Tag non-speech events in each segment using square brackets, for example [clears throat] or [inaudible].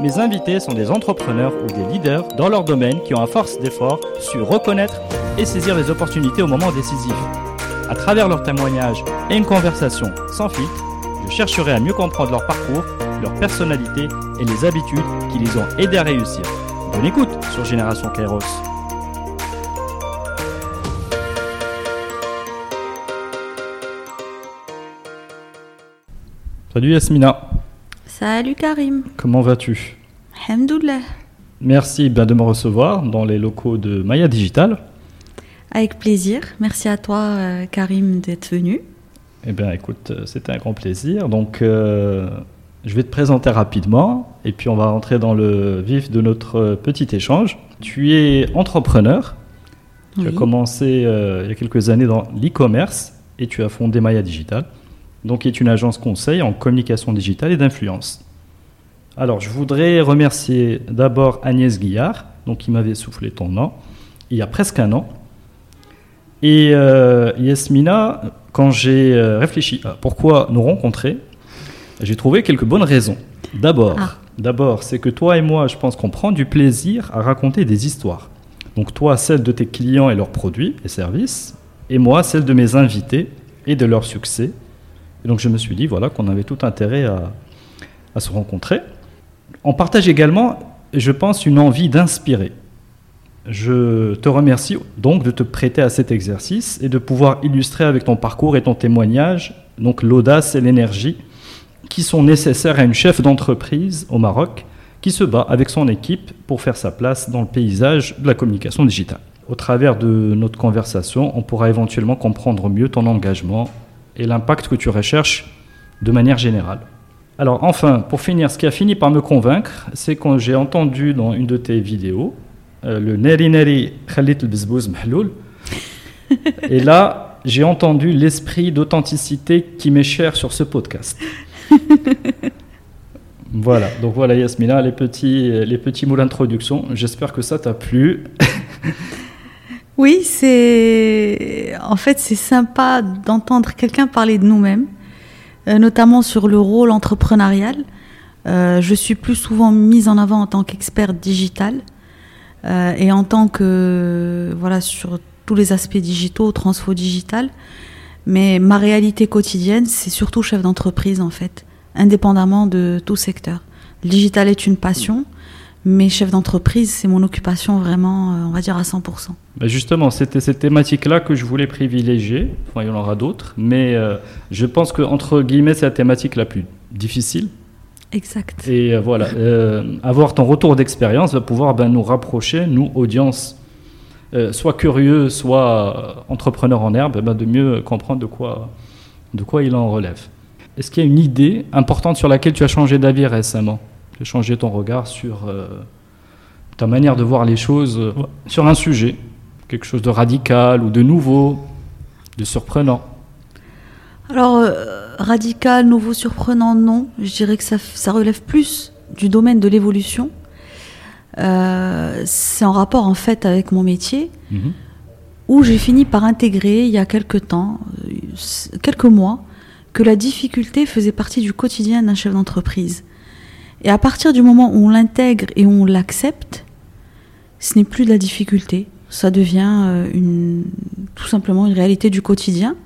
Mes invités sont des entrepreneurs ou des leaders dans leur domaine qui ont à force d'effort su reconnaître et saisir les opportunités au moment décisif. À travers leurs témoignages et une conversation sans filtre, je chercherai à mieux comprendre leur parcours, leur personnalité et les habitudes qui les ont aidés à réussir. Bonne écoute sur Génération Kairos. Salut Yasmina. Salut Karim. Comment vas-tu Alhamdoulilah. Merci bien de me recevoir dans les locaux de Maya Digital. Avec plaisir. Merci à toi euh, Karim d'être venu. Eh bien écoute, euh, c'était un grand plaisir. Donc euh, je vais te présenter rapidement et puis on va rentrer dans le vif de notre petit échange. Tu es entrepreneur. Tu as commencé il y a quelques années dans l'e-commerce et tu as fondé Maya Digital, donc qui est une agence conseil en communication digitale et d'influence. Alors, je voudrais remercier d'abord Agnès Guillard, donc qui m'avait soufflé ton nom il y a presque un an. Et euh, Yasmina, quand j'ai euh, réfléchi à pourquoi nous rencontrer, j'ai trouvé quelques bonnes raisons. D'abord, Ah. d'abord, c'est que toi et moi, je pense qu'on prend du plaisir à raconter des histoires. Donc toi, celle de tes clients et leurs produits et services, et moi, celle de mes invités et de leur succès. Donc je me suis dit voilà qu'on avait tout intérêt à, à se rencontrer. On partage également, je pense, une envie d'inspirer. Je te remercie donc de te prêter à cet exercice et de pouvoir illustrer avec ton parcours et ton témoignage donc l'audace et l'énergie qui sont nécessaires à une chef d'entreprise au Maroc qui se bat avec son équipe pour faire sa place dans le paysage de la communication digitale. Au travers de notre conversation, on pourra éventuellement comprendre mieux ton engagement et l'impact que tu recherches de manière générale. Alors enfin, pour finir, ce qui a fini par me convaincre, c'est quand j'ai entendu dans une de tes vidéos euh, le Neri Neri Khalit al Mahloul. Et là, j'ai entendu l'esprit d'authenticité qui m'est cher sur ce podcast. voilà, donc voilà Yasmina, les petits, les petits mots d'introduction. J'espère que ça t'a plu. Oui, c'est en fait c'est sympa d'entendre quelqu'un parler de nous-mêmes, euh, notamment sur le rôle entrepreneurial. Euh, je suis plus souvent mise en avant en tant qu'experte digitale euh, et en tant que voilà sur tous les aspects digitaux, transfo digital. Mais ma réalité quotidienne, c'est surtout chef d'entreprise en fait, indépendamment de tout secteur. Le digital est une passion, mais chef d'entreprise, c'est mon occupation vraiment, euh, on va dire à 100%. Ben justement, c'était cette thématique-là que je voulais privilégier. Enfin, il y en aura d'autres, mais euh, je pense que entre guillemets, c'est la thématique la plus difficile. Exact. Et euh, voilà, euh, avoir ton retour d'expérience va pouvoir ben, nous rapprocher, nous, audience, soit curieux, soit entrepreneur en herbe, ben, de mieux comprendre de quoi, de quoi il en relève. Est-ce qu'il y a une idée importante sur laquelle tu as changé d'avis récemment? As changé ton regard sur euh, ta manière de voir les choses euh, sur un sujet, quelque chose de radical ou de nouveau, de surprenant Alors, euh, radical, nouveau, surprenant, non. Je dirais que ça, ça relève plus du domaine de l'évolution. Euh, c'est en rapport en fait avec mon métier Mhm. où j'ai fini par intégrer il y a quelques temps, quelques mois, que la difficulté faisait partie du quotidien d'un chef d'entreprise. Et à partir du moment où on l'intègre et on l'accepte, ce n'est plus de la difficulté, ça devient euh, une, tout simplement une réalité du quotidien.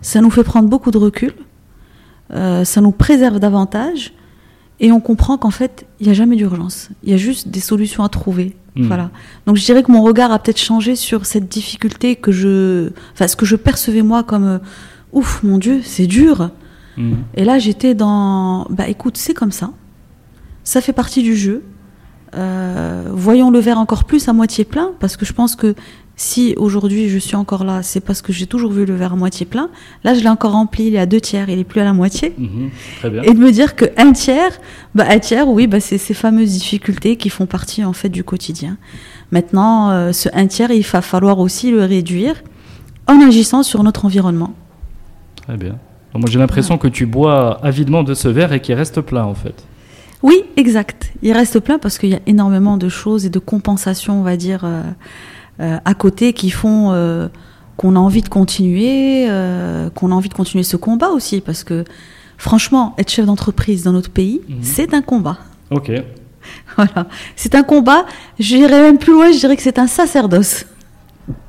Ça nous fait prendre beaucoup de recul, euh, ça nous préserve davantage, et on comprend qu'en fait, il n'y a jamais d'urgence. Il y a juste des solutions à trouver. Mm. Voilà. Donc je dirais que mon regard a peut-être changé sur cette difficulté que je, enfin ce que je percevais moi comme euh, ouf, mon Dieu, c'est dur. Mhm. Et là, j'étais dans, bah écoute, c'est comme ça. Ça fait partie du jeu. Euh, voyons le verre encore plus à moitié plein, parce que je pense que si aujourd'hui je suis encore là, c'est parce que j'ai toujours vu le verre à moitié plein. Là, je l'ai encore rempli, il est à deux tiers, il est plus à la moitié. Mhm. Très bien. Et de me dire que un tiers, bah un tiers, oui, bah c'est ces fameuses difficultés qui font partie en fait du quotidien. Maintenant, euh, ce un tiers, il va falloir aussi le réduire en agissant sur notre environnement. Très bien. Moi, j'ai l'impression que tu bois avidement de ce verre et qu'il reste plein, en fait. Oui, exact. Il reste plein parce qu'il y a énormément de choses et de compensations, on va dire, euh, euh, à côté qui font euh, qu'on a envie de continuer, qu'on a envie de continuer ce combat aussi. Parce que, franchement, être chef d'entreprise dans notre pays, mhm. c'est un combat. Ok. [laughs] Voilà. C'est un combat. J'irai même plus loin, je dirais que c'est un sacerdoce.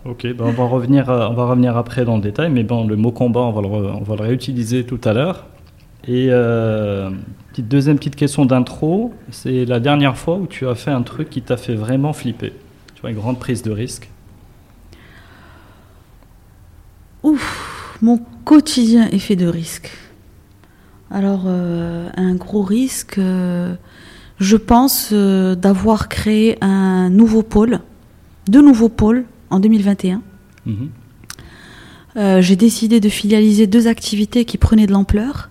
Ok, ben on, va revenir, on va revenir après dans le détail, mais bon, le mot combat, on va le, on va le réutiliser tout à l'heure. Et euh, petite, deuxième petite question d'intro, c'est la dernière fois où tu as fait un truc qui t'a fait vraiment flipper. Tu vois, une grande prise de risque. Ouf, mon quotidien est fait de risques. Alors, euh, un gros risque, euh, je pense d'avoir créé un nouveau pôle, deux nouveaux pôles en 2021. Mhm. J'ai décidé de filialiser deux activités qui prenaient de l'ampleur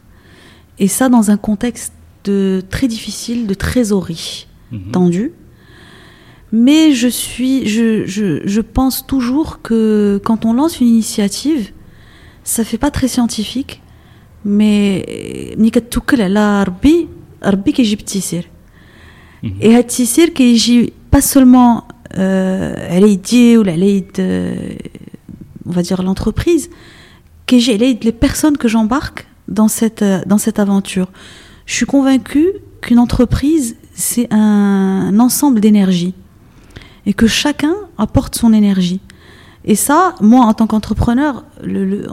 et ça, dans un contexte de très difficile, de trésorerie mhm. tendue. Mais je suis, je, je, je, pense toujours que quand on lance une initiative, ça fait pas très scientifique, mais et التيسير كيجي pas seulement euh, ou la on va dire l'entreprise كيجي les personnes que j'embarque dans cette, euh, dans cette aventure. Je suis convaincue qu'une entreprise, c'est un, ensemble d'énergie et que chacun apporte son énergie. Et ça, moi, en tant qu'entrepreneur, il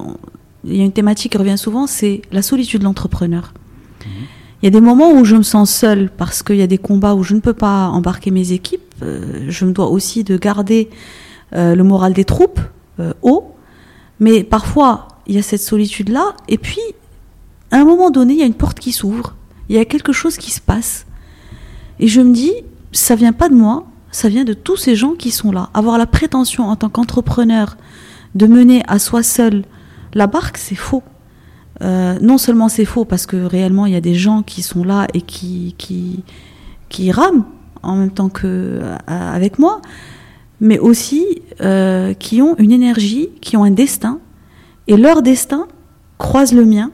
y a une thématique qui revient souvent, c'est la solitude de l'entrepreneur. Mhm. Il y a des moments où je me sens seule parce qu'il y a des combats où je ne peux pas embarquer mes équipes. Euh, je me dois aussi de garder euh, le moral des troupes haut. Mais parfois, il y a cette solitude-là. Et puis, à un moment donné, il y a une porte qui s'ouvre, il y a quelque chose qui se passe. Et je me dis, ça vient pas de moi, ça vient de tous ces gens qui sont là. Avoir la prétention en tant qu'entrepreneur de mener à soi seul la barque, c'est faux. Euh, non seulement c'est faux parce que réellement il y a des gens qui sont là et qui, qui, rament en même temps que euh, avec moi, mais aussi euh, qui ont une énergie, qui ont un destin, et leur destin croise le mien,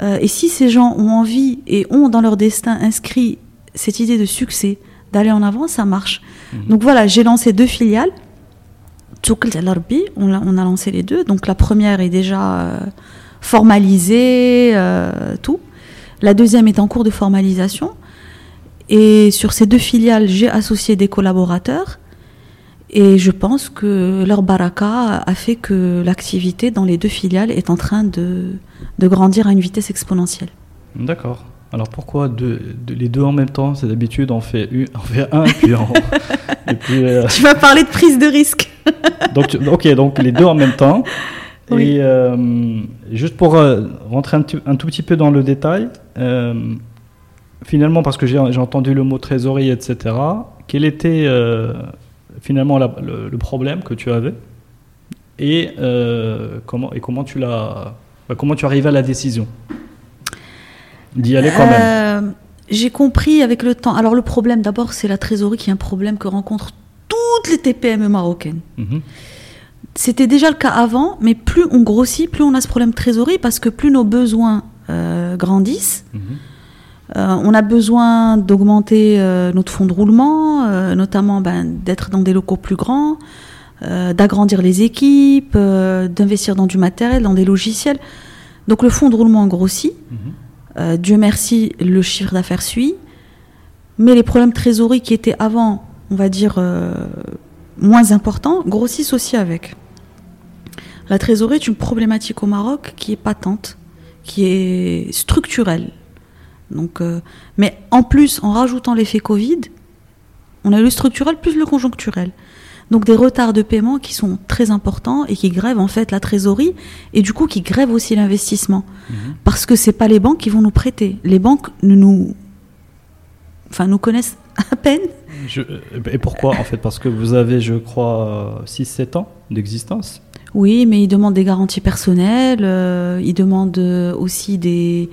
euh, et si ces gens ont envie et ont dans leur destin inscrit cette idée de succès, d'aller en avant, ça marche. Mhm. Donc voilà, j'ai lancé deux filiales. On a, on a lancé les deux. Donc la première est déjà euh, formalisée, euh, tout. La deuxième est en cours de formalisation. Et sur ces deux filiales, j'ai associé des collaborateurs. Et je pense que leur baraka a fait que l'activité dans les deux filiales est en train de, de grandir à une vitesse exponentielle. D'accord. Alors pourquoi les deux en même temps? C'est d'habitude on fait, on fait un puis on, [laughs] et puis, euh, Tu vas parler de prise de risque. [laughs] donc ok, donc les deux en même temps. Et euh, juste pour euh, rentrer un, un, tout petit peu dans le détail, finalement parce que j'ai entendu le mot trésorerie, etc. Quel était finalement le, problème que tu avais et, euh, comment, et comment tu l'as bah, comment tu arrives à la décision d'y aller quand même euh, J'ai compris avec le temps. Alors le problème d'abord c'est la trésorerie qui est un problème que rencontrent toutes les TPME marocaines. Mhm. C'était déjà le cas avant, mais plus on grossit, plus on a ce problème de trésorerie parce que plus nos besoins euh, grandissent. Mhm. Euh, on a besoin d'augmenter euh, notre fonds de roulement, euh, notamment ben, d'être dans des locaux plus grands, d'agrandir les équipes, d'investir dans du matériel, dans des logiciels. Donc le fonds de roulement grossit. Mhm. Dieu merci, le chiffre d'affaires suit. Mais les problèmes de trésorerie qui étaient avant, on va dire, moins importants, grossissent aussi avec. La trésorerie est une problématique au Maroc qui est patente, qui est structurelle. Donc, euh, mais en plus, en rajoutant l'effet Covid, on a le structurel plus le conjoncturel. Donc des retards de paiement qui sont très importants et qui grèvent en fait la trésorerie et du coup qui grèvent aussi l'investissement. Mhm. Parce que c'est pas les banques qui vont nous prêter. Les banques nous, enfin, nous connaissent à peine. et pourquoi en fait? Parce que vous avez, je crois, 6-7 ans d'existence? Oui, mais ils demandent des garanties personnelles, euh, ils demandent euh, aussi des...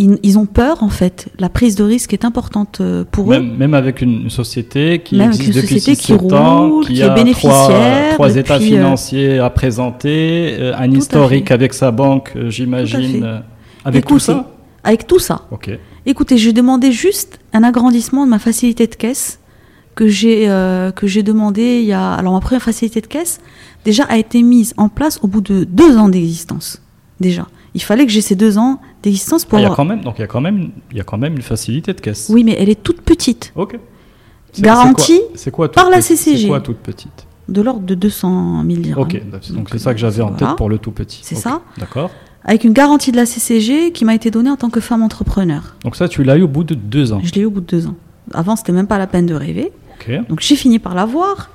Ils, ils ont peur, en fait. La prise de risque est importante euh, pour eux. Même, avec une, société qui Même avec existe depuis société 6 qui ans, roule, qui, qui a est bénéficiaire trois, trois états euh, financiers à présenter, euh, un Tout historique avec sa banque, j'imagine. euh, Avec tout ça Avec tout ça. Ok. Écoutez, j'ai demandé juste un agrandissement de ma facilité de caisse que j'ai que j'ai demandé il y a alors ma première facilité de caisse déjà a été mise en place au bout de deux ans d'existence déjà il fallait que j'ai ces deux ans d'existence pour Ah, Il y a avoir- quand même, donc il y a quand même, il y a quand même une facilité de caisse. oui mais elle est toute petite Ok. Garantie c'est quoi- par la CCG. C'est quoi toute petite de l'ordre de 200 000 dirhams Ok. Donc c'est ça que j'avais en tête pour le tout petit. C'est ça. D'accord. avec une garantie de la CCG qui m'a été donnée en tant que femme entrepreneur Donc ça, tu l'as eu au bout de deux ans. je l'ai eu au bout de deux ans avant c'était même pas la peine de rêver donc j'ai fini par l'avoir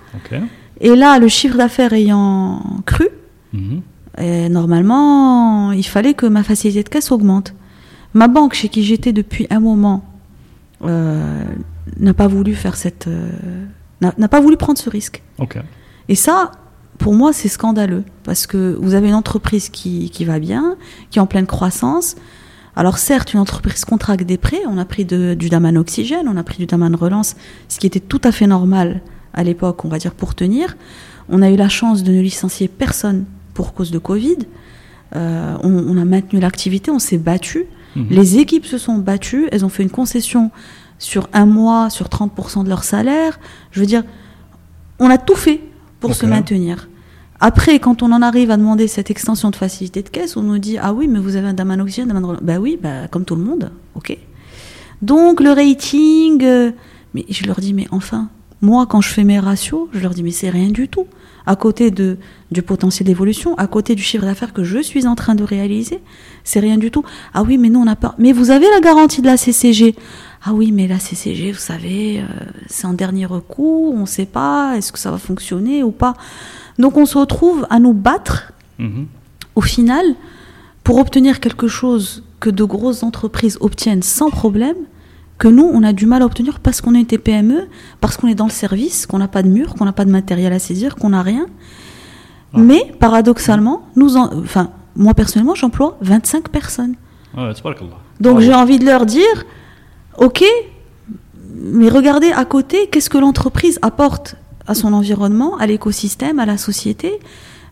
et là le chiffre d'affaires ayant cru Mhm. Et normalement, il fallait que ma facilité de caisse augmente. Ma banque, chez qui j'étais depuis un moment, euh, n'a pas voulu faire cette, euh, n'a pas voulu prendre ce risque. Et ça, pour moi, c'est scandaleux parce que vous avez une entreprise qui, qui va bien, qui est en pleine croissance. Alors certes, une entreprise contracte des prêts. On a pris de- du Daman Oxygène, on a pris du Daman Relance, ce qui était tout à fait normal à l'époque, on va dire, pour tenir. On a eu la chance de ne licencier personne pour cause de Covid. Euh, on, on a maintenu l'activité, on s'est battu. Mhm. Les équipes se sont battues, elles ont fait une concession sur un mois, sur 30% de leur salaire. Je veux dire, on a tout fait pour se maintenir. Après, quand on en arrive à demander cette extension de facilité de caisse, on nous dit Ah oui, mais vous avez un Daman Oxygène, Daman Relance. Ben oui, bah, comme tout le monde, ok. Donc le rating, euh, mais je leur dis Mais enfin, moi, quand je fais mes ratios, je leur dis Mais c'est rien du tout. À côté de, du potentiel d'évolution, à côté du chiffre d'affaires que je suis en train de réaliser, c'est rien du tout. Ah oui, mais nous, on n'a pas. Mais vous avez la garantie de la CCG. Ah oui, mais la CCG, vous savez, euh, c'est en dernier recours, on ne sait pas, est-ce que ça va fonctionner ou pas. Donc on se retrouve à nous battre Mhm. au final pour obtenir quelque chose que de grosses entreprises obtiennent sans problème, que nous, on a du mal à obtenir parce qu'on est une PME, parce qu'on est dans le service, qu'on n'a pas de mur, qu'on n'a pas de matériel à saisir, qu'on n'a rien. Ouais. Mais paradoxalement, nous en- enfin, moi personnellement, j'emploie 25 personnes. Ouais. Donc j'ai envie de leur dire, ok, mais regardez à côté, qu'est-ce que l'entreprise apporte à son environnement, à l'écosystème, à la société.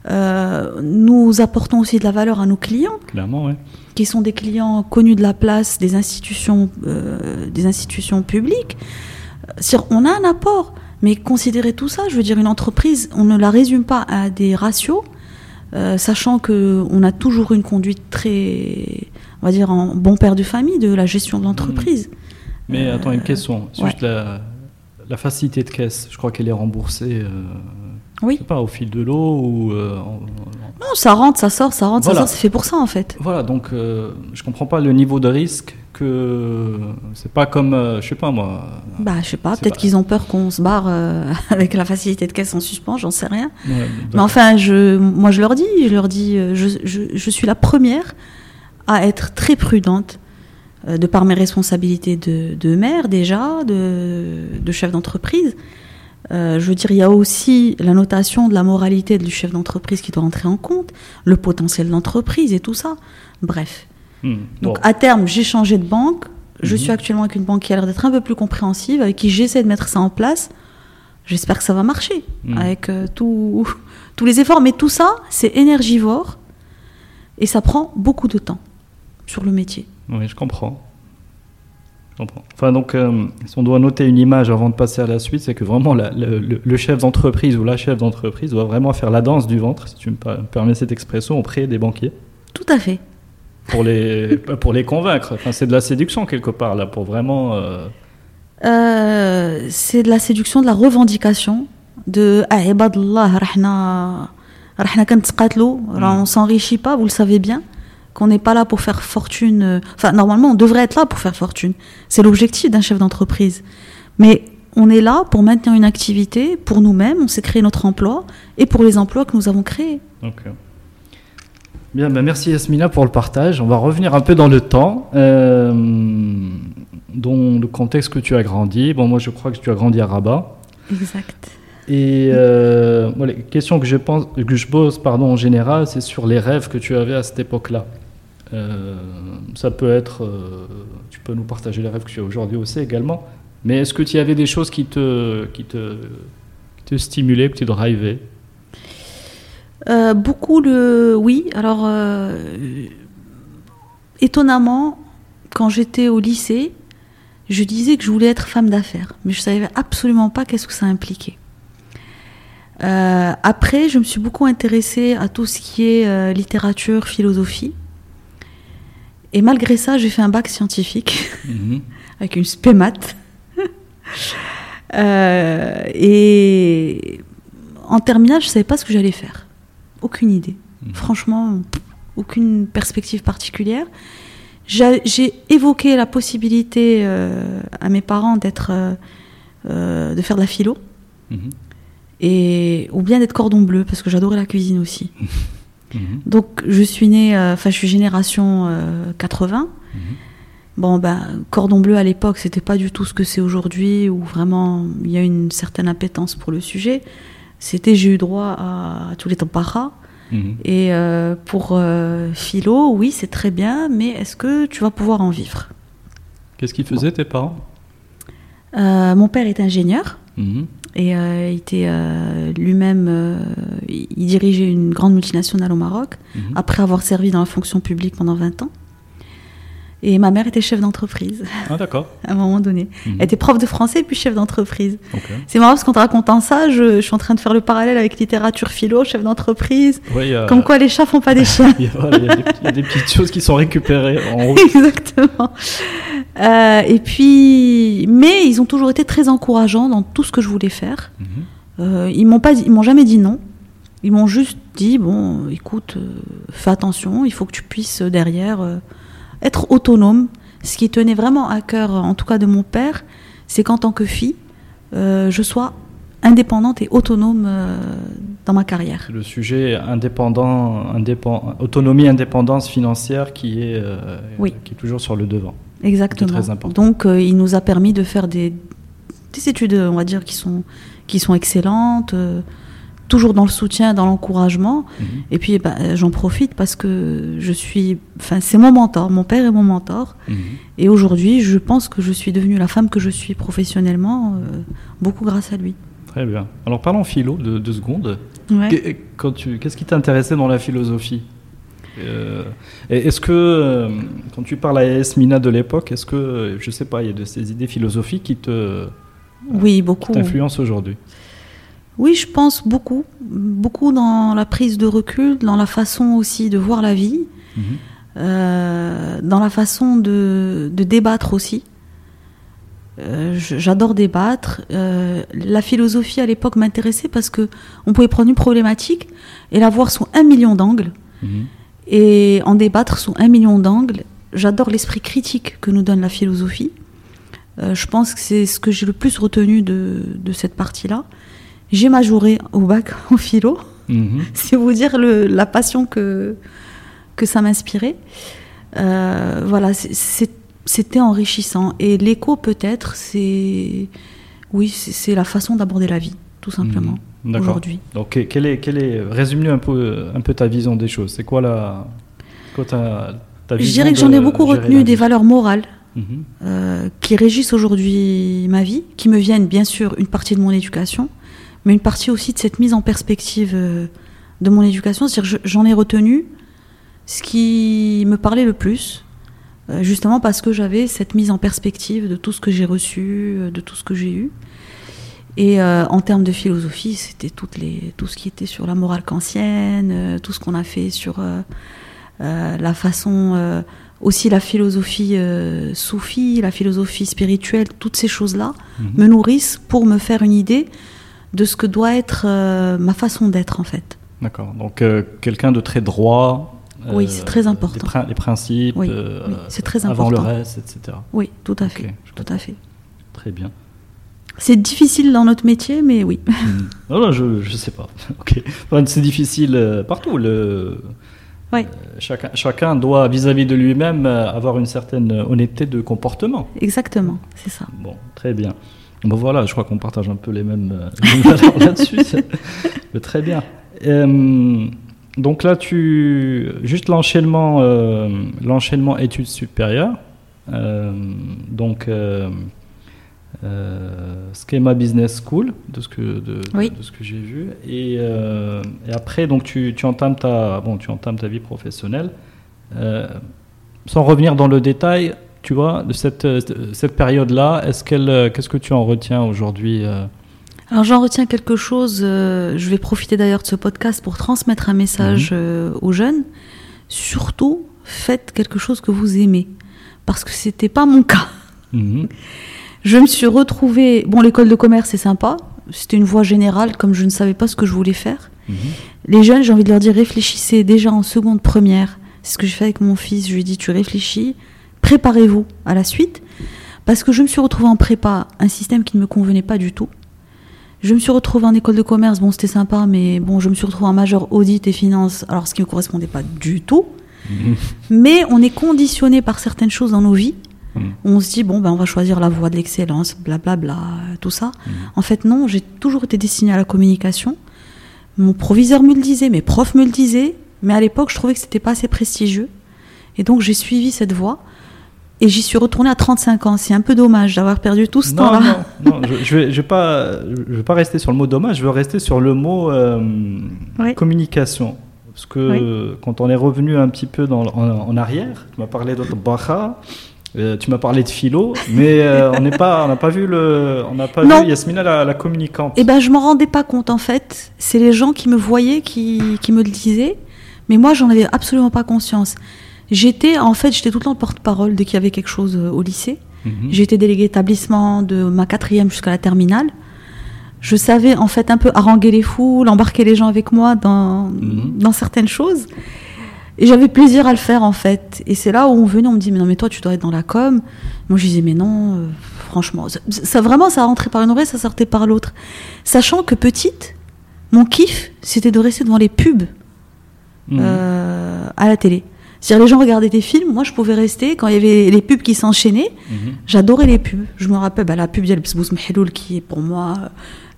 Euh, nous apportons aussi de la valeur à nos clients, Clairement, ouais. qui sont des clients connus de la place, des institutions, euh, des institutions publiques. Euh, On a un apport, mais considérez tout ça. Je veux dire, une entreprise, on ne la résume pas à des ratios, euh, sachant que on a toujours une conduite très, on va dire, en bon père de famille de la gestion de l'entreprise. Mais attends, une question. Ouais. Juste la, la facilité de caisse, je crois qu'elle est remboursée, Oui. je sais pas, au fil de l'eau ou... euh, Non, ça rentre, ça sort, ça rentre, Voilà. ça sort. C'est fait pour ça en fait. Voilà, donc euh, je comprends pas le niveau de risque que... C'est pas comme, euh, je sais pas moi... Bah, je sais pas. Peut-être pas- qu'ils ont peur qu'on se barre euh, [laughs] avec la facilité de caisse en suspens. J'en sais rien. Ouais, Mais enfin, je, moi, je leur dis, je leur dis, euh, je, je, je suis la première à être très prudente de par mes responsabilités de, de mère déjà, de, de chef d'entreprise. Euh, je veux dire, il y a aussi la notation de la moralité du chef d'entreprise qui doit entrer en compte, le potentiel de l'entreprise et tout ça. Bref. Hmm, Donc à terme, j'ai changé de banque. Je Mhm. suis actuellement avec une banque qui a l'air d'être un peu plus compréhensive, avec qui j'essaie de mettre ça en place. J'espère que ça va marcher Mhm. avec euh, tout- [laughs] tous les efforts. Mais tout ça, c'est énergivore et ça prend beaucoup de temps sur le métier. Oui, je comprends. Comprends. Enfin, donc, euh, si on doit noter une image avant de passer à la suite, c'est que vraiment la- le, chef d'entreprise ou la chef d'entreprise doit vraiment faire la danse du ventre, si tu me per- permets cette expression, auprès des banquiers, Tout à fait. pour les, [laughs] pour les convaincre. Enfin, c'est de la séduction quelque part, là, pour vraiment. euh, Euh, c'est de la séduction, de la revendication, de Ah, ibadallah, rahna, rahna Alors, on s'enrichit pas, vous le savez bien, qu'on n'est pas là pour faire fortune. euh, Enfin, normalement, on devrait être là pour faire fortune. C'est l'objectif d'un chef d'entreprise. Mais on est là pour maintenir une activité pour nous-mêmes, on s'est créé notre emploi et pour les emplois que nous avons créés. euh. Bien, ben merci Yasmina pour le partage. On va revenir un peu dans le temps, euh, dans le contexte que tu as grandi. Bon, moi je crois que tu as grandi à Rabat. Exact. Et euh, les questions que je, pense, que je pose pardon, en général, c'est sur les rêves que tu avais à cette époque-là. Euh, ça peut être, euh, tu peux nous partager les rêves que tu as aujourd'hui aussi également, mais est-ce que tu avais des choses qui te, qui te, qui te stimulaient, que tu drivaient? Euh, Beaucoup le, oui. Alors, étonnamment, quand j'étais au lycée, je disais que je voulais être femme d'affaires, mais je savais absolument pas qu'est-ce que ça impliquait. Après, je me suis beaucoup intéressée à tout ce qui est littérature, philosophie. Et malgré ça, j'ai fait un bac scientifique mhm. [laughs] avec une spémat. [laughs] euh, et en terminale, je ne savais pas ce que j'allais faire. Aucune idée. Mhm. Franchement, aucune perspective particulière. J'ai évoqué la possibilité euh, à mes parents d'être, de faire de la philo. Mhm et ou bien d'être cordon bleu parce que j'adorais la cuisine aussi. [laughs] Mhm. Donc je suis née, euh, enfin je suis génération 80. Euh, mhm. Bon ben cordon bleu à l'époque c'était pas du tout ce que c'est aujourd'hui où vraiment il y a une certaine appétence pour le sujet. C'était j'ai eu droit à, tous les temps para. Mhm. Et euh, pour philo, oui c'est très bien, mais est-ce que tu vas pouvoir en vivre? Qu'est-ce qu'ils faisaient tes parents? Mon père est ingénieur. Et euh, il était euh, lui-même, euh, il dirigeait une grande multinationale au Maroc, mhm. après avoir servi dans la fonction publique pendant 20 ans. Et ma mère était chef d'entreprise. Ah, d'accord. [laughs] à un moment donné. Mhm. Elle était prof de français puis chef d'entreprise. C'est marrant parce qu'en te racontant ça, je, je, suis en train de faire le parallèle avec littérature philo, chef d'entreprise. Comme quoi les chats font pas des [laughs] chiens. il, y a, des, petites choses qui sont récupérées en [laughs] haut. Exactement. Euh, et puis, mais ils ont toujours été très encourageants dans tout ce que je voulais faire. Mhm. Euh, ils m'ont pas, ils m'ont jamais dit non. Ils m'ont juste dit bon, écoute, euh, fais attention, il faut que tu puisses derrière être autonome. Ce qui tenait vraiment à cœur, en tout cas de mon père, c'est qu'en tant que fille, je sois indépendante et autonome dans ma carrière. Le sujet indépendant, indépend, autonomie, indépendance financière qui est, qui est toujours sur le devant. Exactement. Donc, euh, il nous a permis de faire des, des, études, on va dire, qui sont, qui sont excellentes, euh, toujours dans le soutien, dans l'encouragement. Mhm. Et puis, bah, j'en profite parce que je suis. Enfin, c'est mon mentor. Mon père est mon mentor. Mhm. Et aujourd'hui, je pense que je suis devenue la femme que je suis professionnellement, euh, beaucoup grâce à lui. Très bien. Alors, parlons philo de deux secondes. Qu'est-ce qui t'intéressait dans la philosophie euh, est-ce que, euh, quand tu parles à S. Mina de l'époque, est-ce que, je sais pas, il y a de ces idées philosophiques qui te. Oui, beaucoup. t'influencent aujourd'hui? Oui, je pense beaucoup. Beaucoup dans la prise de recul, dans la façon aussi de voir la vie, mhm. euh, dans la façon de, débattre aussi. J'adore débattre. la philosophie à l'époque m'intéressait parce que on pouvait prendre une problématique et la voir sous un million d'angles. Mhm et en débattre sous un million d'angles. J'adore l'esprit critique que nous donne la philosophie. Euh, je pense que c'est ce que j'ai le plus retenu de, de cette partie-là. J'ai majoré au bac [laughs] en philo, mhm. [laughs] c'est vous dire le, la passion que, que ça m'inspirait. Euh, voilà, c'était enrichissant. Et l'écho, peut-être, c'est oui, c'est la façon d'aborder la vie, tout simplement. Mhm aujourd'hui. Donc, quelle est, quelle est, résume un peu, un peu ta vision des choses. C'est quoi la, quoi ta, ta vision Je dirais que j'en ai beaucoup retenu des valeurs morales mhm. euh, qui régissent aujourd'hui ma vie, qui me viennent bien sûr une partie de mon éducation, mais une partie aussi de cette mise en perspective euh, de mon éducation. C'est-à-dire j'en ai retenu ce qui me parlait le plus, euh, justement parce que j'avais cette mise en perspective de tout ce que j'ai reçu, de tout ce que j'ai eu. Et euh, en termes de philosophie, c'était toutes les, tout ce qui était sur la morale kantienne, euh, tout ce qu'on a fait sur euh, la façon, aussi la philosophie soufie, la philosophie spirituelle, toutes ces choses-là mhm. me nourrissent pour me faire une idée de ce que doit être ma façon d'être en fait. D'accord. Donc quelqu'un de très droit. oui, c'est très important. Les, principes, oui, c'est très important. avant le reste, etc. Oui, tout à fait. tout à fait. Très bien. C'est difficile dans notre métier, mais oui. Non, non, je ne sais pas. [laughs] c'est difficile euh, partout. Le, euh, chacun, chacun doit, vis-à-vis de lui-même, euh, avoir une certaine honnêteté de comportement. Exactement, c'est ça. Bon, très bien. Bon voilà, je crois qu'on partage un peu les mêmes, euh, [laughs] valeurs là-dessus. Très bien. Euh, donc là, tu juste l'enchaînement, euh, l'enchaînement études supérieures. Euh, donc euh, Schema Business School, de ce que de, Oui. de ce que j'ai vu. Et, et après, donc tu, tu entames ta bon, tu entames ta vie professionnelle. Sans revenir dans le détail, tu vois, de cette, euh, cette période-là, est-ce qu'elle, euh, qu'est-ce que tu en retiens aujourd'hui euh? Alors j'en retiens quelque chose, je vais profiter d'ailleurs de ce podcast pour transmettre un message Mhm. aux jeunes. Surtout, faites quelque chose que vous aimez. Parce que c'était pas mon cas. Mhm. [laughs] Je me suis retrouvée. Bon, l'école de commerce, c'est sympa. C'était une voie générale, comme je ne savais pas ce que je voulais faire. Mhm. Les jeunes, j'ai envie de leur dire réfléchissez déjà en seconde première. C'est ce que j'ai fait avec mon fils. Je lui ai dit tu réfléchis, préparez-vous à la suite. Parce que je me suis retrouvée en prépa, un système qui ne me convenait pas du tout. Je me suis retrouvée en école de commerce, bon, c'était sympa, mais bon, je me suis retrouvée en major audit et finance, alors ce qui ne me correspondait pas du tout. [laughs] Mais on est conditionné par certaines choses dans nos vies. Mhm. On se dit, bon, ben, on va choisir la voie de l'excellence, blablabla, euh, tout ça. Mhm. En fait, non, j'ai toujours été destinée à la communication. Mon proviseur me le disait, mes profs me le disaient, mais à l'époque, je trouvais que c'était pas assez prestigieux. Et donc, j'ai suivi cette voie. Et j'y suis retournée à 35 ans. C'est un peu dommage d'avoir perdu tout ce Non, temps-là. non, [laughs] non, je, je vais, je vais pas, je vais pas rester sur le mot dommage. Je veux rester sur le mot euh, Oui. communication. Parce que quand on est revenu un petit peu dans, en, en arrière, tu m'as parlé Baha, euh, tu m'as parlé de philo, mais euh, on n'est pas, on n'a pas vu le, on n'a pas Non. vu Yasmina la, la communicante. Eh ben, je m'en rendais pas compte en fait. C'est les gens qui me voyaient qui, qui me le disaient, mais moi, j'en avais absolument pas conscience. J'étais, en fait, j'étais tout le temps porte-parole dès qu'il y avait quelque chose euh, au lycée. Mhm. Été déléguée établissement de ma quatrième jusqu'à la terminale. Je savais en fait un peu haranguer les foules, embarquer les gens avec moi dans, Mhm. dans certaines choses. Et j'avais plaisir à le faire en fait. Et c'est là où on venait, on me dit mais non mais toi tu dois être dans la com. Moi je disais mais non, euh, franchement, ça, ça, vraiment ça rentrait par une oreille, ça sortait par l'autre. Sachant que petite, mon kiff c'était de rester devant les pubs Mhm. euh, à la télé. C'est-à-dire les gens regardaient des films, moi je pouvais rester quand il y avait les pubs qui s'enchaînaient. Mhm. J'adorais les pubs. Je me rappelle bah, la pub d'El Bsbous Mheloul qui est pour moi euh,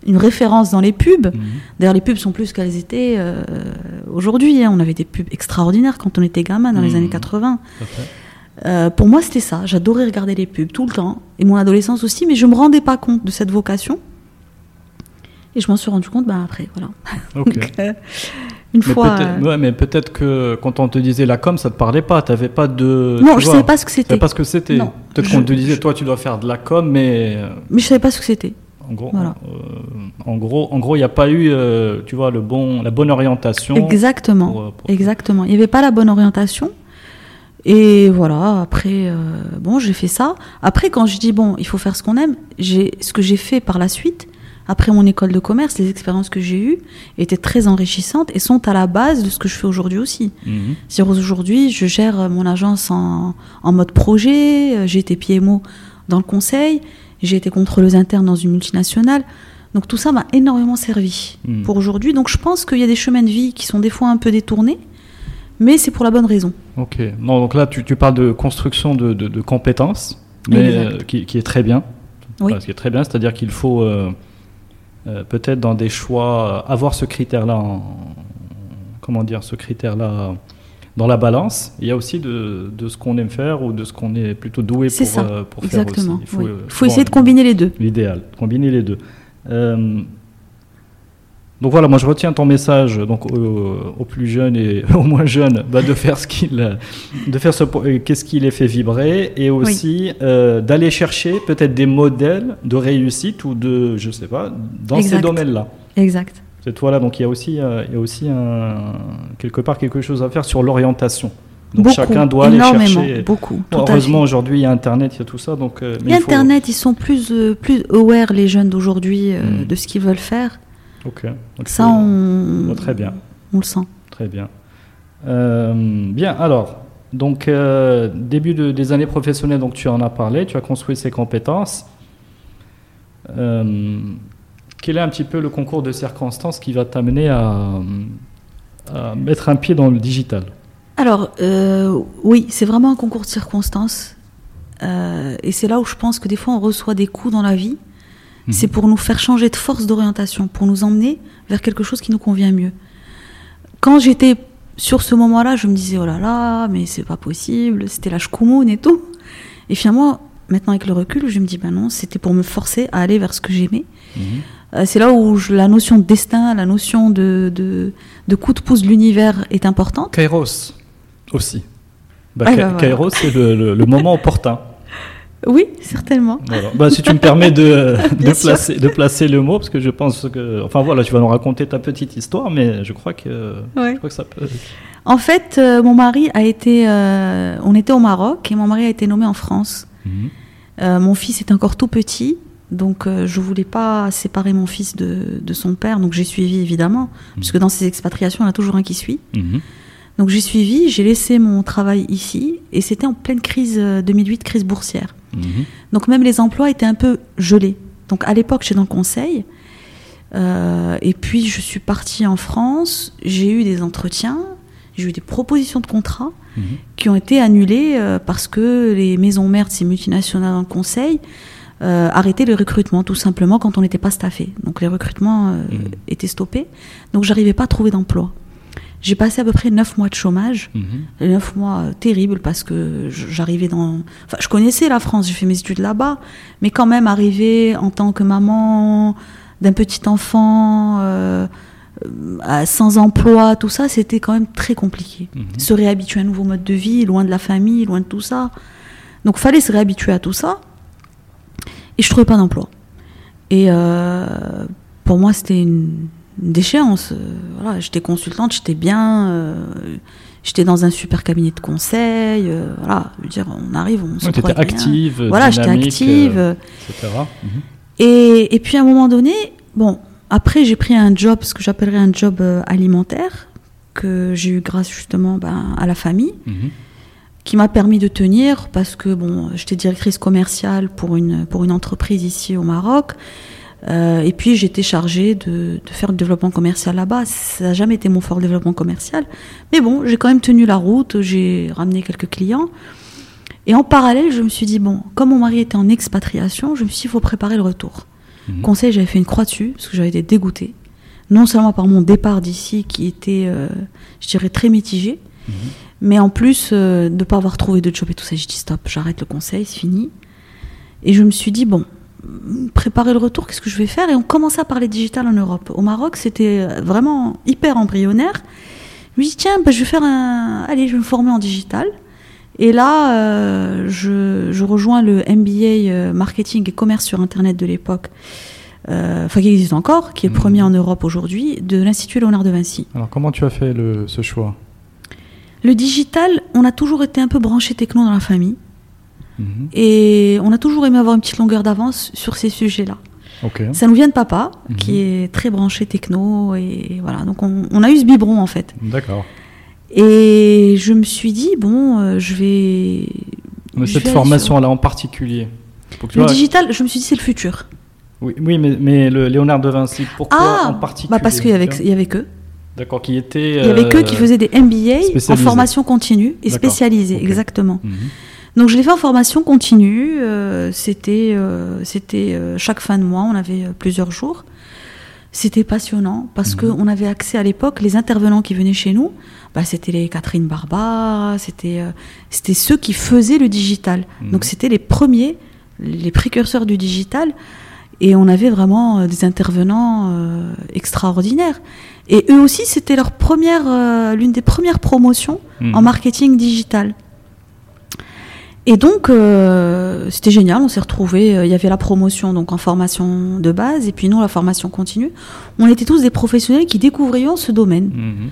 une référence dans les pubs. Mhm. D'ailleurs, les pubs sont plus qu'elles étaient euh, aujourd'hui. hein. On avait des pubs extraordinaires quand on était gamin dans les Mhm. années 80. Tout à fait. Euh, pour moi, c'était ça. J'adorais regarder les pubs tout le temps. Et mon adolescence aussi. Mais je me rendais pas compte de cette vocation. Et je m'en suis rendu compte bah, après. Voilà. [laughs] Donc, euh, une Mais fois. peut-être, euh, ouais, mais peut-être que quand on te disait la com, ça te parlait pas. T'avais pas de. non, je vois, savais pas ce que c'était. pas ce que c'était. Peut-être qu'on te disait, je- toi, tu dois faire de la com, mais euh, Mais je savais pas ce que c'était. en gros, Voilà. euh, en gros, en gros, il n'y a pas eu, euh, tu vois, le bon, la bonne orientation. Exactement. pour, pour- Exactement. Il n'y avait pas la bonne orientation. Et voilà, après, euh, bon, j'ai fait ça. Après, quand je dis, bon, il faut faire ce qu'on aime, j'ai, ce que j'ai fait par la suite, après mon école de commerce, les expériences que j'ai eues étaient très enrichissantes et sont à la base de ce que je fais aujourd'hui aussi. Mhm. C'est-à-dire aujourd'hui, je gère euh, mon agence en, en mode projet, euh, j'ai été PMO dans le conseil, j'ai été contrôleuse interne dans une multinationale. Donc tout ça m'a énormément servi Mhm. pour aujourd'hui. Donc je pense qu'il y a des chemins de vie qui sont des fois un peu détournés, mais c'est pour la bonne raison. Ok. Non, donc là, tu, tu parles de construction de, de- de compétences, mais euh, qui, qui est très bien. Oui. Enfin, ce qui est très bien, c'est-à-dire qu'il faut euh, euh, peut-être dans des choix euh, avoir ce critère-là, en- comment dire, ce critère-là dans la balance. Il y a aussi de, de ce qu'on aime faire ou de ce qu'on est plutôt doué pour, C'est ça, euh, pour faire Exactement. aussi. Il faut, oui. euh, faut essayer de combiner les deux. L'idéal, combiner les deux. Euh, donc voilà, moi je retiens ton message donc aux, aux plus jeunes et [laughs] aux moins jeunes bah, de faire ce qu'il, de faire ce, euh, qu'est-ce qui les fait vibrer et aussi euh, d'aller chercher peut-être des modèles de réussite ou de, je sais pas, dans ces domaines-là. Exact. Cette fois-là, donc il y a aussi, euh, il y a aussi un, quelque part quelque chose à faire sur l'orientation. Donc beaucoup, chacun doit aller énormément, chercher. beaucoup. Heureusement aujourd'hui il y a Internet, il y a tout ça, donc. euh, mais il faut- Internet, ils sont plus, euh, plus aware, les jeunes d'aujourd'hui, euh, Mm. de ce qu'ils veulent faire. Ok. Donc, Ça, on, très bien. on le sent. Très bien. Euh, bien, alors, donc, euh, début de- des années professionnelles, donc tu en as parlé, tu as construit ces compétences. Euh, quel est un petit peu le concours de circonstances qui va t'amener à, à mettre un pied dans le digital? Alors, oui, c'est vraiment un concours de circonstances. Et c'est là où je pense que des fois on reçoit des coups dans la vie. Mhm. C'est pour nous faire changer de force d'orientation, pour nous emmener vers quelque chose qui nous convient mieux. Quand j'étais sur ce moment-là, je me disais oh là là, mais c'est pas possible, c'était la chkoumoun et tout. Et finalement, maintenant avec le recul, je me dis ben non, c'était pour me forcer à aller vers ce que j'aimais. Mhm. Euh, c'est là où la notion de destin, la notion de, de, coup de pouce de l'univers est importante. Kairos aussi. Bah, ah, bah, Kairos, c'est le, le, moment opportun. Oui, certainement. Bah, si tu me permets de, [laughs] de, placer, de placer le mot, parce que je pense que. Enfin voilà, tu vas nous raconter ta petite histoire, mais je crois que, je crois que ça peut. En fait, euh, mon mari a été. Euh, on était au Maroc et mon mari a été nommé en France. Mhm. Euh, mon fils est encore tout petit, donc je voulais pas séparer mon fils de, de son père, donc j'ai suivi évidemment, mhm. puisque dans ces expatriations, il y a toujours un qui suit. Mhm. Donc j'ai suivi, j'ai laissé mon travail ici, et c'était en pleine crise 2008, crise boursière. Mhm. Donc même les emplois étaient un peu gelés. Donc à l'époque, j'étais dans le conseil. Euh, et puis je suis partie en France, j'ai eu des entretiens, j'ai eu des propositions de contrat mhm. qui ont été annulées euh, parce que les maisons mères ces multinationales dans le conseil euh, arrêtaient le recrutement tout simplement quand on n'était pas staffé. Donc les recrutements mhm. étaient stoppés. Donc j'arrivais pas à trouver d'emploi. J'ai passé à peu près neuf mois de chômage, neuf mois euh, terribles parce que j'arrivais dans. Enfin, je connaissais la France, j'ai fait mes études là-bas, mais quand même arriver en tant que maman d'un petit enfant euh, sans emploi, tout ça, c'était quand même très compliqué. Mhm. Se réhabituer à un nouveau mode de vie, loin de la famille, loin de tout ça. Donc, fallait se réhabituer à tout ça. Et je trouvais pas d'emploi. Et euh, pour moi, c'était une déchéance. Euh, voilà, j'étais consultante, j'étais bien, euh, j'étais dans un super cabinet de conseil. Euh, voilà, je veux dire, on arrive, on se ouais, active, voilà, j'étais active, etc. Mhm. Et, et, puis à un moment donné, bon, après j'ai pris un job, ce que j'appellerais un job alimentaire que j'ai eu grâce justement ben, à la famille. Mhm. qui m'a permis de tenir parce que bon, j'étais directrice commerciale pour une pour une entreprise ici au Maroc. Euh, et puis j'étais chargée de, de, faire le développement commercial là-bas. Ça n'a jamais été mon fort développement commercial. Mais bon, j'ai quand même tenu la route, j'ai ramené quelques clients. Et en parallèle, je me suis dit, bon, comme mon mari était en expatriation, je me suis dit, il faut préparer le retour. Mhm. Conseil, j'avais fait une croix dessus, parce que j'avais été dégoûtée. Non seulement par mon départ d'ici, qui était, euh, je dirais, très mitigé, mhm. mais en plus euh, de ne pas avoir trouvé de job et tout ça. J'ai dit, stop, j'arrête le conseil, c'est fini. Et je me suis dit, bon, préparer le retour, qu'est-ce que je vais faire Et on commençait à parler digital en Europe. Au Maroc, c'était vraiment hyper embryonnaire. Je me dis, tiens, bah, je vais faire un. Allez, je vais me former en digital. Et là, euh, je, rejoins le MBA euh, marketing et commerce sur Internet de l'époque, euh, enfin qui existe encore, qui est le mmh. premier en Europe aujourd'hui, de l'Institut Léonard de Vinci. Alors, comment tu as fait ce choix? Le digital, on a toujours été un peu branché techno dans la famille. Mhm. Et on a toujours aimé avoir une petite longueur d'avance sur ces sujets-là. Ça nous vient de papa, mhm. qui est très branché techno, et voilà. Donc on, a eu ce biberon en fait. D'accord. Et je me suis dit bon, euh, je vais. cette formation-là en particulier. le digital, je me suis dit c'est le futur. Oui, oui mais, mais le Léonard de Vinci, pourquoi ah, en particulier bah Parce qu'il y avait, il y avait que. D'accord, qui était. Il y avait que qui euh, faisaient des MBA en formation continue et spécialisée, exactement. Mhm. Donc je l'ai fait en formation continue. Euh, c'était euh, c'était euh, chaque fin de mois, on avait plusieurs jours. C'était passionnant parce que mhm. qu'on avait accès à l'époque, les intervenants qui venaient chez nous, bah, c'était les Catherine Barba, c'était c'était ceux qui faisaient le digital. Mhm. Donc c'était les premiers, les précurseurs du digital. Et on avait vraiment des intervenants extraordinaires. Et eux aussi, c'était leur première, l'une des premières promotions en mhm. marketing digital. Et donc, euh, c'était génial, on s'est retrouvés, euh, il y avait la promotion donc en formation de base, et puis nous, la formation continue. On était tous des professionnels qui découvrions ce domaine. Mhm.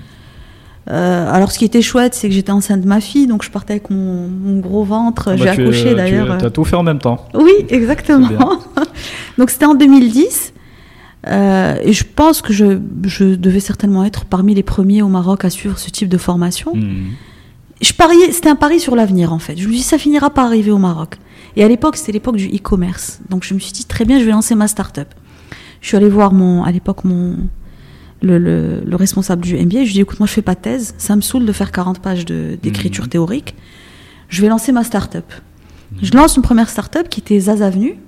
Euh, alors, ce qui était chouette, c'est que j'étais enceinte de ma fille, donc je partais avec mon, gros ventre. Ah bah, J'ai accouché d'ailleurs. Tu as tout fait en même temps. Oui, exactement. [laughs] donc, c'était en 2010. et je pense que je, je, devais certainement être parmi les premiers au Maroc à suivre ce type de formation. Mhm je pariais, c'était un pari sur l'avenir en fait. Je me suis dit, ça finira par arriver au Maroc. Et à l'époque, c'était l'époque du e-commerce. Donc je me suis dit, très bien, je vais lancer ma start-up. Je suis allée voir mon, à l'époque, mon, le, le, responsable du MBA. Je lui ai dit, écoute, moi, je fais pas de thèse. Ça me saoule de faire 40 pages d'écriture mmh. théorique. Je vais lancer ma start-up. Mmh. Je lance une première start-up qui était Zaz Avenue,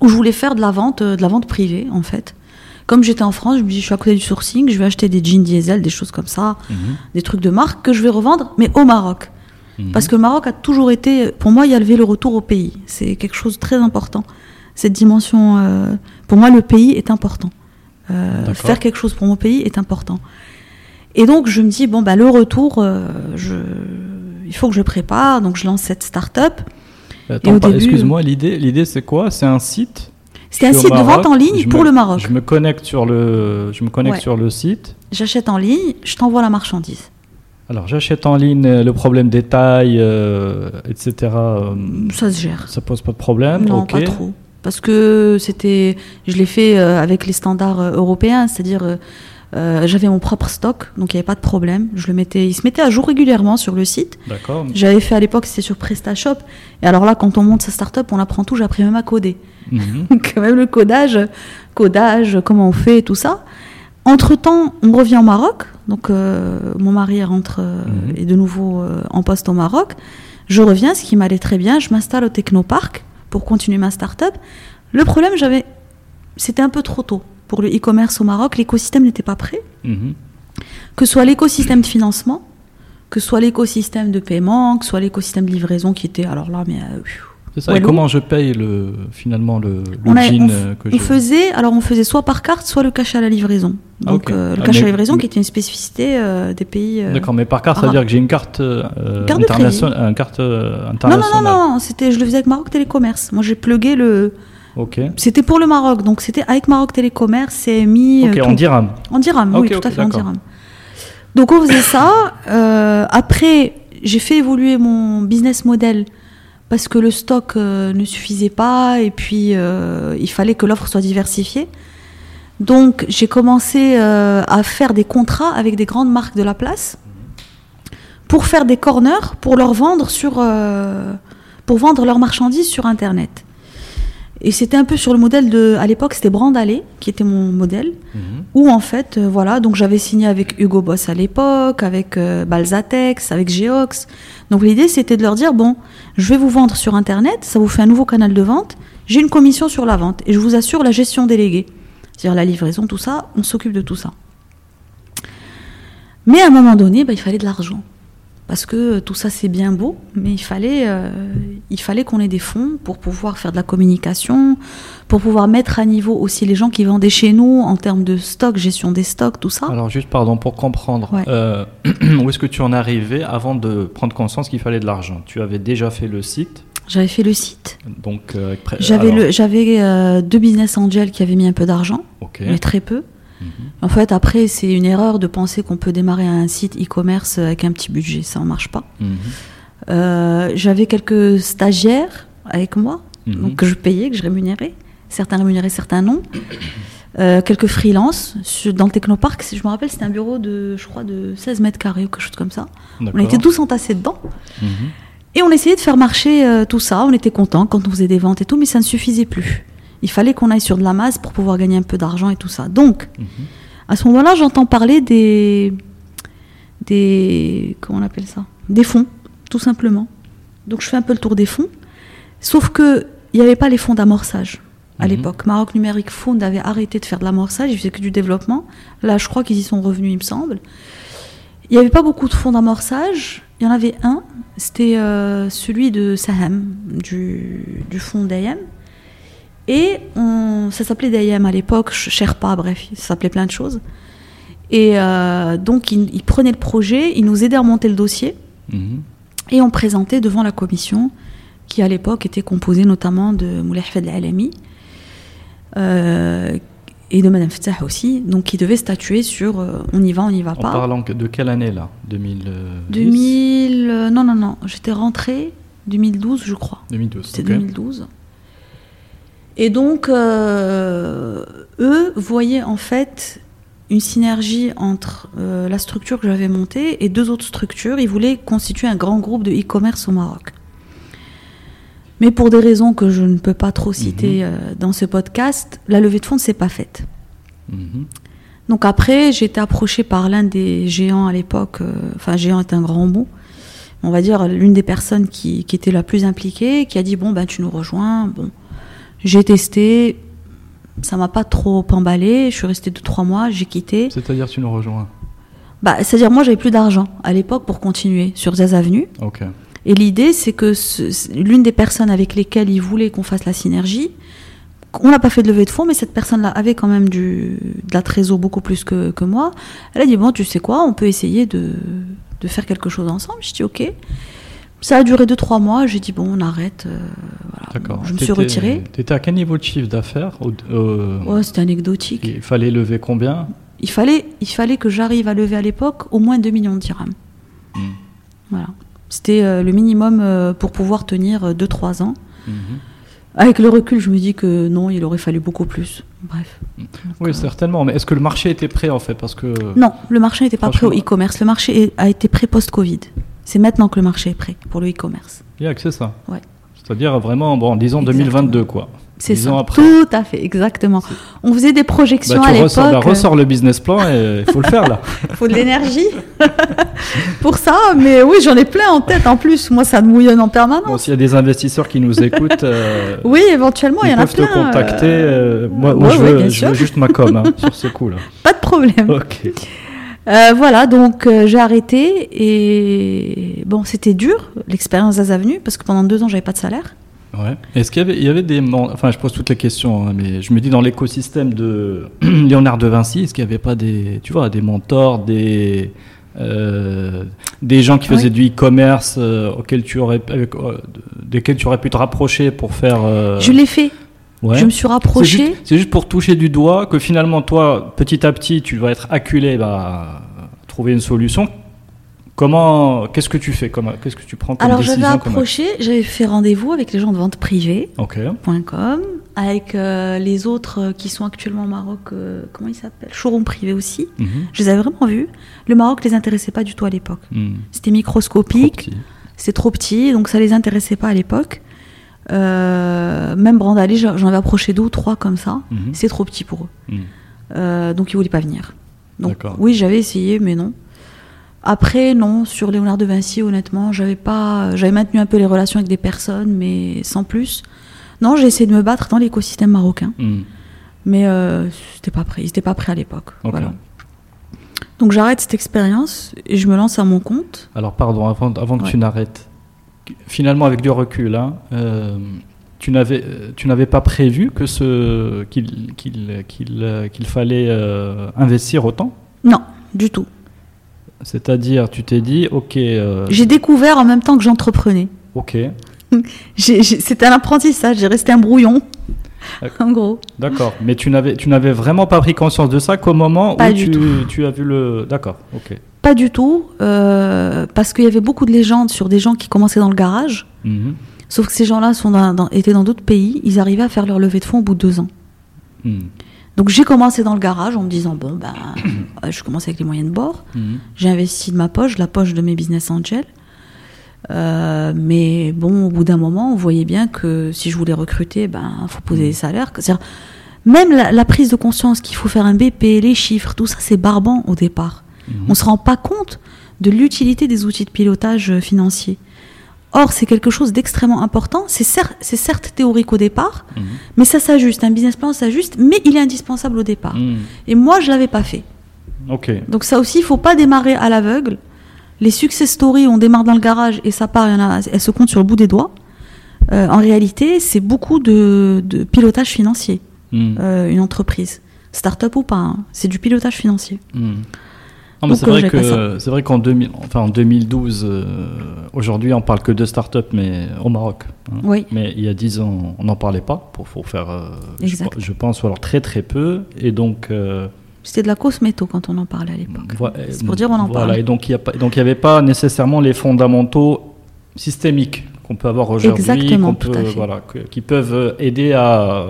où je voulais faire de la vente, euh, de la vente privée en fait. Comme j'étais en France, je me dis je suis à côté du sourcing, je vais acheter des jeans diesel, des choses comme ça, Mhm. des trucs de marque que je vais revendre, mais au Maroc. Mhm. Parce que le Maroc a toujours été, pour moi, il y a levé le retour au pays. C'est quelque chose de très important. Cette dimension, euh, pour moi, le pays est important. Euh, faire quelque chose pour mon pays est important. Et donc, je me dis, bon, bah, le retour, euh, je, il faut que je prépare. Donc, je lance cette start-up. Attends, début- excuse-moi, l'idée, l'idée c'est quoi? C'est un site? C'était un site au de Maroc, vente en ligne pour me- le Maroc. Je me connecte sur le, je me connecte Ouais. sur le site. J'achète en ligne, je t'envoie la marchandise. Alors j'achète en ligne euh, le problème des tailles, euh, etc. euh, Ça se gère. ça pose pas de problème. Non, pas trop. Parce que c'était, je l'ai fait avec les standards européens, c'est-à-dire euh, j'avais mon propre stock, donc il n'y avait pas de problème. Je le mettais, il se mettait à jour régulièrement sur le site. D'accord. J'avais fait à l'époque, c'était sur PrestaShop. Et alors là, quand on monte sa startup, on apprend tout. J'ai appris même à coder. Mhm. [laughs] Donc même le codage, codage, comment on fait, tout ça. Entre temps, on revient au Maroc. Donc euh, mon mari rentre euh, Mhm. est de nouveau en poste au Maroc. Je reviens, ce qui m'allait très bien. Je m'installe au Technopark pour continuer ma start-up. Le problème, j'avais, c'était un peu trop tôt pour le e-commerce au Maroc. L'écosystème n'était pas prêt. Mhm. Que ce soit l'écosystème de financement, que ce soit l'écosystème de paiement, que ce soit l'écosystème de livraison qui était alors là, mais euh, C'est ça. Ouais, Et comment je paye le, finalement le, On a- euh, que On faisait, alors on faisait soit par carte, soit le cash à la livraison. Ah, Donc euh, le Ah, cash à la livraison qui était une spécificité euh, des pays. euh, D'accord, mais par carte, ça veut dire que j'ai une carte Carte internationale, une carte euh, Non, non, internationale. non, non, c'était, je le faisais avec Maroc Télécommerce. Moi, j'ai plugué le. Ok. C'était pour le Maroc, donc c'était avec Maroc Télécommerce, CMI. Ok, euh, on tout. dirham. En dirham, oui, Ok, tout ok, à fait en dirham. Donc on faisait ça. euh, après, j'ai fait évoluer mon business model parce que le stock euh, ne suffisait pas et puis euh, il fallait que l'offre soit diversifiée. Donc j'ai commencé à faire des contrats avec des grandes marques de la place pour faire des corners pour leur vendre sur pour vendre leurs marchandises sur internet. Et c'était un peu sur le modèle de à l'époque c'était Brandalé qui était mon modèle Mhm. où en fait, euh, voilà, donc j'avais signé avec Hugo Boss à l'époque, avec euh, Balzatex, avec Geox. Donc l'idée c'était de leur dire bon, je vais vous vendre sur internet, ça vous fait un nouveau canal de vente, j'ai une commission sur la vente et je vous assure la gestion déléguée, c'est-à-dire la livraison, tout ça, on s'occupe de tout ça. Mais à un moment donné, bah, il fallait de l'argent. Parce que tout ça c'est bien beau, mais il fallait, euh, il fallait qu'on ait des fonds pour pouvoir faire de la communication, pour pouvoir mettre à niveau aussi les gens qui vendaient chez nous en termes de stock, gestion des stocks, tout ça. Alors juste pardon pour comprendre, Ouais. euh, [clears throat] où est-ce que tu en arrivé avant de prendre conscience qu'il fallait de l'argent? Tu avais déjà fait le site, J'avais fait le site. donc euh, J'avais alors, j'avais euh, deux business angels qui avaient mis un peu d'argent, mais très peu. En fait, après, c'est une erreur de penser qu'on peut démarrer un site e-commerce avec un petit budget. Ça ne marche pas. Mhm. Euh, j'avais quelques stagiaires avec moi, Mhm. donc que je payais, que je rémunérais. Certains rémunéraient, certains non. Euh, quelques freelances dans le Technopark. Je me rappelle, c'était un bureau de, je crois, de 16 mètres carrés ou quelque chose comme ça. On était tous entassés dedans. Mhm. Et on essayait de faire marcher euh, tout ça. On était contents quand on faisait des ventes et tout, mais ça ne suffisait plus. Il fallait qu'on aille sur de la masse pour pouvoir gagner un peu d'argent et tout ça. Donc, Mhm. à ce moment-là, j'entends parler des, des, comment on appelle ça, des fonds, tout simplement. Donc, je fais un peu le tour des fonds. Sauf que il n'y avait pas les fonds d'amorçage à Mhm. l'époque. Maroc Numérique Fund avait arrêté de faire de l'amorçage, ils faisaient que du développement. Là, je crois qu'ils y sont revenus, il me semble. Il n'y avait pas beaucoup de fonds d'amorçage. Il y en avait un, c'était euh, celui de Saham, du, du fonds d'AYM. Et on, ça s'appelait d'AYM à l'époque, Sherpa, bref, ça s'appelait plein de choses. Et euh, donc, ils il prenaient le projet, ils nous aidaient à monter le dossier Mhm. et on présentait devant la commission qui à l'époque était composée notamment de Moulay Hafed Al-Alami euh, et de Madame Fatah aussi, donc qui devait statuer sur euh, on y va, on n'y va En pas. parlant que- de quelle année là? 2000 2000, euh, non, non, non, j'étais rentrée 2012, je crois. 2012. C'était ok. 2012. Et donc, euh, eux voyaient en fait une synergie entre euh, la structure que j'avais montée et deux autres structures. Ils voulaient constituer un grand groupe de e-commerce au Maroc. Mais pour des raisons que je ne peux pas trop citer euh, dans ce podcast, la levée de fonds ne s'est pas faite. Mhm. Donc après, j'ai été approchée par l'un des géants à l'époque, euh, enfin géant est un grand mot, on va dire l'une des personnes qui, qui était la plus impliquée, qui a dit bon ben tu nous rejoins, bon, J'ai testé, ça m'a pas trop emballé. Je suis restée deux trois mois, j'ai quitté. C'est-à-dire tu nous rejoins Bah, c'est-à-dire moi j'avais plus d'argent à l'époque pour continuer sur Zaz Avenue. Ok. Et l'idée c'est que l'une des personnes avec lesquelles il voulait qu'on fasse la synergie, on n'a pas fait de levée de fonds, mais cette personne-là avait quand même du, de la trésor beaucoup plus que, que moi. Elle a dit bon, tu sais quoi, on peut essayer de, de faire quelque chose ensemble. J'ai dit ok. Ça a duré deux trois mois. J'ai dit bon, on arrête. euh, voilà. D'accord. Je me suis retirée. T'étais à quel niveau de chiffre d'affaires euh, Ouais, c'était anecdotique. Il fallait lever combien? Il fallait, il fallait que j'arrive à lever à l'époque au moins 2 millions de dirhams. Hmm. Voilà. C'était euh, le minimum euh, pour pouvoir tenir 2-3 ans. Mhm. Avec le recul, je me dis que non, il aurait fallu beaucoup plus. Bref. Oui, euh, certainement. Mais est-ce que le marché était prêt en fait? Parce que Non, le marché n'était pas prêt au e-commerce. Le marché a été prêt post-Covid. C'est maintenant que le marché est prêt pour le e-commerce. il y a que ça. Ouais. C'est-à-dire vraiment, bon, disons Exactement. 2022 quoi. C'est ça. après. Tout à fait, exactement. On faisait des projections Bah, à l'époque. bah, ressors le business plan et il [laughs] faut le faire là. Il faut de l'énergie [laughs] pour ça, mais oui, j'en ai plein en tête en plus. Moi, ça me mouillonne en permanence. Bon, s'il y a des investisseurs qui nous écoutent, euh, [laughs] Oui, éventuellement, il y ils en a peuvent te plein. contacter. euh, euh, moi, moi, ouais, je, veux, je juste ma com hein, sur ce coup là. Pas de problème. Ok. Euh, voilà, donc euh, j'ai arrêté et bon, c'était dur l'expérience des avenues parce que pendant deux ans, j'avais pas de salaire. Ouais. Est-ce qu'il y avait, il y avait des. Enfin, je pose toutes les questions, hein, mais je me dis dans l'écosystème de [clears throat] Léonard de Vinci, est-ce qu'il n'y avait pas des, tu vois, des mentors, des. euh, des gens qui faisaient Oui. du e-commerce auxquels tu aurais, desquels tu aurais pu te rapprocher pour faire. Je l'ai fait. Ouais. Je me suis C'est rapprochée. juste, c'est juste pour toucher du doigt que finalement, toi, petit à petit, tu vas être acculé bah, trouver une solution. Comment, qu'est-ce que tu fais comme, Qu'est-ce que tu prends comme Alors j'avais décision comme- approché, j'avais fait rendez-vous avec les gens de vente privée. Ok. .com, avec euh, les autres euh, qui sont actuellement au Maroc, euh, comment ils s'appellent? Showroom privé aussi. Mhm. Je les avais vraiment vus. Le Maroc les intéressait pas du tout à l'époque. Mhm. C'était microscopique, c'était trop petit, donc ça les intéressait pas à l'époque. Euh, même Brandali, j'en avais approché deux ou trois comme ça. Mhm. C'est trop petit pour eux. Mhm. Euh, donc ils voulaient pas venir. Donc oui, j'avais essayé, mais non. Après, non, sur Léonard de Vinci, honnêtement, j'avais pas, j'avais maintenu un peu les relations avec des personnes, mais sans plus. Non, j'ai essayé de me battre dans l'écosystème marocain, Mhm. mais euh, c'était pas prêt. Ils étaient pas prêts à l'époque. Voilà. Donc j'arrête cette expérience et je me lance à mon compte. Alors, pardon, avant, avant que Ouais. tu n'arrêtes, finalement, avec du recul, hein, euh, tu n'avais euh, tu n'avais pas prévu que ce qu'il qu'il qu'il euh, qu'il fallait euh, investir autant? Non, du tout. C'est-à-dire, tu t'es dit, ok, euh, J'ai découvert en même temps que j'entreprenais. ok, [laughs] C'était un apprentissage. J'ai resté un brouillon. En gros. d'accord. Mais tu n'avais tu n'avais vraiment pas pris conscience de ça qu'au moment Pas où tu, tu as vu le. D'accord, ok. Pas du tout, euh, parce qu'il y avait beaucoup de légendes sur des gens qui commençaient dans le garage. Mhm. Sauf que ces gens-là sont dans- dans- étaient dans d'autres pays. Ils arrivaient à faire leur levée de fonds au bout de deux ans. Mhm. Donc j'ai commencé dans le garage en me disant bon ben [coughs] euh, je commence avec les moyens de bord. Mhm. J'ai investi de ma poche, de la poche de mes business angels. Euh, mais bon, au bout d'un moment, on voyait bien que si je voulais recruter, ben faut poser des salaires. C'est-à-dire, même la, la prise de conscience qu'il faut faire un BP, les chiffres, tout ça, c'est barbant au départ. Mhm. On se rend pas compte de l'utilité des outils de pilotage euh, financier. Or, c'est quelque chose d'extrêmement important. C'est certes, théorique au départ, Mhm. mais ça s'ajuste. Un business plan s'ajuste, mais il est indispensable au départ. Mhm. Et moi, je l'avais pas fait. Ok. Donc ça aussi, il faut pas démarrer à l'aveugle. Les success stories, on démarre dans le garage et ça part, y en a, elles se comptent sur le bout des doigts. Euh, en réalité, c'est beaucoup de, de pilotage financier, euh, une entreprise. Start-up ou pas, hein, c'est du pilotage financier. Non, mais Donc, c'est euh, vrai que c'est vrai qu'en 2000, enfin en 2012, euh, aujourd'hui on parle que de start-up, mais au Maroc. hein. Oui, Mais il y a 10 ans, on n'en parlait pas. Pour, faire, euh, je, pense, ou alors très très peu. Et donc, euh, c'était de la cosméto quand on en parlait à l'époque. voi- C'est pour dire on en voilà, parle. Et donc il y a pas, donc il y avait pas nécessairement les fondamentaux systémiques qu'on peut avoir aujourd'hui, fait. voilà, qui peuvent aider à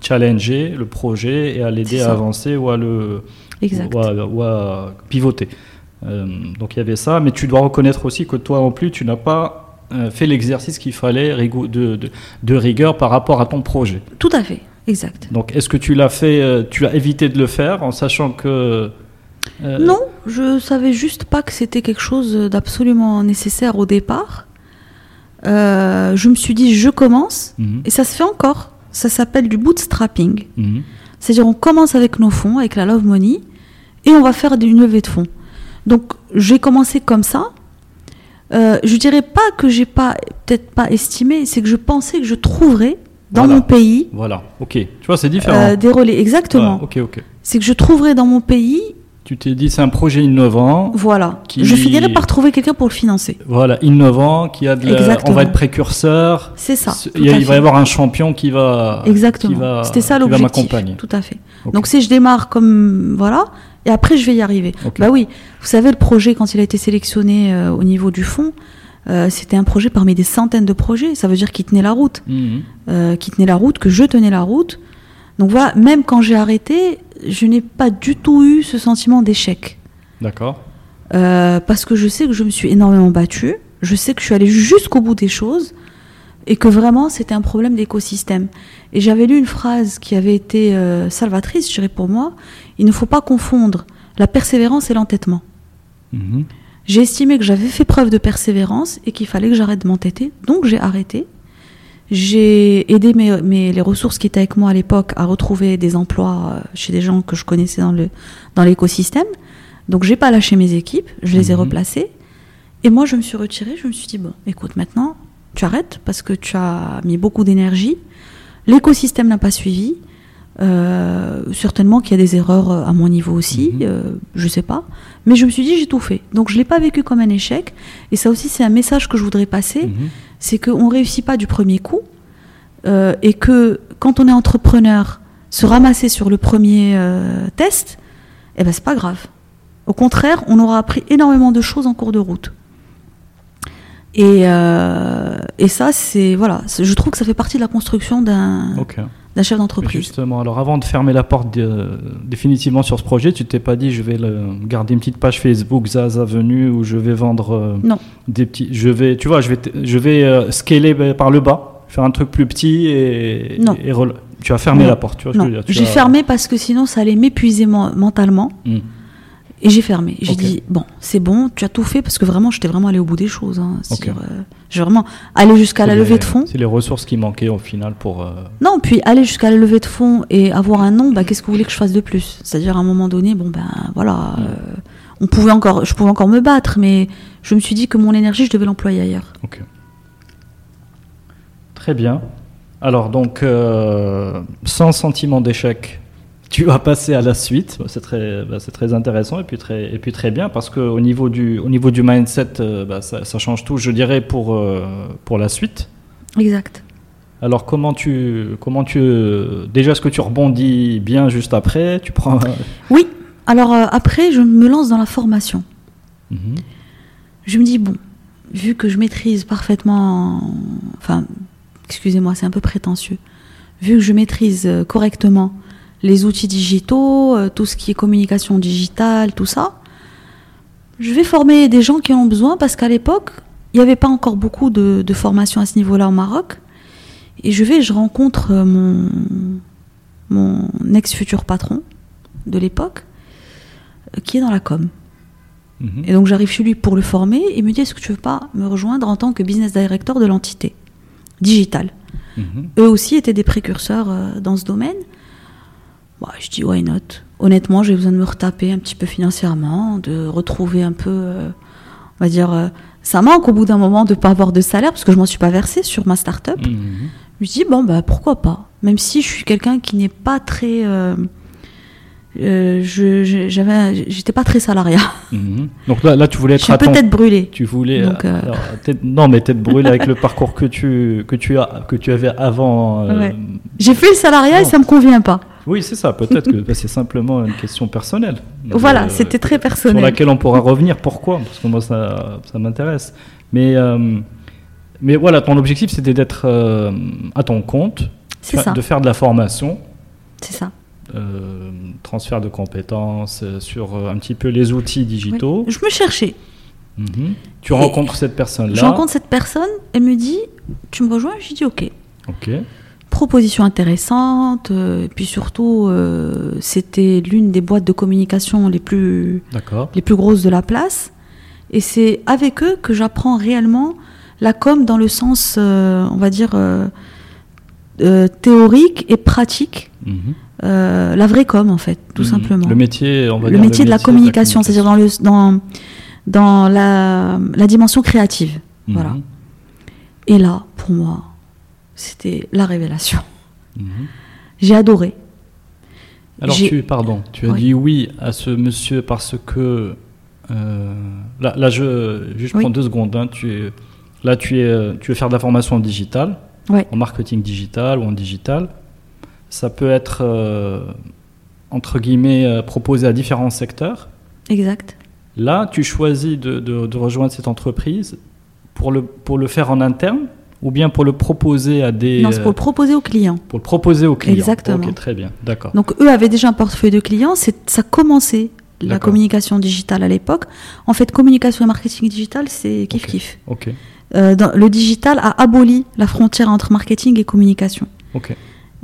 challenger le projet et à l'aider à avancer ou à le Exact. ou à, ou à pivoter. Euh, donc il y avait ça, mais tu dois reconnaître aussi que toi non plus, tu n'as pas euh, fait l'exercice qu'il fallait de, de, de rigueur par rapport à ton projet. Tout à fait, exact. Donc est-ce que tu l'as fait, euh, tu as évité de le faire en sachant que... euh, Non, je savais juste pas que c'était quelque chose d'absolument nécessaire au départ. Je me suis dit, je commence, mhm, et ça se fait encore. ça s'appelle du bootstrapping. Mhm. C'est-à-dire on commence avec nos fonds, avec la Love Money, et on va faire une levée de fonds. Donc j'ai commencé comme ça. Euh, je dirais pas que j'ai pas peut-être pas estimé, c'est que je pensais que je trouverais dans Voilà. mon pays Voilà, ok. Tu vois, c'est différent. euh, des relais. Exactement. Voilà, ok, ok. C'est que je trouverais dans mon pays, Tu t'es dit, c'est un projet innovant. voilà. Qui- Je finirais par trouver quelqu'un pour le financer. Voilà, innovant, qui a de la- on va être précurseur. C'est ça. Il, va y avoir un champion qui va, Exactement. C'était ça l'objectif. m'accompagner. Tout à fait. Donc si je démarre comme voilà, et après je vais y arriver. Bah oui, vous savez le projet quand il a été sélectionné euh, au niveau du fond, euh, c'était un projet parmi des centaines de projets. Ça veut dire qu'il tenait la route, Mhm. euh, qu'il tenait la route, que je tenais la route. Donc voilà, même quand j'ai arrêté, je n'ai pas du tout eu ce sentiment d'échec. D'accord. Euh, parce que je sais que je me suis énormément battue, je sais que je suis allée jusqu'au bout des choses et que vraiment c'était un problème d'écosystème. Et j'avais lu une phrase qui avait été euh, salvatrice, je dirais pour moi, il ne faut pas confondre la persévérance et l'entêtement. Mhm. J'ai estimé que j'avais fait preuve de persévérance et qu'il fallait que j'arrête de m'entêter, donc j'ai arrêté. J'ai aidé mes, mes- les ressources qui étaient avec moi à l'époque à retrouver des emplois euh, chez des gens que je connaissais dans le dans l'écosystème. Donc j'ai pas lâché mes équipes, je les ai Mhm. replacées. Et moi je me suis retirée, je me suis dit bon, écoute maintenant, tu arrêtes parce que tu as mis beaucoup d'énergie. L'écosystème n'a pas suivi. Euh, certainement qu'il y a des erreurs euh, à mon niveau aussi, Mhm. euh, je sais pas. Mais je me suis dit j'ai tout fait. Donc je l'ai pas vécu comme un échec. Et ça aussi c'est un message que je voudrais passer Mhm. C'est qu'on ne réussit pas du premier coup euh, et que quand on est entrepreneur, se ramasser sur le premier euh, test, eh ben c'est pas grave. Au contraire, on aura appris énormément de choses en cours de route. Et, euh, ça, c'est voilà, je trouve que ça fait partie de la construction d'un. D'un chef d'entreprise. Justement, alors avant de fermer la porte définitivement sur ce projet, tu t'es pas dit je vais le- garder une petite page Facebook Zaza Venu où je vais vendre euh, Non. des petits. Je vais, tu vois, je vais, je vais euh, scaler ben, par le bas, faire un truc plus petit et. Non. et tu as fermé Non. la porte, tu vois. ce que Non, je veux dire, tu j'ai as- fermé parce que sinon ça allait m'épuiser mentalement Hmm. Et j'ai fermé. J'ai dit bon, c'est bon, tu as tout fait parce que vraiment j'étais vraiment allé au bout des choses. Hein, euh, j'ai vraiment allé jusqu'à la levée de fonds. C'est les ressources qui manquaient au final pour. euh, Non, puis aller jusqu'à la levée de fonds et avoir un nom, bah, qu'est-ce que vous voulez que je fasse de plus? C'est-à-dire à un moment donné, bon ben voilà, Mm. euh, on pouvait encore, je pouvais encore me battre, mais je me suis dit que mon énergie, je devais l'employer ailleurs. Ok. Très bien. Alors donc, sans sentiment d'échec, tu vas passer à la suite. C'est très, bah, c'est très intéressant et puis très, et puis très bien parce qu'au niveau du, au niveau du mindset, euh, bah, ça, ça change tout, je dirais, pour, euh, pour la suite. Exact. Alors comment tu, comment tu, euh, déjà est-ce que tu rebondis bien juste après? Tu prends. Oui. Alors euh, après, je me lance dans la formation. Mhm. Je me dis bon, vu que je maîtrise parfaitement, enfin, excusez-moi, c'est un peu prétentieux. Vu que je maîtrise correctement les outils digitaux, euh, tout ce qui est communication digitale, tout ça, je vais former des gens qui en ont besoin parce qu'à l'époque, il n'y avait pas encore beaucoup de, de formation à ce niveau-là au Maroc. Et je vais, je rencontre euh, mon, mon ex-futur patron de l'époque, euh, qui est dans la com. Mhm. Et donc j'arrive chez lui pour le former et il me dit est-ce que tu veux pas me rejoindre en tant que business director de l'entité digitale? Mhm. Eux aussi étaient des précurseurs dans ce domaine. Bah, je dis why not? Honnêtement, j'ai besoin de me retaper un petit peu financièrement, de retrouver un peu, euh, on va dire, euh, ça manque au bout d'un moment de pas avoir de salaire parce que je m'en suis pas versé sur ma start-up. Mhm. Je me dis bon bah pourquoi pas? Même si je suis quelqu'un qui n'est pas très euh, euh, je je- j'avais j'étais pas très salariat Mhm. Donc là, là, tu voulais je être suis à ton peut-être brûlée Tu voulais. Donc, euh, alors, tête- non, mais tête brûlée avec le parcours que tu, que tu, as, que tu avais avant. euh, Ouais. j'ai fait le salariat et ça me convient pas Oui, c'est ça. Peut-être que bah, c'est simplement une question personnelle. [laughs] voilà Euh, c'était très Sur personnel laquelle on pourra revenir. Pourquoi? Parce que moi, ça, ça m'intéresse. Mais, euh, mais voilà, ton objectif, c'était d'être euh, à ton compte, de faire de la formation. c'est ça euh, transfert de compétences euh, sur euh, un petit peu les outils digitaux. je me cherchais Mhm. Tu rencontres cette personne-là. je rencontre cette personne elle me dit tu me rejoins? Je dis ok Ok. proposition intéressante et puis surtout euh, c'était l'une des boîtes de communication les plus les plus grosses de la place. Et c'est avec eux que j'apprends réellement la com dans le sens, euh, on va dire, euh, euh, théorique et pratique. Mhm. Euh, la vraie com, en fait, tout Mhm. simplement. Le métier, on va Le dire métier de la communication, c'est-à-dire dans, le, dans, dans la, la dimension créative. Mhm. voilà. Et là, pour moi, c'était la révélation. Mhm. J'ai adoré. Alors, tu, pardon, tu as Oui. dit oui à ce monsieur parce que. euh, là, là, je juste Oui. prends deux secondes. hein, tu es, là, tu, es, tu veux faire de la formation en digital, Ouais. en marketing digital ou en digital. Ça peut être, euh, entre guillemets, euh, proposé à différents secteurs. Exact. Là, tu choisis de, de- de rejoindre cette entreprise pour le, pour le faire en interne ou bien pour le proposer à des. non, c'est pour le proposer aux clients. pour le proposer aux clients. Exactement. Ok, très bien, d'accord. Donc eux avaient déjà un portefeuille de clients, ça commençait la communication digitale à l'époque. En fait, communication et marketing digital, c'est kiff Ok. kiff. Ok, Euh, le digital a aboli la frontière entre marketing et communication. ok.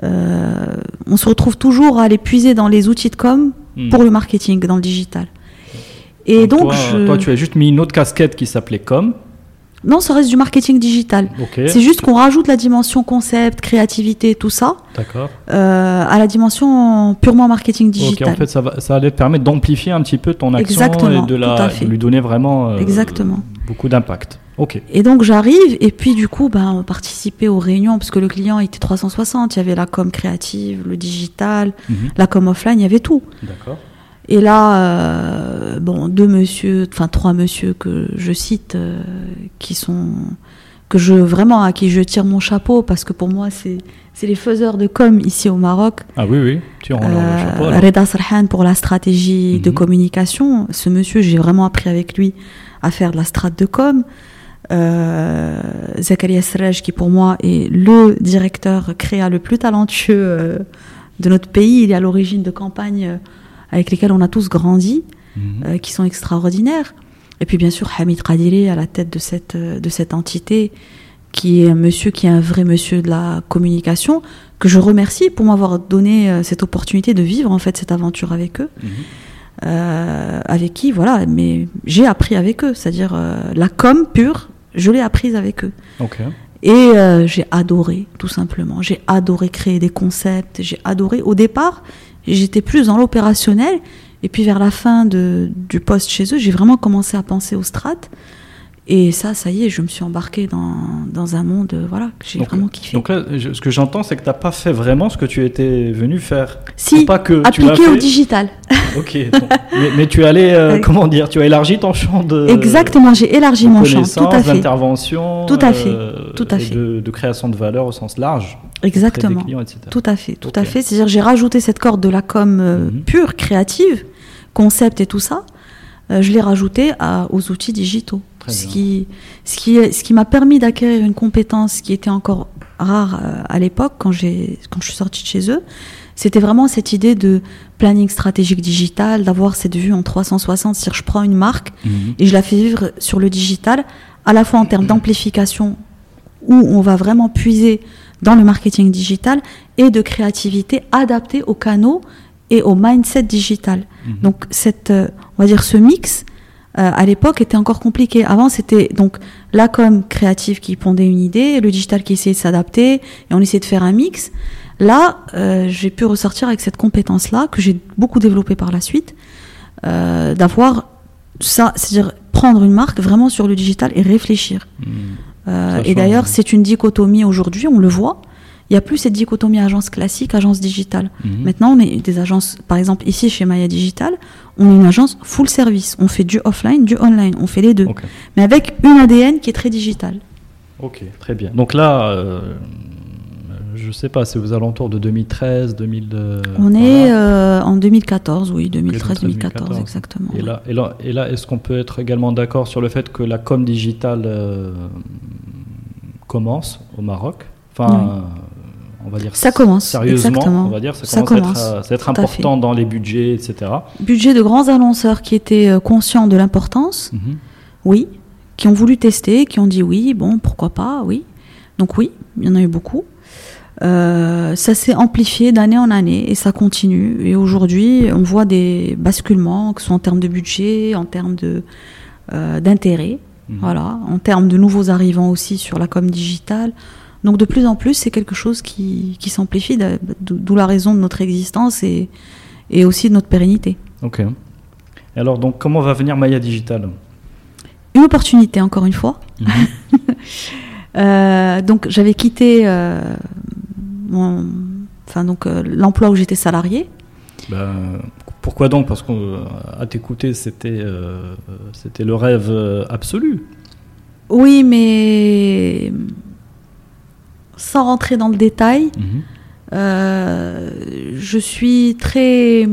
Euh, on se retrouve toujours à aller puiser dans les outils de com Hmm. pour le marketing dans le digital. Et donc, toi, je- toi, tu as juste mis une autre casquette qui s'appelait com. non, ça reste du marketing digital. C'est juste qu'on rajoute la dimension concept, créativité, tout ça, euh, à la dimension purement marketing digital. en fait, ça, va, ça allait te permettre d'amplifier un petit peu ton action Exactement, et de, la, de lui donner vraiment euh, Exactement. beaucoup d'impact. Et donc j'arrive et puis du coup ben, on participait aux réunions parce que le client était 360, il y avait la com créative, le digital, Mhm. la com offline, il y avait tout. D'accord. Et là, euh, bon, deux monsieur, enfin trois monsieur que je cite, euh, qui sont que je vraiment à qui je tire mon chapeau parce que pour moi c'est c'est les faiseurs de com ici au Maroc. Ah oui, oui. Tu en as le Euh, chapeau. alors. Reda Sarhan pour la stratégie de Mhm. communication. Ce monsieur, j'ai vraiment appris avec lui à faire de la strat de com. Euh, Zakaria Sraj, qui pour moi est le directeur créa le plus talentueux euh, de notre pays. Il est à l'origine de campagnes euh, avec lesquelles on a tous grandi, Mhm. euh, qui sont extraordinaires. Et puis bien sûr Hamid Kadiri à la tête de cette, de cette entité, qui est un monsieur qui est un vrai monsieur de la communication, que je remercie pour m'avoir donné cette opportunité de vivre en fait cette aventure avec eux, Mhm. euh, avec qui voilà, mais j'ai appris avec eux, c'est-à-dire euh, la com pure, je l'ai apprise avec eux. Et euh, j'ai adoré, tout simplement. J'ai adoré créer des concepts. J'ai adoré. Au départ, j'étais plus dans l'opérationnel. Et puis vers la fin de, du poste chez eux, j'ai vraiment commencé à penser aux strates. Et ça, ça y est, je me suis embarquée dans, dans un monde euh, voilà, que j'ai vraiment kiffé. Donc là, je- ce que j'entends, c'est que tu n'as pas fait vraiment ce que tu étais venu faire. si, pas que tu appliqué au fait. digital. [laughs] Ok. donc, mais, mais tu allais, euh, comment dire, tu as élargi ton champ de. Exactement, j'ai élargi mon champ. Tout à fait. d'intervention, Tout à fait, euh, tout à fait. De, de création de valeur au sens large. Exactement. clients, etc. Tout à fait, tout à fait. C'est-à-dire j'ai rajouté cette corde de la com euh, Mhm. pure, créative, concept et tout ça. je l'ai rajouté à- aux outils digitaux. Très Ce bien. qui, ce qui, ce qui m'a permis d'acquérir une compétence qui était encore rare euh, à l'époque quand j'ai, quand je suis sortie de chez eux. C'était vraiment cette idée de planning stratégique digital, d'avoir cette vue en 360. C'est-à-dire je prends une marque Mhm. et je la fais vivre sur le digital, à la fois en termes d'amplification, où on va vraiment puiser dans le marketing digital, et de créativité adaptée aux canaux et au mindset digital. Mhm. Donc, cette, euh, on va dire ce mix, euh, à l'époque, était encore compliqué. Avant, c'était donc la com créative qui pondait une idée, le digital qui essayait de s'adapter, et on essayait de faire un mix. Là, euh, j'ai pu ressortir avec cette compétence-là, que j'ai beaucoup développée par la suite, euh, d'avoir ça, c'est-à-dire prendre une marque vraiment sur le digital et réfléchir. Mhm. Euh, et d'ailleurs, c'est une dichotomie aujourd'hui, on le voit. Il n'y a plus cette dichotomie agence classique, agence digitale. Mhm. Maintenant, on est des agences, par exemple ici chez Maya Digital, on est une agence full service. On fait du offline, du online, on fait les deux. Mais avec une ADN qui est très digitale. Ok, très bien. Donc là, euh, je sais pas, c'est aux alentours de 2013, 2000. euh, on est voilà. euh, en 2014, oui, 2013-2014 2014. exactement. Et là, et là, et là est-ce qu'on peut être également d'accord sur le fait que la com digitale commence au Maroc? Enfin, on va dire Ça commence, sérieusement, exactement. on va dire, ça, Ça commence, à être, à être à important dans les budgets, etc. Budget de grands annonceurs qui étaient euh, conscients de l'importance, Mhm. oui, qui ont voulu tester, qui ont dit oui, bon, pourquoi pas, oui. Donc oui, il y en a eu beaucoup. Euh, ça s'est amplifié d'année en année et ça continue. Et aujourd'hui, on voit des basculements, que ce soit en termes de budget, en termes de euh, d'intérêt, Mhm. voilà, en termes de nouveaux arrivants aussi sur la com digitale. Donc de plus en plus, c'est quelque chose qui, qui s'amplifie, d'où la raison de notre existence et, et aussi de notre pérennité. Ok. Et alors, donc, comment va venir Maya Digital? Une opportunité, encore une fois. [laughs] Euh, donc j'avais quitté euh, mon- enfin, donc, euh, l'emploi où j'étais salarié. Ben, Pourquoi donc? Parce qu'à t'écouter, c'était c'était le rêve absolu. Oui, mais sans rentrer dans le détail, euh, je suis très...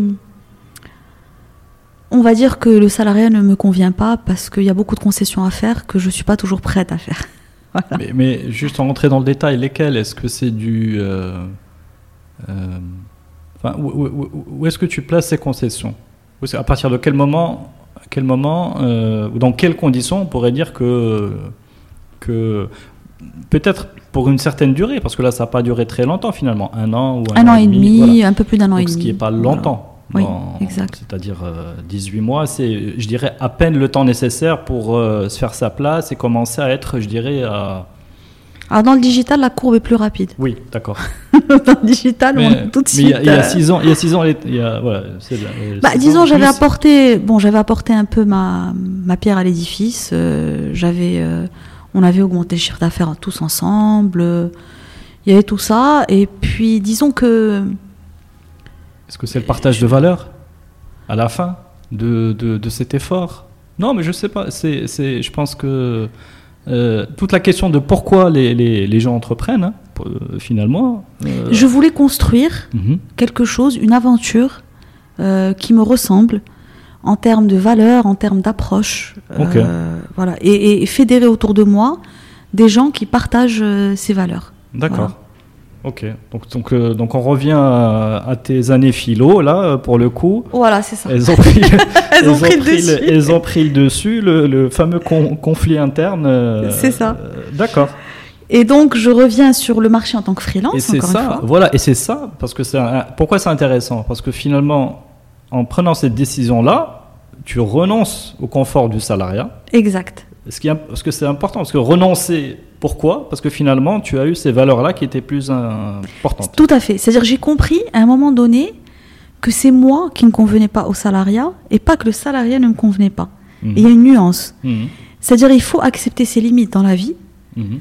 On va dire que le salariat ne me convient pas parce qu'il y a beaucoup de concessions à faire que je ne suis pas toujours prête à faire. [laughs] Voilà. Mais, mais juste en rentrer dans le détail, lesquels Est-ce que c'est du. euh, euh, enfin, où, où- où- où est-ce que tu places ces concessions? À partir de quel moment, quel moment ou dans quelles conditions on pourrait dire que. que Peut-être pour une certaine durée, parce que là, ça n'a pas duré très longtemps finalement, un an ou un, Un an et demi, voilà. un peu plus d'un an et demi. ce qui n'est pas Voilà. longtemps. Oui, exact. C'est-à-dire euh, 18 mois, c'est, je dirais, à peine le temps nécessaire pour euh, se faire sa place et commencer à être, je dirais, à... Alors dans le digital, la courbe est plus rapide. Oui, d'accord. [laughs] dans le digital, on Mais, tout de mais suite. a- il y a euh, 6 ans, il y a six ans, il y a, voilà, euh, Bah, disons, j'avais apporté, bon, j'avais apporté un peu ma, ma pierre à l'édifice. euh, j'avais, euh, on avait augmenté le chiffre d'affaires tous ensemble. Il y avait tout ça. Et puis, disons que, Est-ce que c'est le partage de valeur à la fin de, de, de cet effort? Non, mais je sais pas. C'est, c'est, je pense que euh, toute la question de pourquoi les, les, les gens entreprennent, hein, pour- euh, finalement. euh, je voulais construire mhm. quelque chose, une aventure qui me ressemble en termes de valeur, en termes d'approche. Euh, voilà. Et, et fédérer autour de moi des gens qui partagent euh, ces valeurs. D'accord. Voilà. Ok. Donc, donc, euh, donc on revient à, à tes années philo, là, pour le coup. Voilà, c'est ça. Elles ont pris, [laughs] Elles ont pris le dessus. elles ont pris le dessus, le, le fameux con- conflit interne. C'est ça. D'accord. Et donc, je reviens sur le marché en tant que freelance, Et c'est une ça, fois. voilà, et c'est ça, parce que c'est pourquoi c'est intéressant? Parce que finalement, en prenant cette décision-là, tu renonces au confort du salariat. Exact. Ce qui est, parce que c'est important, parce que renoncer, pourquoi? Parce que finalement, tu as eu ces valeurs-là qui étaient plus importantes. Tout à fait. C'est-à-dire, j'ai compris à un moment donné que c'est moi qui ne convenais pas au salariat et pas que le salariat ne me convenait pas. Mhm. Il y a une nuance. Mhm. C'est-à-dire, il faut accepter ses limites dans la vie Mhm.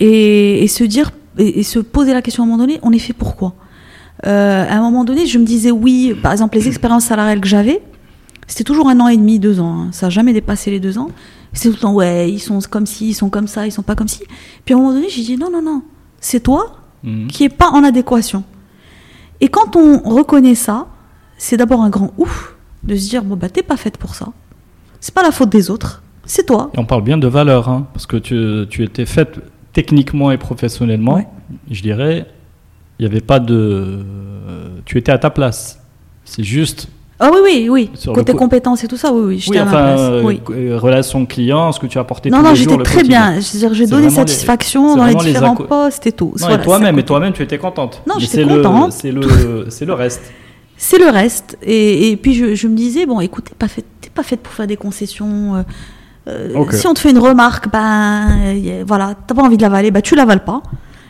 et, et se dire et, et se poser la question à un moment donné on est fait pourquoi Euh, à un moment donné je me disais oui par exemple les expériences salariales que j'avais c'était toujours un an et demi deux ans hein. ça n'a jamais dépassé les deux ans c'est tout le temps ouais ils sont comme ci ils sont comme ça ils sont pas comme ci puis à un moment donné j'ai dit non non non c'est toi Mhm. qui est pas en adéquation et quand on reconnaît ça c'est d'abord un grand ouf de se dire bon bah t'es pas faite pour ça c'est pas la faute des autres c'est toi Et on parle bien de valeurs, hein, parce que tu, tu étais faite techniquement et professionnellement, Ouais. je dirais, il n'y avait pas de... Tu étais à ta place. C'est juste ah oui oui oui Sur côté co- compétences et tout ça oui oui j'étais Oui, à ma place euh, oui. euh, relation client, ce que tu as apporté Non, tous non, j'étais très bien. C'est-à-dire, j'ai donné les- satisfaction dans les différents postes et tout. Non, Voilà, et toi-même, et toi-même, tu étais contente. Non, j'étais contente. C'est le, c'est le reste. [laughs] C'est le reste. Et, et puis, je, je me disais, bon, écoute, t'es pas faite, t'es pas faite pour faire des concessions. euh. Si on te fait une remarque, ben, voilà, t'as pas envie de l'avaler, ben, tu l'avales pas.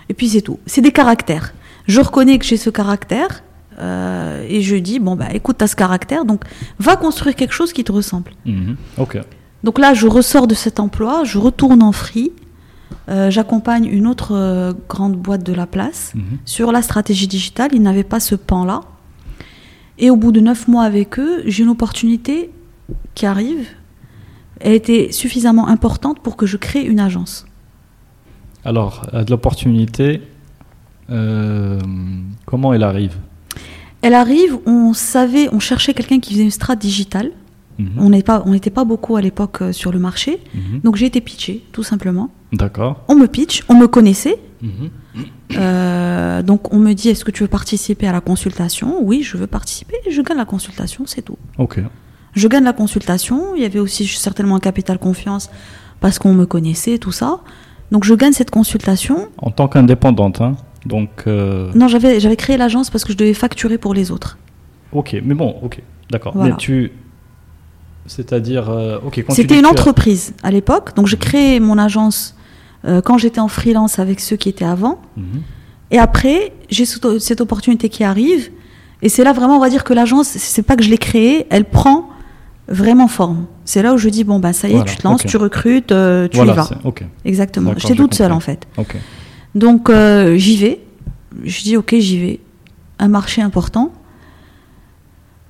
Et puis, c'est tout. C'est des caractères. Je reconnais que j'ai ce caractère. euh, et je dis, bon, bah, écoute, t'as ce caractère, donc va construire quelque chose qui te ressemble. Mhm. Ok. Donc là, je ressors de cet emploi, je retourne en free. euh, J'accompagne une autre euh, grande boîte de la place Mhm. sur la stratégie digitale. Ils n'avaient pas ce pan-là. Et au bout de neuf mois avec eux, j'ai une opportunité qui arrive. Elle était suffisamment importante pour que je crée une agence. Alors, de l'opportunité, comment elle arrive Elle arrive, on savait, on cherchait quelqu'un qui faisait une strat digitale. Mhm. On n'était pas, beaucoup à l'époque euh, sur le marché. Mhm. Donc j'ai été pitché, tout simplement. D'accord. On me pitch, on me connaissait. Mhm. Euh, donc on me dit est-ce que tu veux participer à la consultation? Oui, je veux participer. Et je gagne la consultation, c'est tout. Ok. Je gagne la consultation. Il y avait aussi certainement un capital confiance parce qu'on me connaissait, tout ça. Donc je gagne cette consultation. En tant qu'indépendante, hein. Donc, euh, Non, j'avais j'avais créé l'agence parce que je devais facturer pour les autres. ok. Mais bon, ok. D'accord. Voilà. Mais tu, c'est-à-dire, euh, ok. C'était une as- entreprise à l'époque. Donc j'ai créé mon agence euh, quand j'étais en freelance avec ceux qui étaient avant. Mhm. Et après, j'ai cette opportunité qui arrive. Et c'est là vraiment, on va dire que l'agence, c'est pas que je l'ai créée, elle prend vraiment forme. C'est là où je dis, bon, bah ça y est, Voilà, tu te lances, tu recrutes, euh, tu Voilà, y vas. c'est- ok. Exactement. J'étais toute seule en fait. Ok. Donc euh, j'y vais. Je dis ok j'y vais. Un marché important.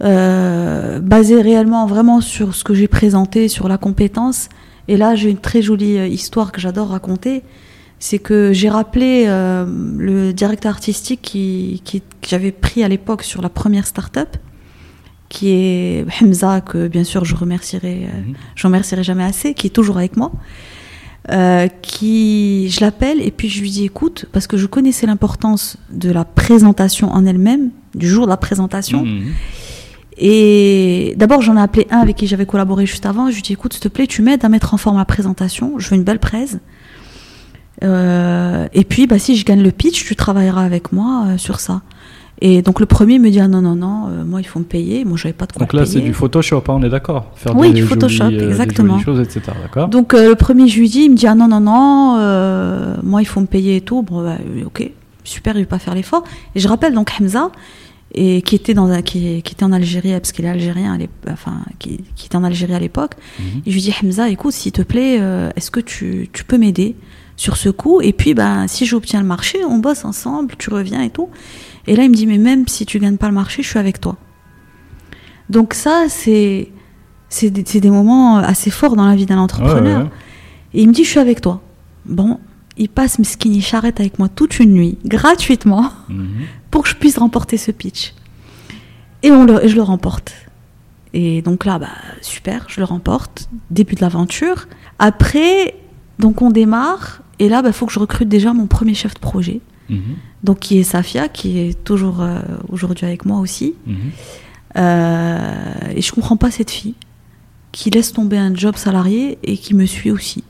Euh, basé réellement vraiment sur ce que j'ai présenté, sur la compétence. Et là j'ai une très jolie euh, histoire que j'adore raconter. C'est que j'ai rappelé euh, le directeur artistique qui, qui- que j'avais pris à l'époque sur la première start-up, qui est Hamza, que bien sûr je remercierai, Mhm. je remercierai jamais assez, qui est toujours avec moi. Euh, qui je l'appelle et puis je lui dis écoute parce que je connaissais l'importance de la présentation en elle-même du jour de la présentation. Mhm. et d'abord j'en ai appelé un avec qui j'avais collaboré juste avant. Je lui dis écoute s'il te plaît tu m'aides à mettre en forme la présentation. Je veux une belle presse. Euh, et puis bah si je gagne le pitch tu travailleras avec moi euh, sur ça et donc le premier me dit ah non non non euh, moi il faut me payer moi j'avais pas de quoi Donc là, c'est du Photoshop, hein, on est d'accord Faire Oui, des du Photoshop, jolies, euh, des exactement. jolies choses, etc. D'accord Donc euh, le premier, je lui dis, il me dit ah non non non, euh, moi il faut me payer et tout. Bon bah, ok, super, il veut pas faire l'effort. Et je rappelle donc Hamza et qui était dans un- qui, qui était en Algérie parce qu'il est algérien, à enfin qui, qui était en Algérie à l'époque. Mhm. Et je lui dis Hamza, écoute, s'il te plaît, est-ce que tu, tu peux m'aider? Sur ce coup Et puis ben si j'obtiens le marché, on bosse ensemble, tu reviens et tout. Et là il me dit mais même si tu gagnes pas le marché, je suis avec toi. Donc ça c'est c'est des, moments assez forts dans la vie d'un entrepreneur. Ouais, ouais. Et il me dit, je suis avec toi. Bon, il passe mes skinny charrette avec moi toute une nuit, gratuitement, Mhm. [laughs] pour que je puisse remporter ce pitch. Et, on le, et je le remporte. Et donc là, bah, super, je le remporte. Début de l'aventure. Après, donc on démarre. Et là, il faut que je recrute déjà mon premier chef de projet. Mhm. Donc qui est Safia, qui est toujours euh, aujourd'hui avec moi aussi. Mhm. Euh, et je comprends pas cette fille qui laisse tomber un job salarié et qui me suit aussi.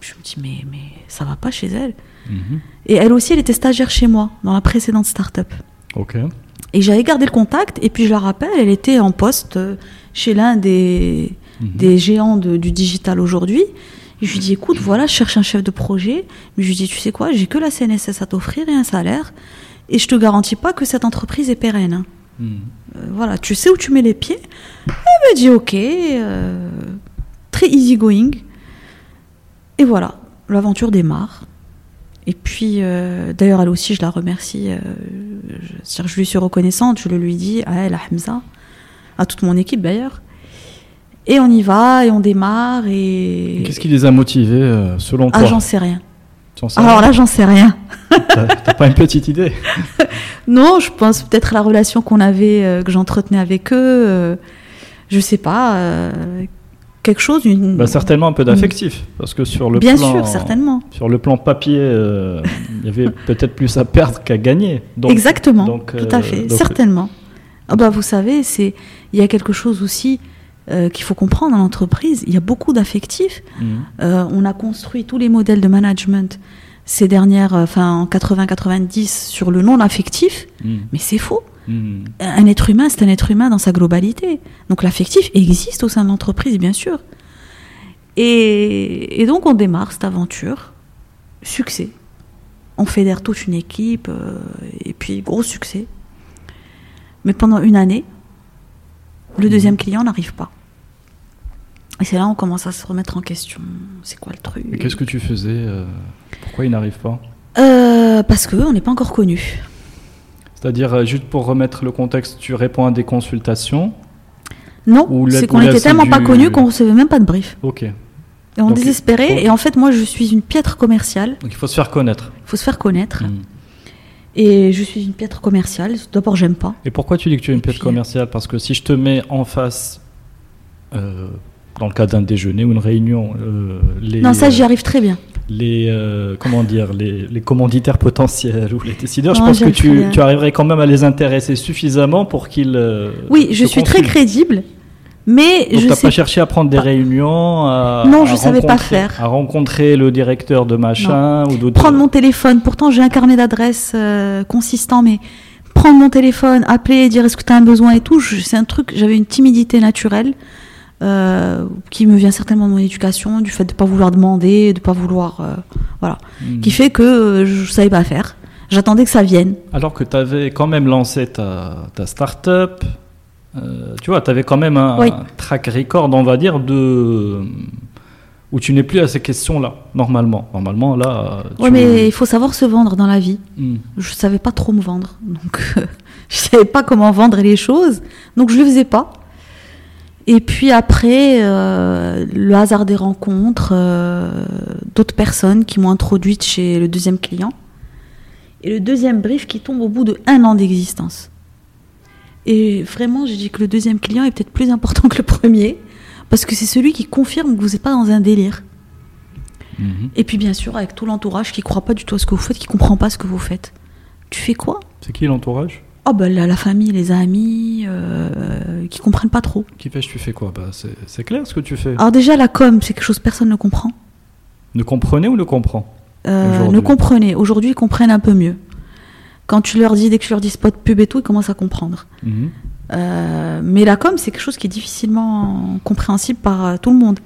Je me dis, mais, mais ça va pas chez elle. Mhm. Et elle aussi, elle était stagiaire chez moi, dans la précédente start-up. Ok. Et j'avais gardé le contact, et puis je la rappelle, elle était en poste euh, chez l'un des, des géants de- du digital aujourd'hui. Et je lui dis, écoute, voilà, je cherche un chef de projet. Mais je lui dis, tu sais quoi, j'ai que la CNSS à t'offrir et un salaire. Et je te garantis pas que cette entreprise est pérenne. Mhm. Euh, voilà, tu sais où tu mets les pieds? Elle me dit ok, euh, très easy going. Et voilà, l'aventure démarre. Et puis, euh, d'ailleurs, elle aussi, je la remercie. je, je lui suis reconnaissante, je le lui dis à elle, à Hamza, à toute mon équipe d'ailleurs. Et on y va, et on démarre, et. Qu'est-ce qui les a motivés, euh, selon Ah, toi j'en sais rien. Alors là, j'en sais rien. T'as pas une petite idée [laughs] Non, je pense peut-être à la relation qu'on avait, euh, que j'entretenais avec eux. euh, je sais pas. euh, quelque chose. Une... bah, Certainement un peu d'affectif. Parce que sur le Bien plan. sûr, certainement. Sur le plan papier, il y avait peut-être plus à perdre qu'à gagner. Donc, Exactement. donc, tout à fait. donc- certainement. Ah bah, vous savez, c'est il y a quelque chose aussi euh, qu'il faut comprendre dans l'entreprise. Il y a beaucoup d'affectifs. Mhm. Euh, on a construit tous les modèles de management ces dernières, euh, enfin en 80-90 sur le non affectif, Mhm. mais c'est faux. Mhm. Un être humain, c'est un être humain dans sa globalité. Donc l'affectif existe au sein de l'entreprise, bien sûr. Et, et donc on démarre cette aventure. Succès. On fédère toute une équipe, euh, et puis gros succès. Mais pendant une année, le deuxième client n'arrive pas. Et c'est là on commence à se remettre en question. C'est quoi le truc Et qu'est-ce que tu faisais euh, Pourquoi il n'arrive pas Euh, Parce que on n'est pas encore connu. C'est-à-dire, euh, juste pour remettre le contexte, tu réponds à des consultations. Non, c'est qu'on était tellement pas connu qu'on recevait même pas de brief. Ok. Et on Donc, désespérait. faut- Et en fait, moi, je suis une piètre commerciale. Donc il faut se faire connaître. Il faut se faire connaître. Mhm. Et je suis une piètre commerciale. D'abord, j'aime pas. Et pourquoi tu dis que tu es une puis- commerciale? Parce que si je te mets en face, euh, dans le cas d'un déjeuner ou une réunion, euh, les, non, ça, j'y arrive très bien. les euh, comment dire, les, les commanditaires potentiels ou les décideurs, je pense que tu, tu arriverais quand même à les intéresser suffisamment pour qu'ils. euh, Oui, je suis très crédible. Mais Donc je t'as sais pas cherché à prendre des réunions à, Non, à je savais pas faire. À rencontrer le directeur de machin ou d'autres. prendre mon téléphone. Pourtant, j'ai un carnet d'adresses euh, consistant, mais prendre mon téléphone, appeler, dire est-ce que tu as un besoin et tout, c'est un truc, j'avais une timidité naturelle. Euh, qui me vient certainement de mon éducation, du fait de ne pas vouloir demander, de ne pas vouloir. euh, voilà. Hmm. Qui fait que euh, je ne savais pas faire. J'attendais que ça vienne. Alors que tu avais quand même lancé ta, ta start-up, euh, tu vois, tu avais quand même un, Oui. un track record, on va dire, de où tu n'es plus à ces questions-là, normalement. Normalement, là. Ouais, mais il faut savoir se vendre dans la vie. Hmm. Je savais pas trop me vendre. Donc, [laughs] je savais pas comment vendre les choses. Donc, je le faisais pas. Et puis après, euh, le hasard des rencontres, euh, d'autres personnes qui m'ont introduite chez le deuxième client. Et le deuxième brief qui tombe au bout de un an d'existence. Et vraiment, j'ai dit que le deuxième client est peut-être plus important que le premier. Parce que c'est celui qui confirme que vous n'êtes pas dans un délire. Mhm. Et puis bien sûr, avec tout l'entourage qui croit pas du tout à ce que vous faites, qui comprend pas ce que vous faites. Tu fais quoi? C'est qui l'entourage? Oh ben la, la famille, les amis, euh, qui comprennent pas trop. Qui fait tu fais quoi? Bah, c'est, clair ce que tu fais. Alors déjà la com, c'est quelque chose que personne ne comprend. Ne comprenez ou ne comprend? Euh, ne comprenez. Aujourd'hui, ils comprennent un peu mieux. Quand tu leur dis, dès que tu leur dis spot pub et tout, ils commencent à comprendre. Mhm. Euh, mais la com, c'est quelque chose qui est difficilement compréhensible par euh, tout le monde.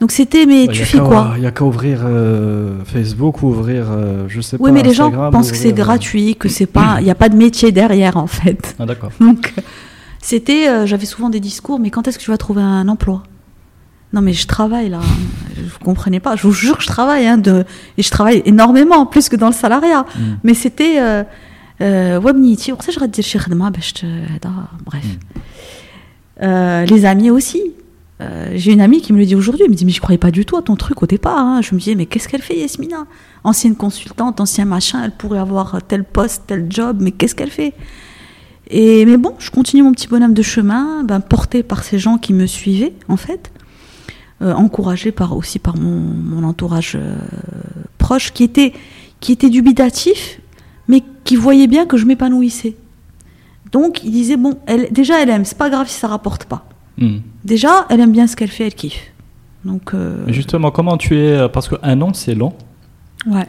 Donc c'était, mais bah, tu fais quoi Il n'y a qu'à ouvrir euh, Facebook ou ouvrir, euh, je sais oui, pas. Oui, mais les gens pensent que c'est euh, gratuit, que c'est pas, il n'y a pas de métier derrière en fait. Ah d'accord. [laughs] Donc c'était, euh, j'avais souvent des discours, mais quand est-ce que tu vas trouver un emploi? Non, mais je travaille là. Vous comprenez pas Je vous jure, que je travaille, hein, de, et je travaille énormément plus que dans le salariat. Mm. Mais c'était, ouais, on sait, je bref. Mm. Les amis aussi. Euh, j'ai une amie qui me le dit aujourd'hui elle me dit mais je croyais pas du tout à ton truc au départ hein. je me disais mais qu'est-ce qu'elle fait Yasmina? Ancienne consultante ancien machin elle pourrait avoir tel poste tel job mais qu'est-ce qu'elle fait? Et mais bon je continue mon petit bonhomme de chemin ben, porté par ces gens qui me suivaient en fait. Euh, encouragé par aussi par mon, entourage euh, proche qui était qui était dubitatif mais qui voyait bien que je m'épanouissais. Donc il disait bon elle déjà elle aime c'est pas grave si ça rapporte pas Mhm. déjà elle aime bien ce qu'elle fait elle kiffe donc euh, justement, comment tu es euh, Parce qu'un an, c'est long. ouais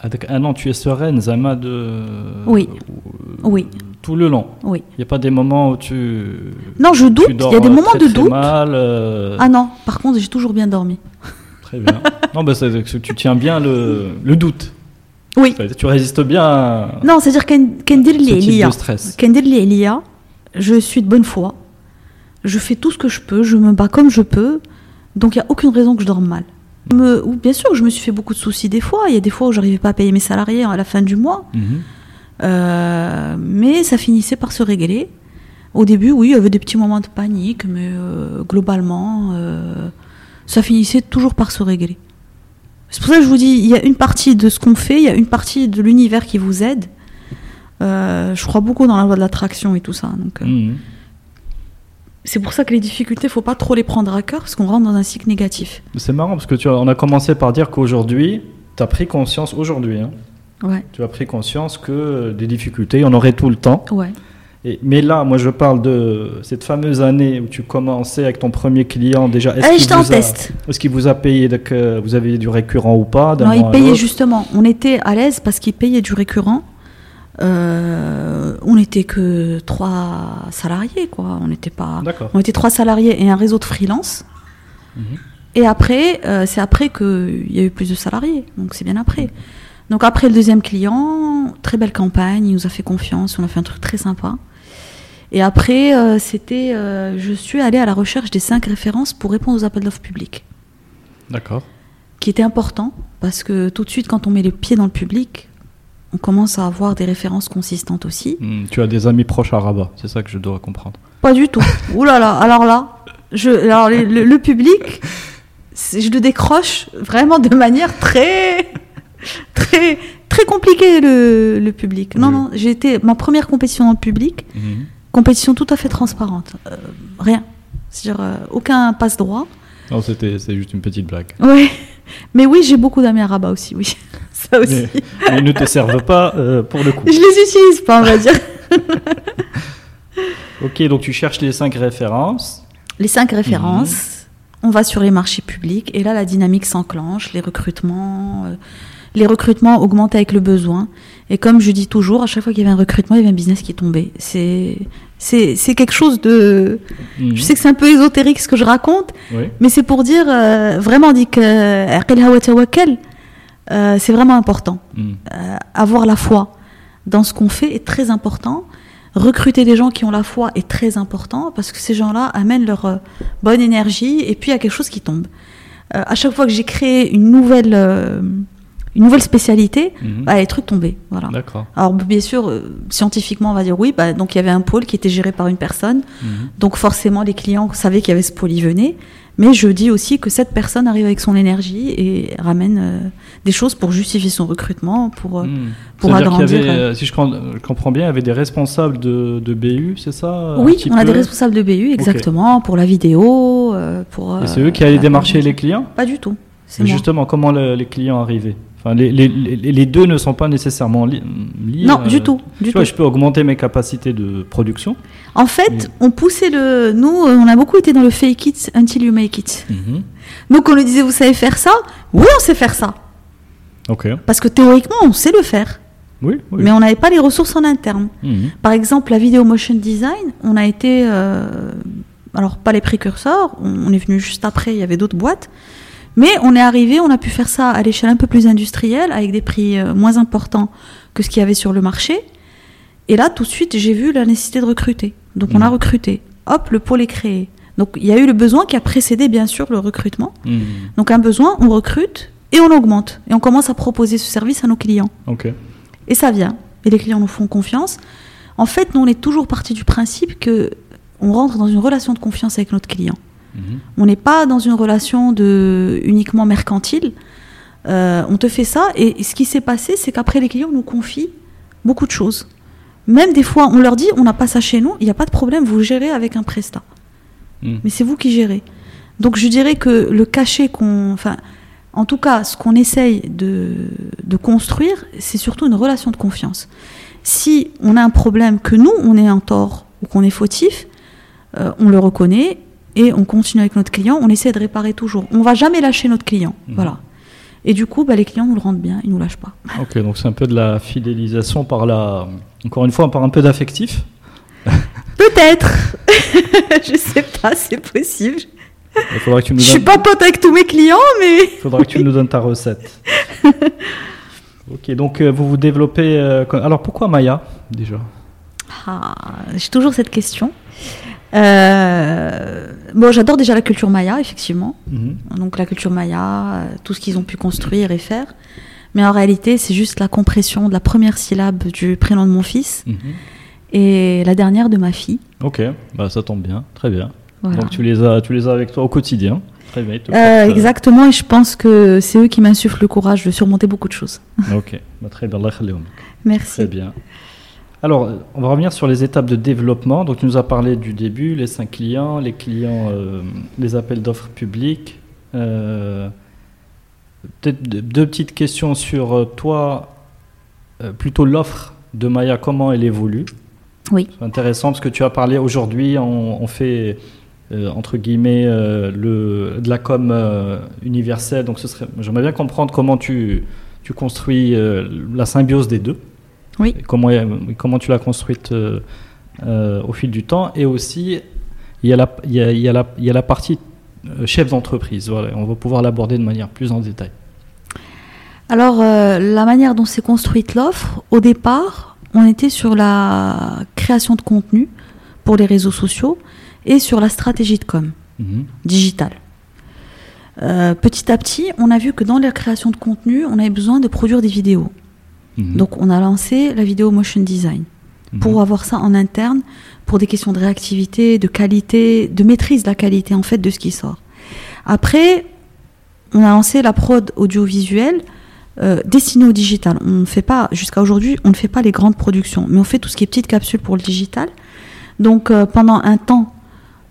Avec un an, tu es sereine, Zama, de. Oui. euh, Oui. Tout le long. oui Il n'y a pas des moments où tu. non je doute il y a des moments très, de très doute mal. euh, ah non par contre j'ai toujours bien dormi [laughs] Très bien. non, bah, c'est que tu tiens bien le, le doute. oui Tu résistes bien à non c'est à dire qu'un qu'un dire ce li type liya. de stress. Qu'un dire li liya, je suis de bonne foi je fais tout ce que je peux je me bats comme je peux donc il y a aucune raison que je dorme mal Me- ou bien sûr je me suis fait beaucoup de soucis des fois il y a des fois où j'arrivais pas à payer mes salariés à la fin du mois Mhm. Euh, mais ça finissait par se régler. Au début, oui, il y avait des petits moments de panique, mais euh, globalement, euh, ça finissait toujours par se régler. C'est pour ça que je vous dis, il y a une partie de ce qu'on fait, il y a une partie de l'univers qui vous aide. Je crois beaucoup dans la loi de l'attraction et tout ça. Donc, Mhm. C'est pour ça que les difficultés, faut pas trop les prendre à cœur, parce qu'on rentre dans un cycle négatif. C'est marrant parce que tu as, on a commencé par dire qu'aujourd'hui, tu as pris conscience, aujourd'hui, hein, Ouais, tu as pris conscience que euh, des difficultés, il y en aurait tout le temps. ouais. Et, mais là, moi, je parle de cette fameuse année où tu commençais avec ton premier client. Déjà, est-ce Allez, qu'il j'étais en vous. Est-ce qu'il vous a payé donc, Vous avez du récurrent ou pas Non, il payait justement. On était à l'aise parce qu'il payait du récurrent. Euh, on n'était que trois salariés, quoi. On n'était pas. D'accord. On était trois salariés et un réseau de freelance. Mhm. Et après, euh, c'est après qu'il y a eu plus de salariés. Donc c'est bien après. Donc après le deuxième client, très belle campagne, il nous a fait confiance, on a fait un truc très sympa. Et après, euh, c'était, euh, je suis allée à la recherche des cinq références pour répondre aux appels d'offres publics, D'accord. qui était important parce que tout de suite, quand on met les pieds dans le public, on commence à avoir des références consistantes aussi. Hmm, tu as des amis proches à Rabat, c'est ça que je dois comprendre. Pas du tout. [laughs] Ouh là là, alors là, je, alors le, le public, je le décroche vraiment de manière très, très, très compliquée le, le public. Non, Oui. non, j'ai été ma première compétition le public, Mhm. compétition tout à fait transparente, Euh, rien, c'est-à-dire euh, aucun passe droit. Non, c'était c'est juste une petite blague. Ouais, mais oui, j'ai beaucoup d'amis à Rabat aussi, oui, [laughs] ça aussi. Mais, mais ils ne te servent pas euh, pour le coup. Je les utilise pas, on va dire. [laughs] Ok, donc tu cherches les cinq références. les cinq références, on va sur les marchés publics et là la dynamique s'enclenche, les recrutements, euh, Les recrutements augmentaient avec le besoin. Et comme je dis toujours, à chaque fois qu'il y avait un recrutement, il y avait un business qui tombait. C'est c'est c'est quelque chose de. Mhm. Je sais que c'est un peu ésotérique ce que je raconte, Oui. mais c'est pour dire euh, vraiment dit que euh, c'est vraiment important. Mhm. Euh, avoir la foi dans ce qu'on fait est très important. Recruter des gens qui ont la foi est très important parce que ces gens-là amènent leur euh, bonne énergie et puis il y a quelque chose qui tombe. À chaque fois que j'ai créé une nouvelle, une nouvelle spécialité, Mhm. bah, les trucs tombaient. Voilà. Alors bien sûr, scientifiquement, on va dire oui. Bah, donc il y avait un pôle qui était géré par une personne. Mhm. Donc forcément, les clients savaient qu'il y avait ce pôle, ils venaient. Mais je dis aussi que cette personne arrive avec son énergie et ramène euh, des choses pour justifier son recrutement, pour, euh, Mhm. pour agrandir, avait, euh, si je, com- je comprends bien, il y avait des responsables de, de BU, c'est ça Oui, on a des responsables de BU, exactement, pour la vidéo, pour... Et c'est eux qui allaient la démarcher les clients? Pas du tout, Mais justement, comment le- les clients arrivaient? Enfin, les, les- les- les deux ne sont pas nécessairement li- liés. Non, euh, du tout, du Tu tout. vois, je peux augmenter mes capacités de production. En fait, on poussait le... Nous, euh, on a beaucoup été dans le fake it until you make it. Donc on nous disait, vous savez faire ça? Oui, on sait faire ça. Ok. Parce que théoriquement, on sait le faire. Oui, oui. Mais on n'avait pas les ressources en interne. Mhm. Par exemple, la vidéo motion design, on a été, euh, alors pas les précurseurs, on, on est venu juste après, il y avait d'autres boîtes, mais on est arrivé, on a pu faire ça à l'échelle un peu plus industrielle, avec des prix euh, moins importants que ce qu'il y avait sur le marché. Et là, tout de suite, j'ai vu la nécessité de recruter. Donc on a Mhm. recruté. Hop, le pôle est créé. Donc il y a eu le besoin qui a précédé bien sûr le recrutement. Mhm. Donc un besoin, on recrute et on augmente. Et on commence à proposer ce service à nos clients. Et ça vient. Et les clients nous font confiance. En fait, nous, on est toujours parti du principe que on rentre dans une relation de confiance avec notre client. Mhm. On n'est pas dans une relation de uniquement mercantile. Euh, on te fait ça. Et ce qui s'est passé, c'est qu'après, les clients nous confient beaucoup de choses. Même des fois, on leur dit, on n'a pas ça chez nous, il n'y a pas de problème, vous gérez avec un prestat. Mhm. Mais c'est vous qui gérez. Donc je dirais que le cachet qu'on... Enfin, en tout cas, ce qu'on essaye de, de construire, c'est surtout une relation de confiance. Si on a un problème, que nous, on est en tort ou qu'on est fautif, euh, on le reconnaît et on continue avec notre client, on essaie de réparer toujours. On va jamais lâcher notre client. Mhm. Voilà. Et du coup, bah, les clients nous le rendent bien, ils nous lâchent pas. [laughs] Ok, donc c'est un peu de la fidélisation par la. Encore une fois, par un peu d'affectif. [laughs] Peut-être [laughs] Je sais pas, c'est possible. Il faudra que tu nous Je suis pas pote avec tous mes clients, mais... faudra que tu nous donnes ta recette. ok, donc euh, vous vous développez. euh, Alors pourquoi Maya déjà? Ah, j'ai toujours cette question. Euh, bon, j'adore déjà la culture maya, effectivement. Mhm. Donc la culture maya, euh, tout ce qu'ils ont pu construire et faire. Mais en réalité, c'est juste la compression de la première syllabe du prénom de mon fils Mhm. et la dernière de ma fille. Ok, bah, ça tombe bien, très bien. Voilà. Donc tu les, as, tu les as avec toi au quotidien. Très bien. te Euh, portent, euh, exactement, et je pense que c'est eux qui m'insufflent le courage de surmonter beaucoup de choses. Ok, bah, très bien. Merci. Très bien. Alors, on va revenir sur les étapes de développement. Donc, tu nous as parlé du début, les cinq clients, les clients, euh, les appels d'offres publics. Euh, Peut-être deux, petites questions sur euh, toi, euh, plutôt l'offre de Maya, comment elle évolue? Oui. C'est intéressant parce que tu as parlé aujourd'hui, on, on fait euh, entre guillemets euh, le, de la com euh, universelle. Donc, ce serait, j'aimerais bien comprendre comment tu, tu construis la symbiose des deux. Oui. Et Comment, comment tu l'as construite euh, euh, au fil du temps. Et aussi, il y a la, il y a, il y a la, il y a la partie euh, chef d'entreprise. Voilà, on va pouvoir l'aborder de manière plus en détail. Alors, euh, la manière dont s'est construite l'offre, au départ, on était sur la création de contenu pour les réseaux sociaux et sur la stratégie de com Mhm. digitale. Euh, petit à petit, on a vu que dans la création de contenu, on avait besoin de produire des vidéos. Mhm. Donc, on a lancé la vidéo motion design Mhm. pour avoir ça en interne, pour des questions de réactivité, de qualité, de maîtrise de la qualité en fait de ce qui sort. Après, on a lancé la prod audiovisuelle euh, destinée au digital. On ne fait pas, jusqu'à aujourd'hui, on ne fait pas les grandes productions, mais on fait tout ce qui est petites capsules pour le digital. Donc euh, pendant un temps,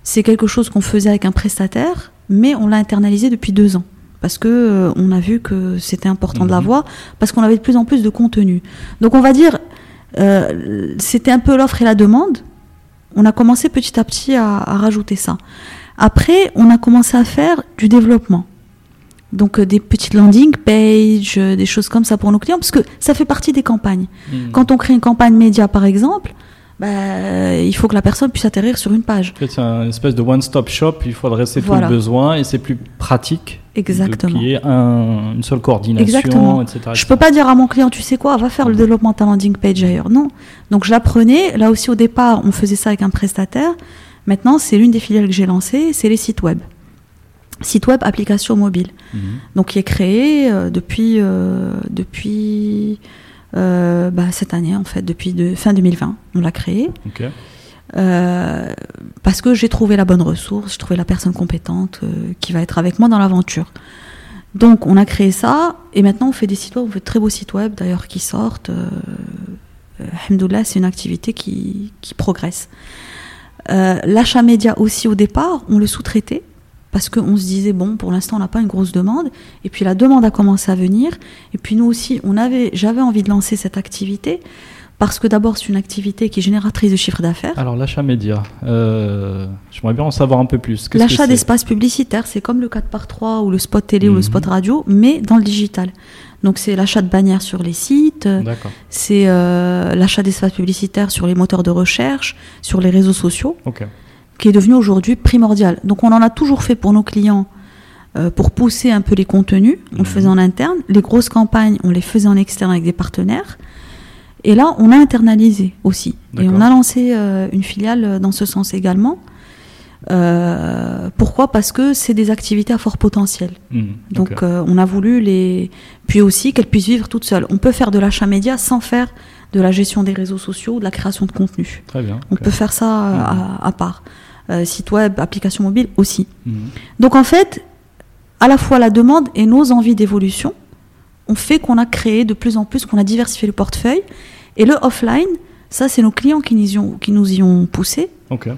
c'est quelque chose qu'on faisait avec un prestataire, mais on l'a internalisé depuis deux ans. Parce que euh, on a vu que c'était important de Mhm. l'avoir, parce qu'on avait de plus en plus de contenu. Donc on va dire, euh, c'était un peu l'offre et la demande. On a commencé petit à petit à, à rajouter ça. Après, on a commencé à faire du développement. Donc des petites landing pages, des choses comme ça pour nos clients, parce que ça fait partie des campagnes. Hmm. Quand on crée une campagne média, par exemple, bah, il faut que la personne puisse atterrir sur une page. En fait, c'est un espèce de one-stop shop, il faut adresser Voilà. tout le besoin et c'est plus pratique Exactement. qu'il y ait un- une seule coordination, Exactement. etc. Je peux pas dire à mon client, tu sais quoi, va faire le développement de ta landing page ailleurs. Non. Donc je l'apprenais. Là aussi, au départ, on faisait ça avec un prestataire. Maintenant, c'est l'une des filiales que j'ai lancées, c'est les sites web. Site web, application mobile. Mhm. Donc qui est créé euh, depuis euh, depuis euh, bah, cette année en fait, depuis de, fin 2020, on l'a créé. Ok. Euh, parce que j'ai trouvé la bonne ressource, j'ai trouvé la personne compétente euh, qui va être avec moi dans l'aventure. Donc on a créé ça et maintenant on fait des sites web, on fait de très beaux sites web d'ailleurs qui sortent. Euh, alhamdoulilah, c'est une activité qui, qui progresse. L'achat média aussi au départ, on le sous-traitait parce qu'on se disait bon pour l'instant on n'a pas une grosse demande et puis la demande a commencé à venir et puis nous aussi j'avais envie de lancer cette activité parce que d'abord c'est une activité qui est génératrice de chiffre d'affaires. Alors l'achat média, euh, j'aimerais bien en savoir un peu plus. L'achat c'est d'espaces publicitaires, c'est comme le 4x3 ou le spot télé ou le Mhm. spot radio, mais dans le digital. Donc c'est l'achat de bannières sur les sites, c'est euh, l'achat d'espaces publicitaires sur les moteurs de recherche, sur les réseaux sociaux, qui est devenu aujourd'hui primordial. Donc on en a toujours fait pour nos clients euh, pour pousser un peu les contenus, on le Mhm. faisait en interne. Les grosses campagnes, on les faisait en externe avec des partenaires. Et là, on a internalisé aussi. Et on a lancé euh, une filiale euh, dans ce sens également. Euh, pourquoi? Parce que c'est des activités à fort potentiel. Mhm. Donc euh, on a voulu les... Puis aussi qu'elles puissent vivre toutes seules. On peut faire de l'achat média sans faire de la gestion des réseaux sociaux ou de la création de contenu. Très bien. On peut faire ça euh, à, à part. Site web, application mobile aussi. Mhm. Donc en fait, à la fois la demande et nos envies d'évolution ont fait qu'on a créé de plus en plus, qu'on a diversifié le portefeuille. Et le offline, ça c'est nos clients qui nous y ont, qui nous y ont poussé. Ok.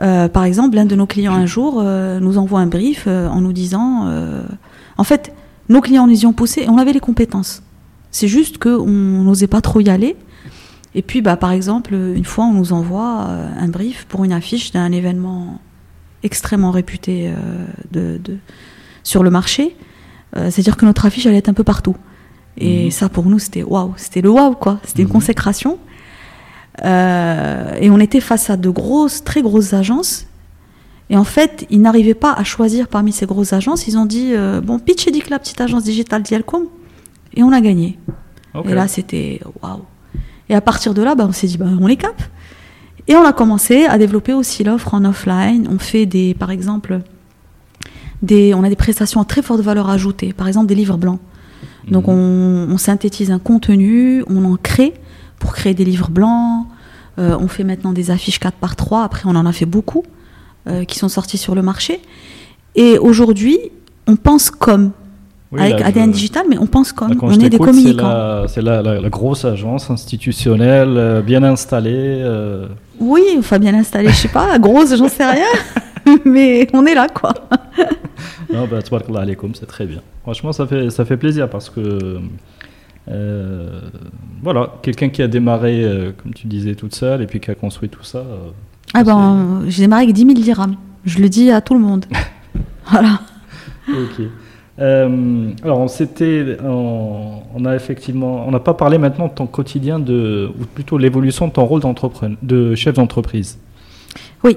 Euh, par exemple, l'un de nos clients un jour euh, nous envoie un brief euh, en nous disant, en fait, nos clients nous y ont poussé et on avait les compétences. C'est juste qu'on n'osait pas trop y aller. Et puis, bah, par exemple, une fois, on nous envoie un brief pour une affiche d'un événement extrêmement réputé de, de- sur le marché. C'est-à-dire que notre affiche allait être un peu partout. Et Mhm. ça, pour nous, c'était waouh, c'était le waouh, quoi. C'était une Mhm. consécration. Euh, et on était face à de grosses, très grosses agences. Et en fait, ils n'arrivaient pas à choisir parmi ces grosses agences. Ils ont dit euh, bon, pitch et dit que la petite agence digitale d'Yalcom. Et on a gagné. Et là, c'était waouh. Et à partir de là, bah, on s'est dit bah, on les cap. Et on a commencé à développer aussi l'offre en offline. On fait des, par exemple, des, on a des prestations à très forte valeur ajoutée. Par exemple, des livres blancs. Donc Mhm. on, on synthétise un contenu, on en crée pour créer des livres blancs. Euh, on fait maintenant des affiches 4 par 3 après on en a fait beaucoup euh, qui sont sortis sur le marché. Et aujourd'hui, on pense comme, Oui, avec là, ADN je- Digital, mais on pense comme, là, quand on est des communicants. la- C'est la, la- la grosse agence institutionnelle, euh, bien installée. Oui, enfin bien installé, je sais pas, grosse, j'en sais rien. [laughs] [laughs] mais on est là, quoi. [laughs] Non, bah, c'est très bien. Franchement, ça fait, ça fait plaisir parce que. euh, voilà, quelqu'un qui a démarré, euh, comme tu disais, toute seule et puis qui a construit tout ça. euh, Ah ben, j'ai démarré avec 10 000 dirhams. Je le dis à tout le monde. [laughs] voilà. Ok. Alors, on s'était, on, on a effectivement, on n'a pas parlé maintenant de ton quotidien de, ou plutôt l'évolution de ton rôle d'entrepreneur, de chef d'entreprise. Oui.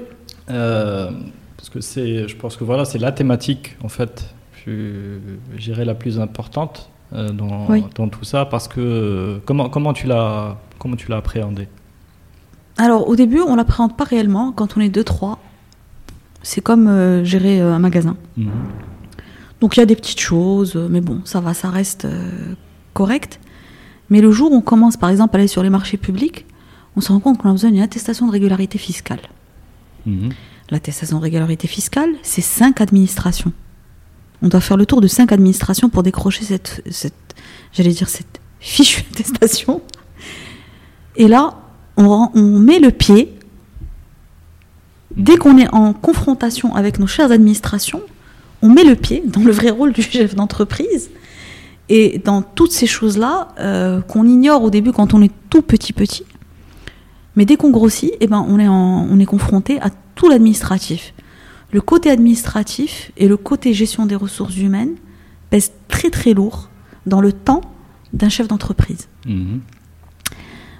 Que c'est, je pense que voilà, c'est la thématique en fait, je dirais la plus importante euh, dans, Oui. dans tout ça, parce que euh, comment comment tu l'as comment tu l'as appréhendé? Alors, au début, on l'appréhende pas réellement. Quand on est deux, trois, c'est comme euh, gérer euh, un magasin. Mhm. Donc, il y a des petites choses, mais bon, ça va, ça reste correct. Mais le jour où on commence, par exemple, à aller sur les marchés publics, on se rend compte qu'on a besoin d'une attestation de régularité fiscale. Mhm. L'attestation de régularité fiscale, c'est cinq administrations. On doit faire le tour de cinq administrations pour décrocher cette, j'allais dire, fichue [laughs] attestation. Et là, on, met le pied. Dès qu'on est en confrontation avec nos chères administrations, on met le pied dans le vrai rôle du chef d'entreprise. Et dans toutes ces choses-là, euh, qu'on ignore au début quand on est tout petit petit, mais dès qu'on grossit, eh ben, on, est on est confronté à tout l'administratif. Le côté administratif et le côté gestion des ressources humaines, pèse très très lourd dans le temps d'un chef d'entreprise. Mhm.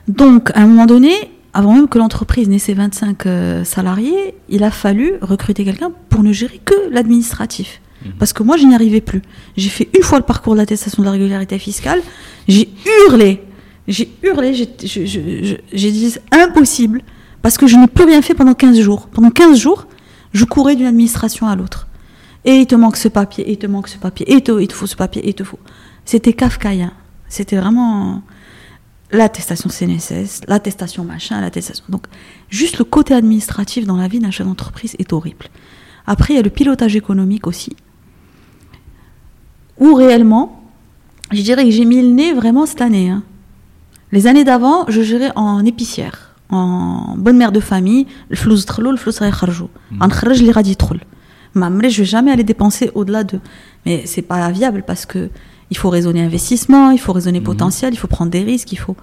Donc, à un moment donné, avant même que l'entreprise n'ait ses 25 euh, salariés, il a fallu recruter quelqu'un pour ne gérer que l'administratif. Mhm. Parce que moi, je n'y arrivais plus. J'ai fait une fois le parcours de l'attestation de la régularité fiscale. J'ai hurlé. J'ai hurlé. J'ai dit impossible. Parce que je n'ai plus rien fait pendant 15 jours. Pendant 15 jours, je courais d'une administration à l'autre. Et il te manque ce papier, et il te manque ce papier, et il te, faut ce papier, et il te faut. C'était kafkaïen. C'était vraiment l'attestation CNSS, l'attestation machin, l'attestation. Donc, juste le côté administratif dans la vie d'un chef d'entreprise est horrible. Après, il y a le pilotage économique aussi, où réellement, je dirais que j'ai mis le nez vraiment cette année. hein. Les années d'avant, je gérais en épicière, en bonne mère de famille, le flou le flou après, je vais jamais aller dépenser au-delà de. Mais c'est pas viable parce que il faut raisonner investissement, il faut raisonner potentiel, il faut prendre des risques, il faut.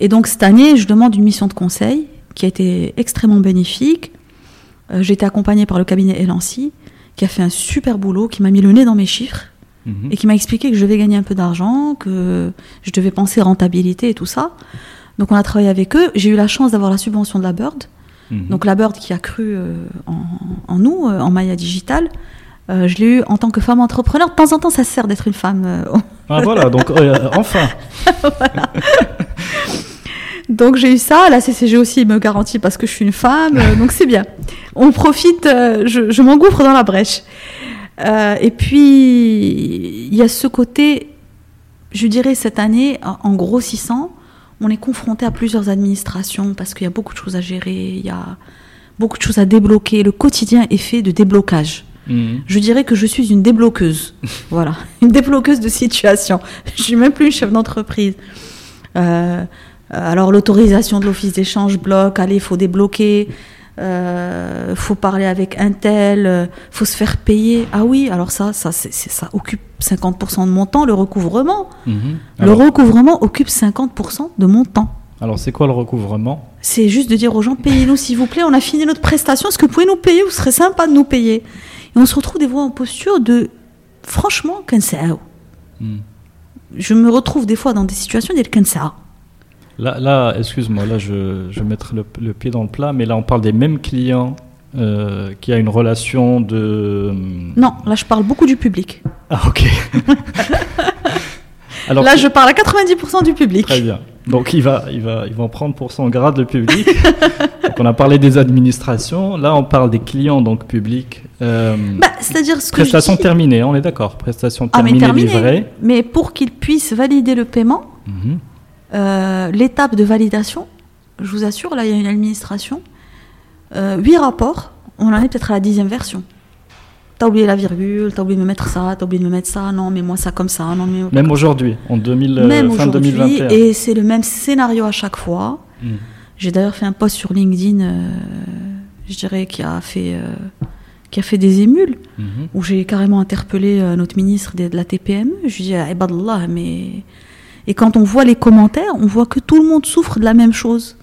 Et donc cette année, je demande une mission de conseil qui a été extrêmement bénéfique. Euh, J'ai été accompagnée par le cabinet Elancy, qui a fait un super boulot, qui m'a mis le nez dans mes chiffres Mhm. et qui m'a expliqué que je devais gagner un peu d'argent, que je devais penser rentabilité et tout ça. Donc on a travaillé avec eux. J'ai eu la chance d'avoir la subvention de la Bird. Mhm. Donc la Bird qui a cru euh, en, en nous, euh, en Maya Digital. Euh, je l'ai eu en tant que femme entrepreneur. De temps en temps, ça sert d'être une femme. euh, Ah voilà, donc euh, enfin. [laughs] Donc j'ai eu ça, la CCG aussi me garantit parce que je suis une femme, donc c'est bien. On profite, je, je m'engouffre dans la brèche. Et puis il y a ce côté, je dirais cette année, en, en grossissant, on est confronté à plusieurs administrations parce qu'il y a beaucoup de choses à gérer, il y a beaucoup de choses à débloquer. Le quotidien est fait de déblocage. Mhm. Je dirais que je suis une débloqueuse. [laughs] voilà, une débloqueuse de situation. [laughs] Je suis même plus une chef d'entreprise. Euh, alors l'autorisation de l'office d'échange bloque, allez, il faut débloquer, euh, faut parler avec un tel, euh, faut se faire payer. Ah oui, alors ça, ça, ça occupe 50% de mon temps, le recouvrement. Mhm. Le recouvrement occupe 50% de mon temps. Alors c'est quoi le recouvrement? C'est juste de dire aux gens, payez-nous s'il vous plaît, on a fini notre prestation, est-ce que vous pouvez nous payer? Vous serez sympa de nous payer. Et on se retrouve des fois en posture de, franchement, qu'un mmh. Je me retrouve des fois dans des situations d'être qu'un Là, là excuse-moi, là, je, je vais mettre le, le pied dans le plat, mais là, on parle des mêmes clients euh, qui a une relation de. Non, là je parle beaucoup du public. Ah, ok. [laughs] Alors, là je parle à 90% du public. Très bien. Donc il va, il va, il va en prendre pour son grade le public. [laughs] donc on a parlé des administrations. Là, on parle des clients donc publics. Euh, Bah, C'est-à-dire ce que je prestation dis- terminée, on est d'accord. Prestation Ah, mais terminée, terminé. livrée. Mais pour qu'ils puissent valider le paiement, Mhm. Euh, l'étape de validation, je vous assure, là il y a une administration, euh, huit rapports, on en est peut-être à la dixième version. T'as oublié la virgule, t'as oublié de me mettre ça, t'as oublié de me mettre ça, non mais moi ça comme ça, non mais Même aujourd'hui, en 2000, euh, même fin aujourd'hui, 2021. et c'est le même scénario à chaque fois. Mhm. J'ai d'ailleurs fait un post sur LinkedIn, euh, je dirais, qui a fait, euh, qui a fait des émules, Mhm. où j'ai carrément interpellé euh, notre ministre de, de la TPME. Je lui ai dit, ah, mais. Et quand on voit les commentaires, on voit que tout le monde souffre de la même chose.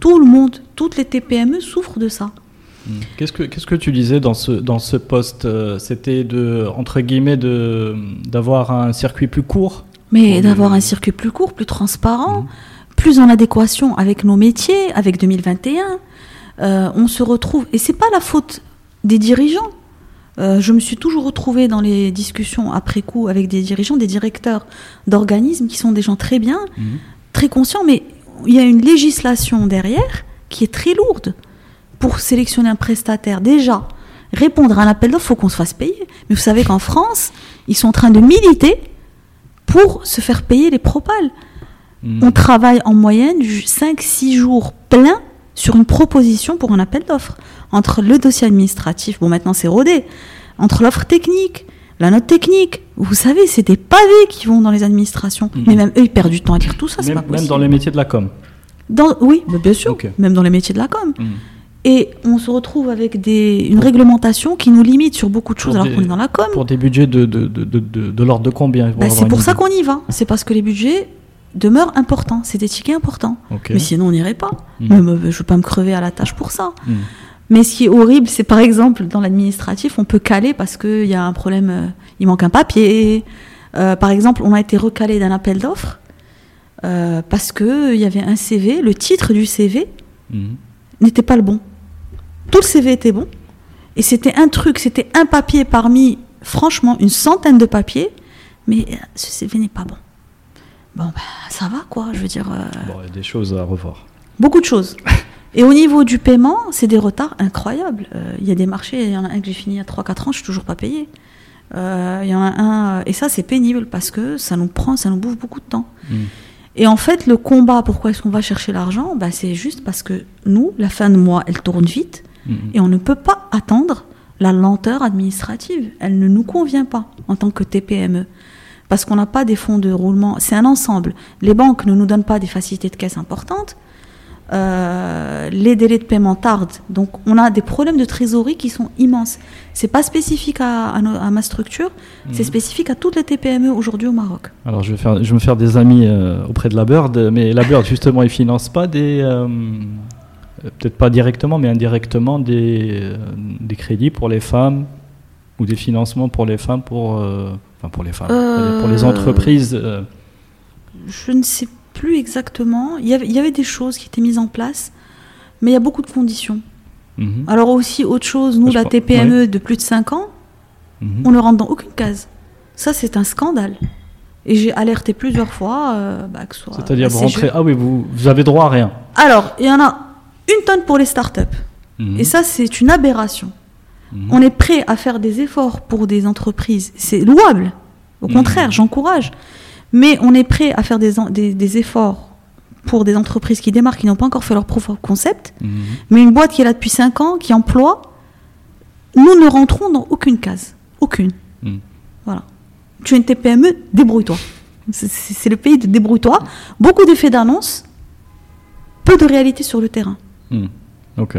Tout le monde, toutes les TPME souffrent de ça. Mhm. Qu'est-ce que qu'est-ce que tu disais dans ce dans ce poste euh, C'était de entre guillemets de d'avoir un circuit plus court. Mais d'avoir un circuit plus court, plus transparent, Mhm. plus en adéquation avec nos métiers, avec 2021, euh, on se retrouve. Et c'est pas la faute des dirigeants. Euh, je me suis toujours retrouvée dans les discussions après coup avec des dirigeants, des directeurs d'organismes qui sont des gens très bien, Mhm. très conscients, mais il y a une législation derrière qui est très lourde pour sélectionner un prestataire. Déjà, répondre à un appel d'offres, il faut qu'on se fasse payer. Mais vous savez qu'en France, ils sont en train de militer pour se faire payer les propales. Mhm. On travaille en moyenne 5-6 jours pleins sur une proposition pour un appel d'offres. Entre le dossier administratif, bon maintenant c'est rodé, entre l'offre technique, la note technique, vous savez, c'est des pavés qui vont dans les administrations. Mhm. Mais même eux, ils perdent du temps à lire tout ça, c'est Même, pas même possible. dans les métiers de la com. Dans- oui, mais bien sûr, même dans les métiers de la com. Et on se retrouve avec des, une réglementation qui nous limite sur beaucoup de choses Pour alors qu'on est dans la com. Pour des budgets de de de de, l'ordre de combien Bah, c'est pour ça qu'on y va. C'est parce que les budgets demeurent importants. C'est des tickets importants. Mais sinon, on n'irait pas. Mhm. Même, euh, je ne veux pas me crever à la tâche pour ça. Mhm. Mais ce qui est horrible, c'est par exemple dans l'administratif, on peut caler parce qu'il y a un problème, euh, il manque un papier. Euh, par exemple, on a été recalé d'un appel d'offres euh, parce qu'il y avait un CV, le titre du CV Mhm. n'était pas le bon. Tout le CV était bon. Et c'était un truc, c'était un papier parmi, franchement, une centaine de papiers, mais euh, ce CV n'est pas bon. Bon, bah, ça va, quoi, je veux dire. Bon, il y a des choses à revoir. beaucoup de choses. [laughs] Et au niveau du paiement, c'est des retards incroyables. Euh, Il y a des marchés, il y en a un que j'ai fini il y a 3-4 ans, je suis toujours pas payé. Euh, Il y en a un, euh, et ça c'est pénible parce que ça nous prend, ça nous bouffe beaucoup de temps. Mhm. Et en fait, le combat, pourquoi est-ce qu'on va chercher l'argent? Bah, C'est juste parce que nous, la fin de mois, elle tourne vite Mhm. et on ne peut pas attendre la lenteur administrative. Elle ne nous convient pas en tant que TPME. Parce qu'on n'a pas des fonds de roulement. C'est un ensemble. Les banques ne nous donnent pas des facilités de caisse importantes. Euh, les délais de paiement tardent. Donc, on a des problèmes de trésorerie qui sont immenses. C'est pas spécifique à, à nos- à ma structure, c'est Mhm. spécifique à toutes les TPME aujourd'hui au Maroc. Alors je vais, faire, je vais me faire des amis euh, auprès de la Bird, mais la Bird justement, ils financent pas des, euh, peut-être pas directement, mais indirectement des, des crédits pour les femmes ou des financements pour les femmes, pour, enfin pour les femmes, pour les entreprises. Je ne sais plus exactement. Il y, avait, il y avait des choses qui étaient mises en place, mais il y a beaucoup de conditions. mhm, Alors aussi, autre chose, nous, Je la TPME de plus de 5 ans, mhm. on ne rentre dans aucune case. Ça, c'est un scandale. Et j'ai alerté plusieurs fois, euh, bah, que ce soit C'est-à-dire vous rentrez, ah oui, vous, vous avez droit à rien. Alors, il y en a une tonne pour les startups. Mhm, Et ça, c'est une aberration. mhm. On est prêt à faire des efforts pour des entreprises. C'est louable. Au contraire, j'encourage. Mais on est prêt à faire des, en- des, des efforts pour des entreprises qui démarrent, qui n'ont pas encore fait leur proof of concept. Mhm. Mais une boîte qui est là depuis 5 ans, qui emploie, nous ne rentrons dans aucune case. Aucune. Mhm. Voilà. Tu es une TPME, débrouille-toi. C'est- le pays de débrouille-toi. Beaucoup d'effets d'annonce, peu de réalité sur le terrain. Hmm. Ok.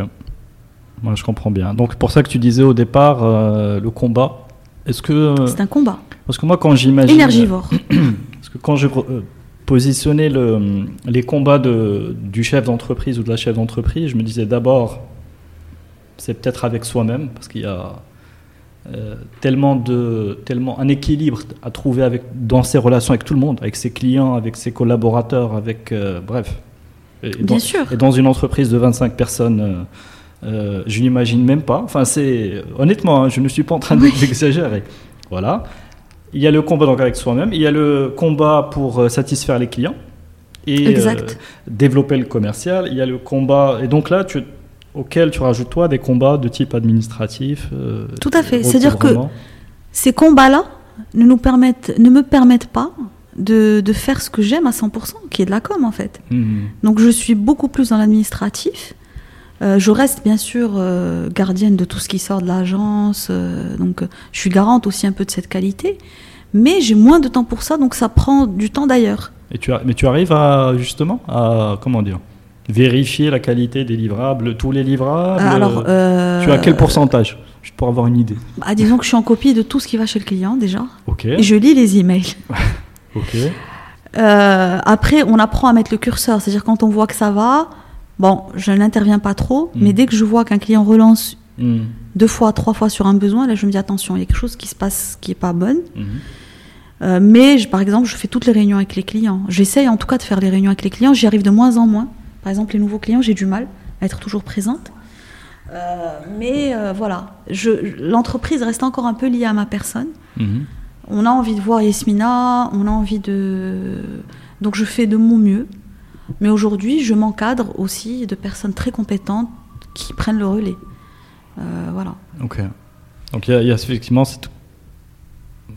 Moi, je comprends bien. Donc, pour ça que tu disais au départ, euh, le combat. Est-ce que. euh, C'est un combat. parce que moi, quand j'imagine. Énergivore. [clears throat] Que quand je euh, positionnais le, les combats de, du chef d'entreprise ou de la chef d'entreprise, je me disais d'abord, c'est peut-être avec soi-même, parce qu'il y a euh, tellement, de, tellement un équilibre à trouver avec, dans ses relations avec tout le monde, avec ses clients, avec ses collaborateurs, avec. euh, bref. Et Bien dans- sûr. et dans une entreprise de 25 personnes, euh, euh, je n'imagine même pas. Enfin, c'est honnêtement, hein, je ne suis pas en train Oui. [laughs] d'exagérer. Voilà. Il y a le combat donc avec soi-même. Il y a le combat pour euh, satisfaire les clients et euh, développer le commercial. Il y a le combat et donc là, tu, auquel tu rajoutes toi des combats de type administratif. euh, Tout à fait. C'est-à-dire que-. Ces combats-là ne, nous permettent, ne me permettent pas de, de faire ce que j'aime à 100%, qui est de la com en fait. Mhm. Donc je suis beaucoup plus dans l'administratif. Euh, je reste bien sûr euh, gardienne de tout ce qui sort de l'agence, euh, donc je suis garante aussi un peu de cette qualité, mais j'ai moins de temps pour ça, donc ça prend du temps d'ailleurs. Et tu as- mais tu arrives à justement à comment dire vérifier la qualité des livrables, tous les livrables. Alors, tu as quel pourcentage Juste pour avoir une idée? bah, Disons que je suis en copie de tout ce qui va chez le client déjà, Ok. et je lis les emails. [laughs] Ok. Après, on apprend à mettre le curseur, c'est-à-dire quand on voit que ça va, bon, je n'interviens pas trop, Mm. mais dès que je vois qu'un client relance Mhm. deux fois, trois fois sur un besoin, là je me dis attention, il y a quelque chose qui se passe qui est pas bonne. Mhm. Euh, mais je- par exemple, je fais toutes les réunions avec les clients. J'essaye en tout cas de faire les réunions avec les clients. J'y arrive de moins en moins. Par exemple, les nouveaux clients, j'ai du mal à être toujours présente. Euh, mais euh, voilà, l'entreprise reste encore un peu liée à ma personne. On a envie de voir Yasmina, on a envie de. Donc je fais de mon mieux. Mais aujourd'hui, je m'encadre aussi de personnes très compétentes qui prennent le relais. Euh, voilà. Ok. Donc il y, a- il y a effectivement cette...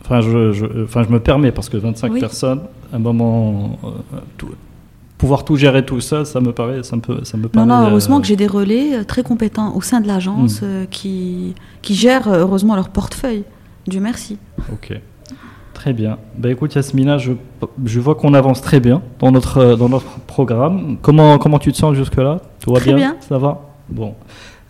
Enfin je, je- enfin, je me permets parce que 25 Oui. personnes, à un moment, euh, tout- pouvoir tout gérer tout seul, ça me paraît, ça me, ça me Non, paraît. non, heureusement euh, que j'ai des relais très compétents au sein de l'agence Mm. qui, qui gèrent heureusement leur portefeuille. Dieu merci. Ok. Très bien. Bah écoute Yasmina, je, je vois qu'on avance très bien dans notre, euh, dans notre programme. Comment, comment tu te sens jusque-là? Tout va Très bien? Ça va? Bon.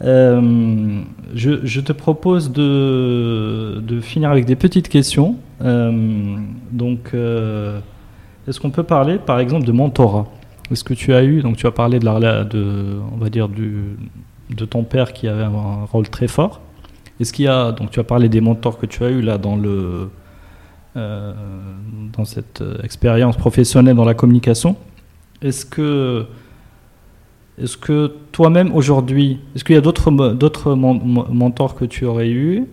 Euh, je, je te propose de, de finir avec des petites questions. Euh, donc, euh, est-ce qu'on peut parler, par exemple, de mentorat? Est-ce que tu as eu, donc tu as parlé de la, de, on va dire du, de ton père qui avait un rôle très fort. Est-ce qu'il y a, donc tu as parlé des mentors que tu as eu là dans le, dans cette euh, expérience professionnelle dans la communication. Est-ce que, est-ce que toi-même aujourd'hui, est-ce qu'il y a d'autres, mentors que tu aurais eu,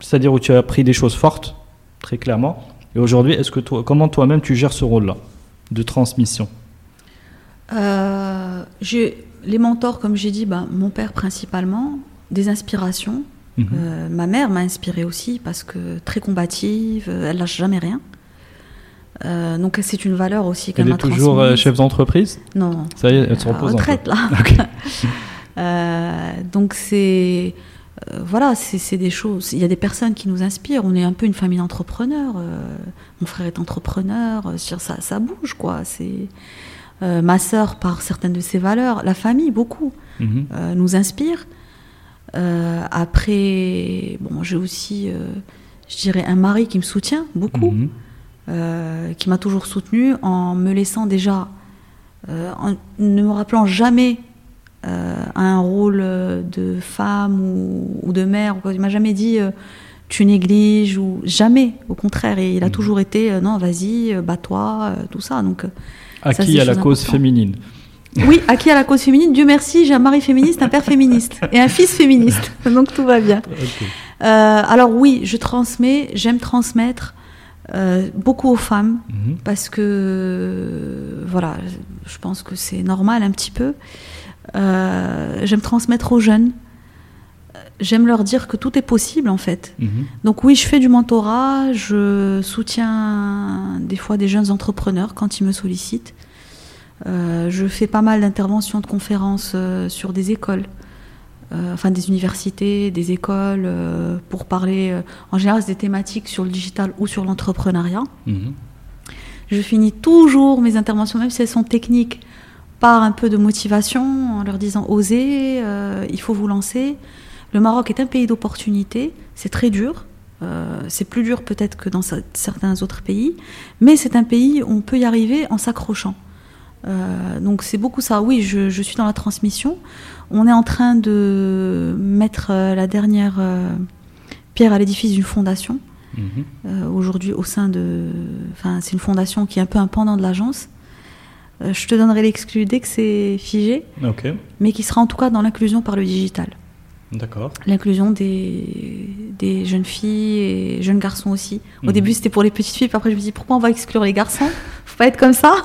c'est-à-dire où tu as appris des choses fortes, très clairement. Et aujourd'hui, est-ce que toi, comment toi-même tu gères ce rôle-là de transmission? Euh, les mentors, comme j'ai dit, bah, mon père principalement, des inspirations. Mhm. Euh, ma mère m'a inspirée aussi parce que très combative, euh, elle lâche jamais rien. Euh, donc c'est une valeur aussi qu'elle m'a Elle est toujours chef d'entreprise? Non. Ça y est, elle se repose. retraite là. [laughs] donc c'est voilà, c'est des choses. Il y a des personnes qui nous inspirent. On est un peu une famille d'entrepreneurs. mon frère est entrepreneur. Sur ça, ça bouge quoi. C'est ma sœur par certaines de ses valeurs. La famille beaucoup mhm. nous inspire. Euh, après, bon, j'ai aussi, euh, je dirais, un mari qui me soutient beaucoup, mhm. euh, qui m'a toujours soutenu en me laissant déjà, en ne me rappelant jamais un rôle de femme ou, de mère. Il m'a jamais dit tu négliges ou jamais. Au contraire, et il a mhm. toujours été non, vas-y, bats-toi, tout ça. Donc, acquis à la cause féminine. Oui, acquis à la cause féminine. Dieu merci, j'ai un mari féministe, un père féministe et un fils féministe. [laughs] Donc tout va bien. Euh, alors oui, je transmets, j'aime transmettre euh, beaucoup aux femmes mhm. parce que voilà, je pense que c'est normal un petit peu. Euh, j'aime transmettre aux jeunes. J'aime leur dire que tout est possible en fait. Mhm. Donc oui, je fais du mentorat, je soutiens des fois des jeunes entrepreneurs quand ils me sollicitent. Euh, je fais pas mal d'interventions, de conférences euh, sur des écoles, euh, enfin des universités, des écoles, pour parler, en général, des thématiques sur le digital ou sur l'entrepreneuriat. Mhm. Je finis toujours mes interventions, même si elles sont techniques, par un peu de motivation, en leur disant osez, il faut vous lancer. Le Maroc est un pays d'opportunités, c'est très dur, c'est plus dur peut-être que dans certains autres pays, mais c'est un pays où on peut y arriver en s'accrochant. Euh, donc c'est beaucoup ça. Oui, je, suis dans la transmission. On est en train de mettre euh, la dernière euh, pierre à l'édifice d'une fondation. Mhm. Aujourd'hui, au sein de, enfin, c'est une fondation qui est un peu un pendant de l'agence. je te donnerai l'exclu dès que c'est figé, mais qui sera en tout cas dans l'inclusion par le digital. D'accord. L'inclusion des, des, jeunes filles et jeunes garçons aussi. Au mhm. début, c'était pour les petites filles, puis après, je me dis pourquoi on va exclure les garçons? Faut pas être comme ça.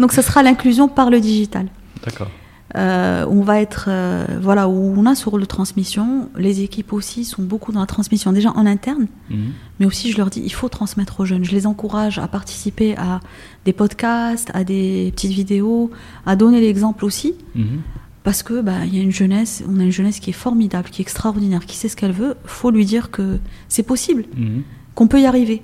Donc, ce sera l'inclusion par le digital. D'accord. Euh, on va être, euh, voilà, où on a ce rôle de transmission. Les équipes aussi sont beaucoup dans la transmission, déjà en interne, mhm. mais aussi je leur dis, il faut transmettre aux jeunes. Je les encourage à participer à des podcasts, à des petites vidéos, à donner l'exemple aussi, mhm. parce que bah, il y a une jeunesse, on a une jeunesse qui est formidable, qui est extraordinaire, qui sait ce qu'elle veut. Faut lui dire que c'est possible, mhm. qu'on peut y arriver.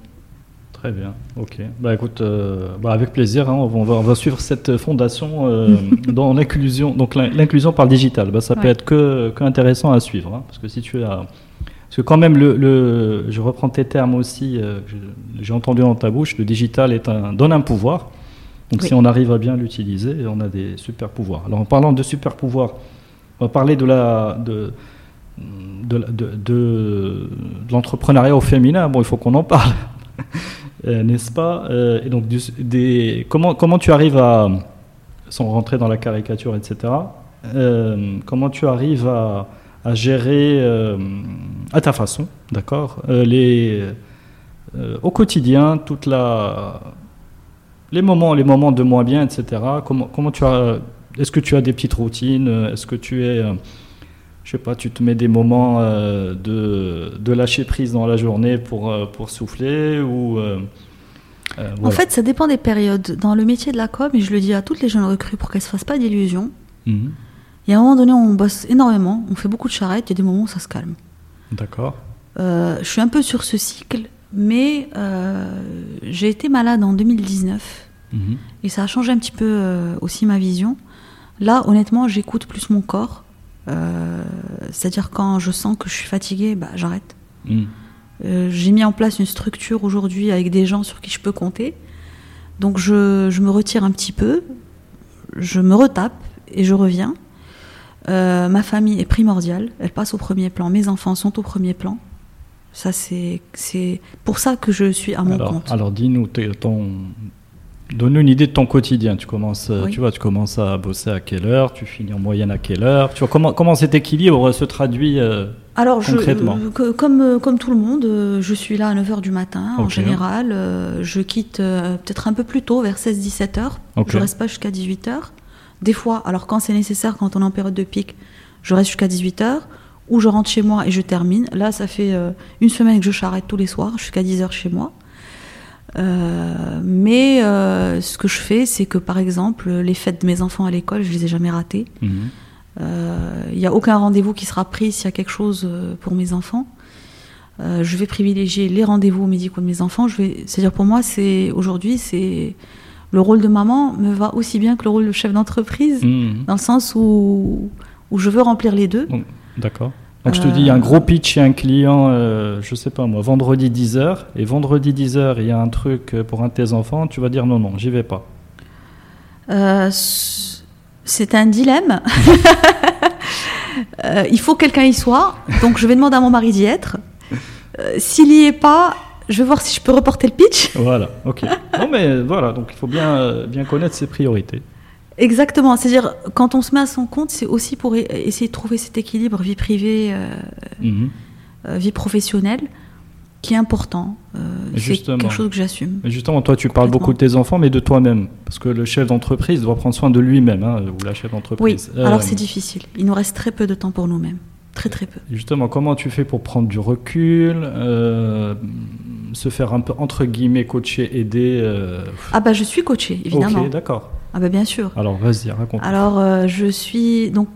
Très bien, ok. Bah écoute, euh, bah, avec plaisir, hein, on, va, on, va, suivre cette fondation euh, [laughs] dans l'inclusion. Donc l'inclusion par le digital, bah, ça peut être que, que, intéressant à suivre, hein, parce que si tu as, parce que quand même le, le je reprends tes termes aussi, euh, j'ai entendu dans ta bouche, le digital est un, donne un pouvoir. Donc si on arrive à bien l'utiliser, on a des super pouvoirs. Alors en parlant de super pouvoirs, on va parler de la de de, de, de l'entrepreneuriat au féminin. Bon, il faut qu'on en parle. [laughs] Euh, n'est-ce pas euh, Et donc, des, comment, comment tu arrives à, sans rentrer dans la caricature, etc., euh, comment tu arrives à, à gérer à ta façon, d'accord, les au quotidien, toute la les moments, les moments de moins bien, etc. Comment, comment tu as, est-ce que tu as des petites routines Est-ce que tu es je sais pas, tu te mets des moments euh, de, de, lâcher prise dans la journée pour, euh, pour souffler ou euh, En fait, ça dépend des périodes. Dans le métier de la com, et je le dis à toutes les jeunes recrues pour qu'elles ne se fassent pas d'illusions, mhm. il y a un moment donné on bosse énormément, on fait beaucoup de charrettes, il y a des moments où ça se calme. D'accord. je suis un peu sur ce cycle, mais j'ai été malade en 2019 mhm. et ça a changé un petit peu aussi ma vision. Là, honnêtement, j'écoute plus mon corps. Euh, c'est-à-dire quand je sens que je suis fatiguée, bah, j'arrête. Hmm. Euh, j'ai mis en place une structure aujourd'hui avec des gens sur qui je peux compter. Donc je, je, me retire un petit peu, je me retape et je reviens. Euh, ma famille est primordiale, elle passe au premier plan. Mes enfants sont au premier plan. Ça, c'est pour ça que je suis à mon alors, compte. Alors, dis-nous ton. Donne une idée de ton quotidien. Tu commences, euh, Oui. tu vois, tu commences à bosser à quelle heure Tu finis en moyenne à quelle heure Tu vois comment comment cet équilibre se traduit euh, Alors, concrètement euh, que- comme, comme tout le monde, je suis là à 9h du matin en général. Euh, je quitte euh, peut-être un peu plus tôt, vers 16-17 heures. Ok. Je reste pas jusqu'à 18 heures. Des fois, alors quand c'est nécessaire, quand on est en période de pic, je reste jusqu'à 18 heures. Ou je rentre chez moi et je termine. Là, ça fait une semaine que je charrette tous les soirs, jusqu'à 10 heures chez moi. Euh, mais euh, ce que je fais, c'est que par exemple, les fêtes de mes enfants à l'école, je les ai jamais ratées. mhm. Euh, Il n'y a aucun rendez-vous qui sera pris s'il y a quelque chose euh, pour mes enfants. Euh, je vais privilégier les rendez-vous médicaux de mes enfants. Je vais, c'est-à-dire pour moi, c'est aujourd'hui, c'est le rôle de maman me va aussi bien que le rôle de chef d'entreprise, Mhm. dans le sens où où je veux remplir les deux. D'accord. Donc je te dis, il y a un gros pitch chez un client, euh, je sais pas moi, vendredi 10h, et vendredi 10h, il y a un truc euh, pour un de tes enfants, tu vas dire non, non, j'y vais pas. Euh, c'est un dilemme. [laughs] Euh, il faut que quelqu'un y soit, donc je vais demander à mon mari d'y être. S'il y est pas, je vais voir si je peux reporter le pitch. Voilà, ok. non mais voilà, donc il faut bien, bien connaître ses priorités. Exactement, c'est-à-dire quand on se met à son compte, c'est aussi pour essayer de trouver cet équilibre vie privée, euh, Mhm. euh, vie professionnelle, qui est important. Euh, c'est quelque chose que j'assume. Justement, toi, tu parles beaucoup de tes enfants, mais de toi-même. Parce que le chef d'entreprise doit prendre soin de lui-même, hein, ou la chef Oui, d'entreprise. Euh, alors c'est difficile. Il nous reste très peu de temps pour nous-mêmes. Très très peu. Justement, comment tu fais pour prendre du recul, se faire un peu, entre guillemets, coacher, aider Ah bah je suis coachée, évidemment. Ok, d'accord. Ah bah bien sûr. Alors, vas-y, raconte. Alors euh, je suis donc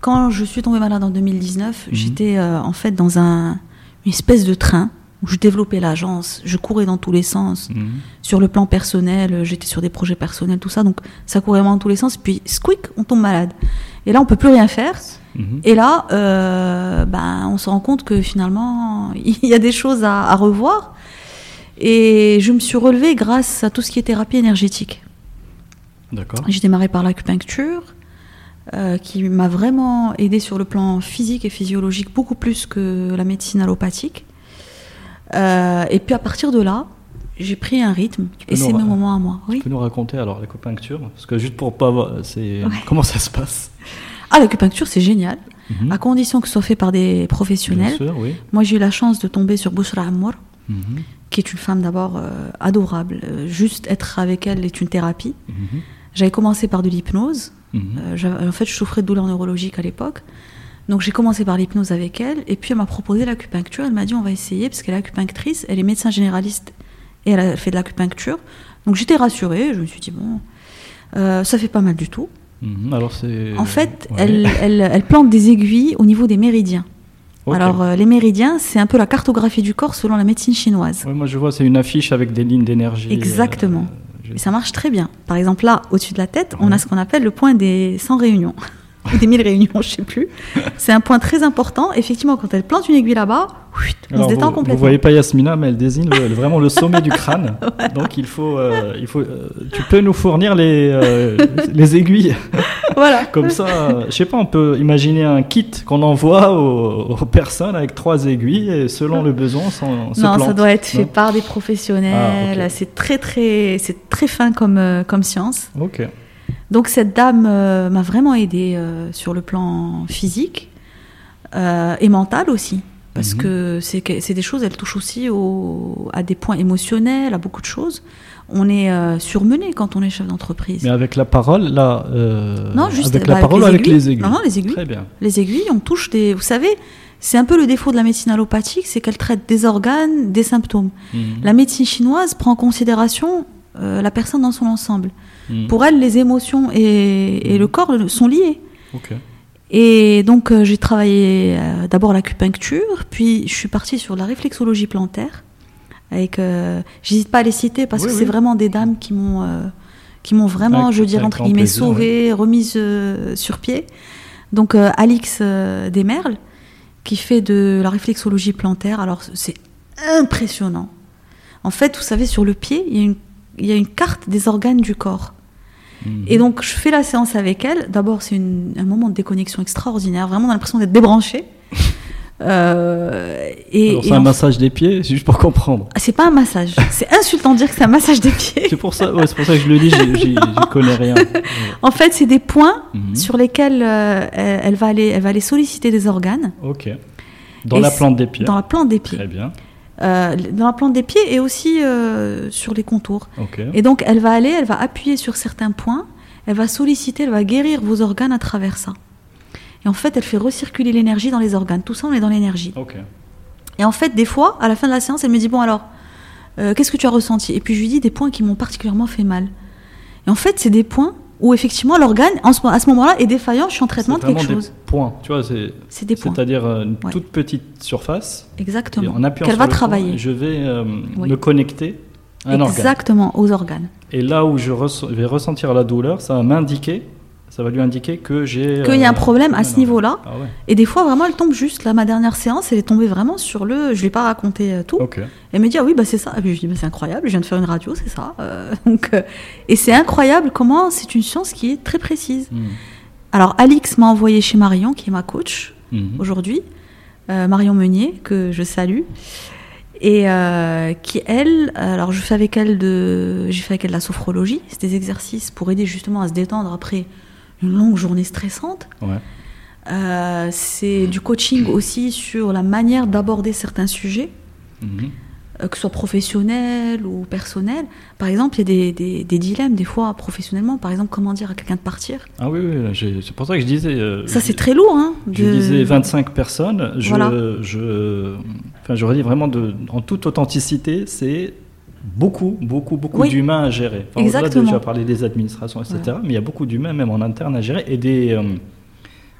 quand je suis tombée malade en 2019, Mhm. j'étais euh, en fait dans un une espèce de train où je développais l'agence, je courais dans tous les sens. Mhm. Sur le plan personnel, euh, j'étais sur des projets personnels, tout ça, donc ça courait vraiment dans tous les sens. Puis squeak, on tombe malade. Et là, on peut plus rien faire. Mhm. Et là, euh, ben, on se rend compte que finalement, [laughs] il y a des choses à, à revoir. Et je me suis relevée grâce à tout ce qui est thérapie énergétique. D'accord. J'ai démarré par l'acupuncture, euh, qui m'a vraiment aidé sur le plan physique et physiologique, beaucoup plus que la médecine allopathique. Euh, et puis à partir de là, j'ai pris un rythme, et c'est mes moments à moi. Tu peux nous raconter alors l'acupuncture? Parce que juste pour pas voir, c'est Ouais. [laughs] comment ça se passe? Ah, l'acupuncture, c'est génial, Mhm. à condition que ce soit fait par des Bien professionnels. sûr, oui. Moi, j'ai eu la chance de tomber sur Bouchra Amour, Mhm. qui est une femme d'abord euh, adorable. Juste être avec elle est une thérapie. Mhm. J'avais commencé par de l'hypnose. Mhm. Euh, en fait, je souffrais de douleurs neurologiques à l'époque. Donc j'ai commencé par l'hypnose avec elle. Et puis elle m'a proposé l'acupuncture. Elle m'a dit on va essayer, parce qu'elle est acupunctrice, elle est médecin généraliste et elle a fait de l'acupuncture. Donc j'étais rassurée. Je me suis dit bon, euh, ça fait pas mal du tout. Mhm. Alors c'est. En fait, Ouais. elle, elle, elle plante des aiguilles au niveau des méridiens. Alors euh, les méridiens, c'est un peu la cartographie du corps selon la médecine chinoise. Ouais, moi je vois, c'est une affiche avec des lignes d'énergie. Exactement. euh, ça marche très bien. Par exemple, là, au-dessus de la tête, on a ce qu'on appelle le point des 100 réunions. Ou [laughs] des 1000 réunions, je sais plus. C'est un point très important. Effectivement, quand elle plante une aiguille là-bas, on Alors, se détend vous, complètement. Vous voyez pas Yasmina, mais elle désigne le- vraiment le sommet du crâne. [laughs] Donc il faut, euh, il faut. euh, tu peux nous fournir les, euh, les aiguilles. [laughs] Voilà. Comme ça, je sais pas, on peut imaginer un kit qu'on envoie aux, aux personnes avec trois aiguilles et selon le besoin, on se non, ça doit être fait Non par des professionnels. Ah. C'est très, très, c'est très fin comme, comme science. Ok. Donc cette dame euh, m'a vraiment aidée euh, sur le plan physique euh, et mental aussi. Parce Mhm. que c'est des choses, elle touche aussi au- à des points émotionnels, à beaucoup de choses. On est surmené quand on est chef d'entreprise. Mais avec la parole, là. Non, juste avec bah, la parole ou avec les aiguilles Non, non, les aiguilles. Très bien. Les aiguilles, on touche des. Vous savez, c'est un peu le défaut de la médecine allopathique, c'est qu'elle traite des organes, des symptômes. Mhm. La médecine chinoise prend en considération la personne dans son ensemble. Mhm. Pour elle, les émotions et, et le corps sont liés. Et donc, euh, j'ai travaillé euh, d'abord l'acupuncture, puis je suis partie sur la réflexologie plantaire. Avec, euh, j'hésite pas à les citer parce Oui, que oui. c'est vraiment des dames qui m'ont, euh, qui m'ont vraiment, Avec- je avec entre guillemets, sauvée, remise sur pied. Donc, Alix Desmerles, qui fait de la réflexologie plantaire. Alors, c'est impressionnant. En fait, vous savez, sur le pied, il y a une, il y a une carte des organes du corps. Et donc, je fais la séance avec elle. D'abord, c'est un moment de déconnexion extraordinaire. Vraiment, on a l'impression d'être débranché. [laughs] Euh, et, c'est un massage des pieds, c'est juste pour comprendre. Ah, c'est pas un massage. [laughs] C'est insultant de dire que c'est un massage des pieds. C'est pour ça, ouais, c'est pour ça que je le dis, j'y- connais rien. Ouais. [laughs] En fait, c'est des points Mhm. sur lesquels euh, elle, elle va aller, elle va aller solliciter des organes Ok. Dans Et la plante des pieds. dans la plante des pieds. Très bien. Euh, dans la plante des pieds et aussi euh, sur les contours. Et donc, elle va aller, elle va appuyer sur certains points, elle va solliciter, elle va guérir vos organes à travers ça. Et en fait, elle fait recirculer l'énergie dans les organes. Tout ça, on est dans l'énergie. Et en fait, des fois, à la fin de la séance, elle me dit Bon, alors, euh, qu'est-ce que tu as ressenti? Et puis, je lui dis des points qui m'ont particulièrement fait mal. Et en fait, c'est des points où, effectivement, l'organe, à ce moment-là, est défaillant. Je suis en traitement de C'est quelque chose. des points. Tu vois, c'est, C'est des points. c'est-à-dire euh, une Ouais. toute petite surface. Exactement. en appuyant Qu'elle sur va le point, travailler. je vais euh, Oui. me connecter à un organe. Exactement, aux organes. Et là où je vais ressentir la douleur, ça va m'indiquer, ça va lui indiquer que j'ai. Qu'il y a un euh, problème à ce niveau-là. Ah ouais. Et des fois, vraiment, elle tombe juste. Là, ma dernière séance, elle est tombée vraiment sur le. Je lui ai pas raconté euh, tout. Ok. Elle me dit ah oui bah c'est ça. Et puis je dis bah, c'est incroyable. Je viens de faire une radio, c'est ça. Euh, [laughs] donc euh, et c'est incroyable comment c'est une science qui est très précise. Mhm. Alors Alix m'a envoyé chez Marion qui est ma coach Mhm. aujourd'hui, euh, Marion Meunier que je salue et qui elle, alors je fais avec elle de, j'ai fait avec elle de la sophrologie, c'est des exercices pour aider justement à se détendre après une longue journée stressante. Ouais. Euh, c'est du coaching aussi sur la manière d'aborder certains sujets, Mhm. euh, que ce soit professionnel ou personnel. Par exemple, il y a des, des- des dilemmes des fois professionnellement. Par exemple, comment dire à quelqu'un de partir? Ah oui, oui, c'est pour ça que je disais. euh, Ça, c'est très lourd. Hein, Je disais 25 personnes. Je, Voilà. je, enfin, je redis vraiment de, en toute authenticité, c'est beaucoup, beaucoup, beaucoup Oui. d'humains à gérer. Enfin, Exactement. Tu as parlé des administrations, etc. Mais il y a beaucoup d'humains, même en interne, à gérer et des, euh,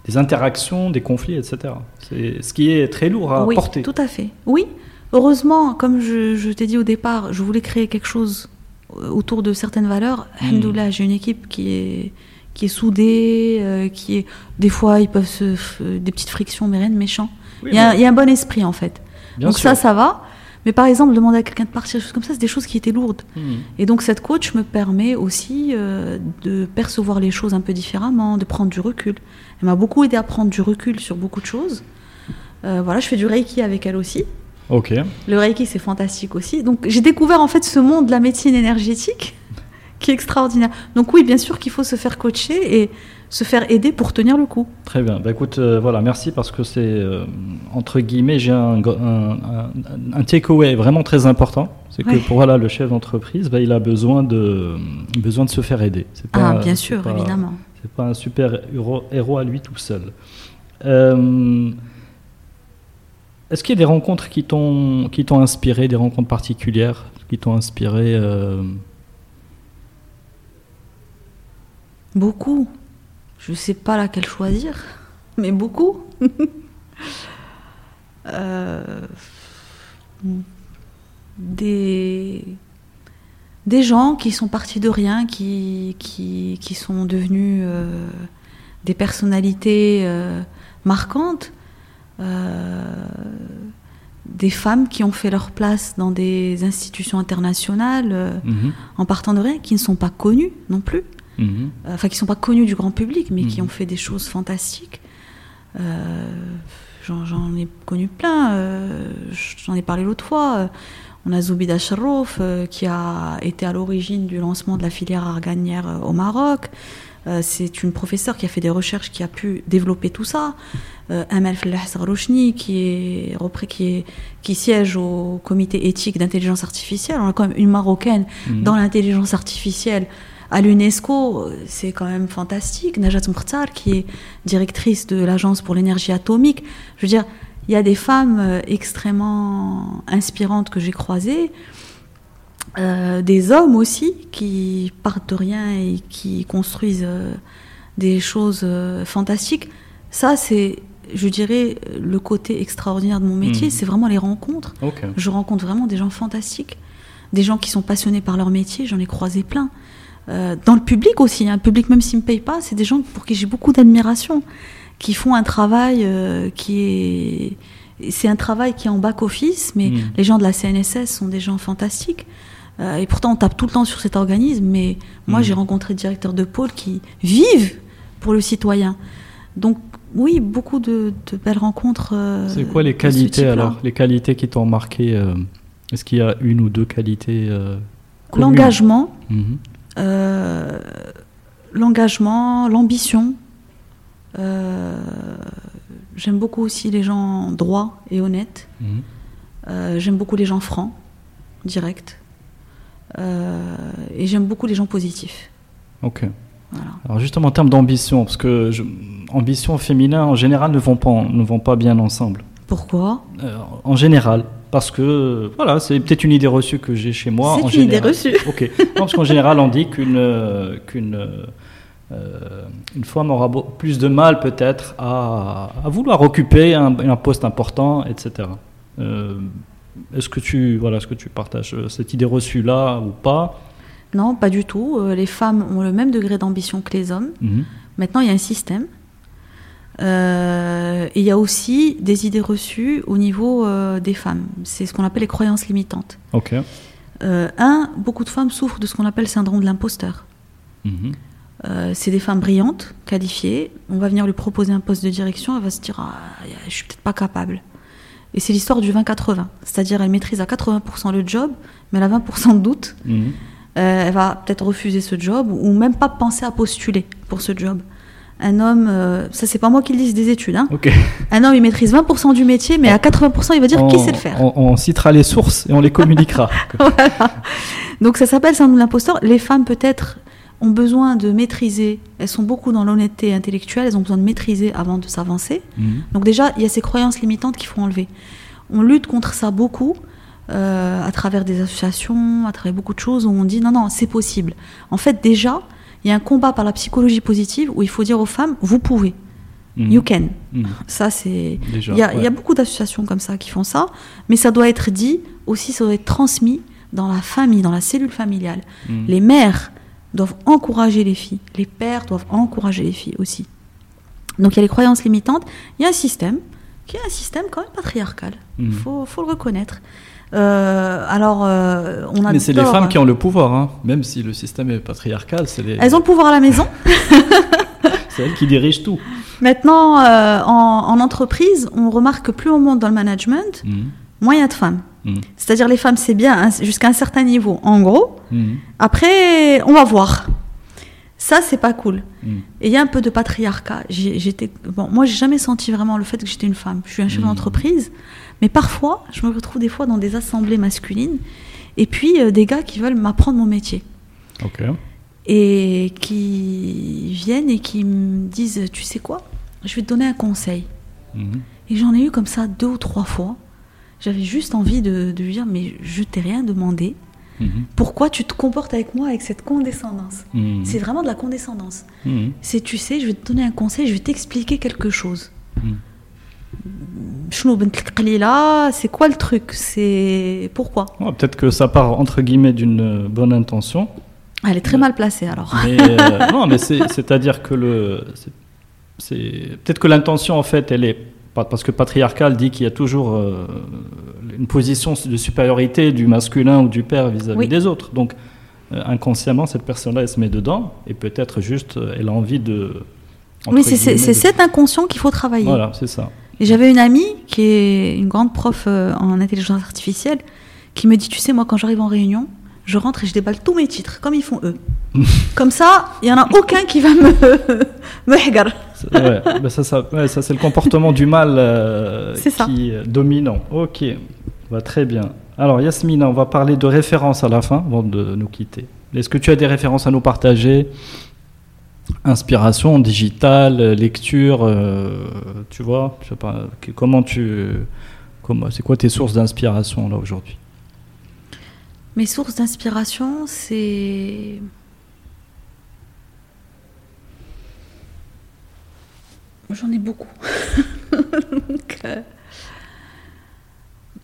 des interactions, des conflits, etc. C'est ce qui est très lourd à oui, porter. tout à fait. Oui, heureusement, comme je, je t'ai dit au départ, je voulais créer quelque chose euh, autour de certaines valeurs. Mm. Alhamdoulilah, j'ai une équipe qui est qui est soudée, euh, qui est des fois ils peuvent se des petites frictions, mais rien de méchant. Oui, il, y a, mais- il y a un bon esprit en fait. bien Donc sûr. ça, ça va. Mais par exemple, demander à quelqu'un de partir, des choses comme ça, c'est des choses qui étaient lourdes. Mhm. Et donc cette coach me permet aussi euh, de percevoir les choses un peu différemment, de prendre du recul. Elle m'a beaucoup aidé à prendre du recul sur beaucoup de choses. Euh, voilà, je fais du reiki avec elle aussi. Ok. Le reiki, c'est fantastique aussi. Donc j'ai découvert en fait ce monde de la médecine énergétique qui est extraordinaire. Donc oui, bien sûr qu'il faut se faire coacher et se faire aider pour tenir le coup. Très bien. Bah, écoute, euh, voilà, merci parce que c'est, euh, entre guillemets, j'ai un, un, un, un takeaway vraiment très important. C'est que Ouais. pour voilà, le chef d'entreprise, bah, il a besoin de, besoin de se faire aider. C'est Ah, pas- bien c'est sûr, pas- évidemment. C'est pas un super héros, héros à lui tout seul. Euh, Est-ce qu'il y a des rencontres qui t'ont qui t'ont inspiré, des rencontres particulières qui t'ont inspiré Beaucoup. Je sais pas laquelle choisir, mais beaucoup. [laughs] Euh, des, des gens qui sont partis de rien, qui, qui, qui sont devenus euh, des personnalités euh, marquantes. Des femmes qui ont fait leur place dans des institutions internationales mhm, en partant de rien, qui ne sont pas connues non plus mhm. enfin qui sont pas connus du grand public, mais qui Mhm. ont fait des choses fantastiques. Euh, J'en ai connu plein. euh, J'en ai parlé l'autre fois. On a Zoubida Sharrouf euh, qui a été à l'origine du lancement de la filière arganière au Maroc. C'est une professeure qui a fait des recherches, qui a pu développer tout ça. Amel Fellah qui est qui est qui siège au comité éthique d'intelligence artificielle. On a quand même une marocaine Mhm. dans l'intelligence artificielle à l'UNESCO, c'est quand même fantastique. Najat Mkhtar, qui est directrice de l'Agence pour l'énergie atomique. Je veux dire, il y a des femmes euh, extrêmement inspirantes que j'ai croisées, euh, des hommes aussi qui partent de rien et qui construisent euh, des choses euh, fantastiques. Ça, c'est, je dirais, le côté extraordinaire de mon métier, Mhm. c'est vraiment les rencontres. Je rencontre vraiment des gens fantastiques, des gens qui sont passionnés par leur métier, j'en ai croisé plein. Euh, dans le public aussi, un public même s'ils ne me payent pas, c'est des gens pour qui j'ai beaucoup d'admiration, qui font un travail euh, qui est... C'est un travail qui est en back-office, mais Mm. les gens de la CNSS sont des gens fantastiques. Euh, et pourtant, on tape tout le temps sur cet organisme, mais moi, Mhm. j'ai rencontré des directeurs de pôle qui vivent pour le citoyen. Donc, oui, beaucoup de, de belles rencontres. C'est quoi les qualités alors Les qualités qui t'ont marqué Est-ce qu'il y a une ou deux qualités L'engagement, Mhm. Euh, l'engagement, l'ambition. Euh, J'aime beaucoup aussi les gens droits et honnêtes. Mhm. Euh, j'aime beaucoup les gens francs, directs. Et j'aime beaucoup les gens positifs. Ok. Voilà. Alors justement en termes d'ambition, parce que je- ambition féminin en général ne vont pas, ne vont pas bien ensemble. Pourquoi? Euh, en général, parce que voilà, c'est peut-être une idée reçue que j'ai chez moi. C'est une idée reçue. [laughs] Ok. Non, parce qu'en général, on dit qu'une euh, qu'une euh, une femme aura beau- plus de mal peut-être à, à vouloir occuper un, un poste important, etc. Euh, est-ce que tu voilà, est-ce que tu partages cette idée reçue là ou pas? Non, pas du tout. Les femmes ont le même degré d'ambition que les hommes. Mhm. Maintenant, il y a un système. Euh, et il y a aussi des idées reçues au niveau euh, des femmes. C'est ce qu'on appelle les croyances limitantes. Ok. Euh, un, beaucoup de femmes souffrent de ce qu'on appelle le syndrome de l'imposteur. Mhm. C'est des femmes brillantes, qualifiées. On va venir lui proposer un poste de direction. Elle va se dire ah, Je suis peut-être pas capable. Et c'est l'histoire du 20-80. C'est-à-dire, elle maîtrise à 80% le job, mais elle a 20% de doute. Mhm. Elle va peut-être refuser ce job ou même pas penser à postuler pour ce job. Un homme, euh, ça c'est pas moi qui le dis, des études. Hein. [laughs] Un homme, il maîtrise 20% du métier, mais à 80%, il va dire on, qui sait le faire. on- on citera les sources et on les communiquera. [laughs] Donc ça s'appelle syndrome de l'imposteur. Les femmes peut-être ont besoin de maîtriser, elles sont beaucoup dans l'honnêteté intellectuelle, elles ont besoin de maîtriser avant de s'avancer. Mhm. Donc déjà, il y a ces croyances limitantes qu'il faut enlever. On lutte contre ça beaucoup euh, à travers des associations, à travers beaucoup de choses où on dit non, non, c'est possible. En fait, déjà, il y a un combat par la psychologie positive où il faut dire aux femmes, vous pouvez, Mhm. you can. Mhm. Ça, c'est... Il y, a, il y a ouais. beaucoup d'associations comme ça qui font ça, mais ça doit être dit aussi, ça doit être transmis dans la famille, dans la cellule familiale. Mhm. Les mères doivent encourager les filles, les pères doivent encourager les filles aussi. Donc il y a les croyances limitantes, il y a un système qui est un système quand même patriarcal. Il Mhm. faut, faut le reconnaître. Euh, alors, euh, on a Mais c'est les femmes qui ont le pouvoir, hein. même si le système est patriarcal, c'est les... Elles ont le pouvoir à la maison. [laughs] c'est elles qui dirigent tout. Maintenant, euh, en, en entreprise, on remarque que plus on monte dans le management, Mhm. moins il y a de femmes. Mhm. C'est-à-dire les femmes, c'est bien hein, jusqu'à un certain niveau. En gros, après, on va voir. Ça, c'est pas cool. Mhm. Et il y a un peu de patriarcat. J'étais, bon, moi, j'ai jamais senti vraiment le fait que j'étais une femme. Je suis un chef Mhm. d'entreprise, mais parfois, je me retrouve des fois dans des assemblées masculines, et puis euh, des gars qui veulent m'apprendre mon métier Ok. et qui viennent et qui me disent, tu sais quoi, je vais te donner un conseil. Mhm. Et j'en ai eu comme ça deux ou trois fois. J'avais juste envie de, de lui dire, mais je t'ai rien demandé. Mhm. Pourquoi tu te comportes avec moi avec cette condescendance Mhm. C'est vraiment de la condescendance. Mhm. C'est, tu sais, je vais te donner un conseil, je vais t'expliquer quelque chose. C'est quoi le truc? C'est pourquoi? Ouais, Peut-être que ça part entre guillemets d'une euh, bonne intention, Elle est très mal placée alors. mais euh, [laughs] non, mais c'est- c'est-à-dire que le, c'est- peut-être que l'intention en fait, elle est parce que patriarcal dit qu'il y a toujours euh, une position de supériorité du masculin ou du père vis-à-vis Oui. des autres. Donc euh, inconsciemment, cette personne-là, elle se met dedans et peut-être juste, euh, elle a envie de. Oui, c'est, de- cet inconscient qu'il faut travailler. Voilà, c'est ça. Et j'avais une amie qui est une grande prof en intelligence artificielle qui me dit, tu sais, moi quand j'arrive en réunion, je rentre et je déballe tous mes titres, comme ils font eux. [laughs] comme ça, il y en a aucun qui va me [laughs] me ouais, bah ça, ça, ouais, ça, c'est le comportement du mal euh, qui est dominant. Ok, bah, très bien. Alors Yasmina, on va parler de références à la fin avant de nous quitter. Est-ce que tu as des références à nous partager? Inspiration digitale, euh, lecture, euh, tu vois, je sais pas, comment tu, comment, c'est quoi tes sources d'inspiration là aujourd'hui? Mes sources d'inspiration, c'est. J'en ai beaucoup. [laughs] Donc, euh,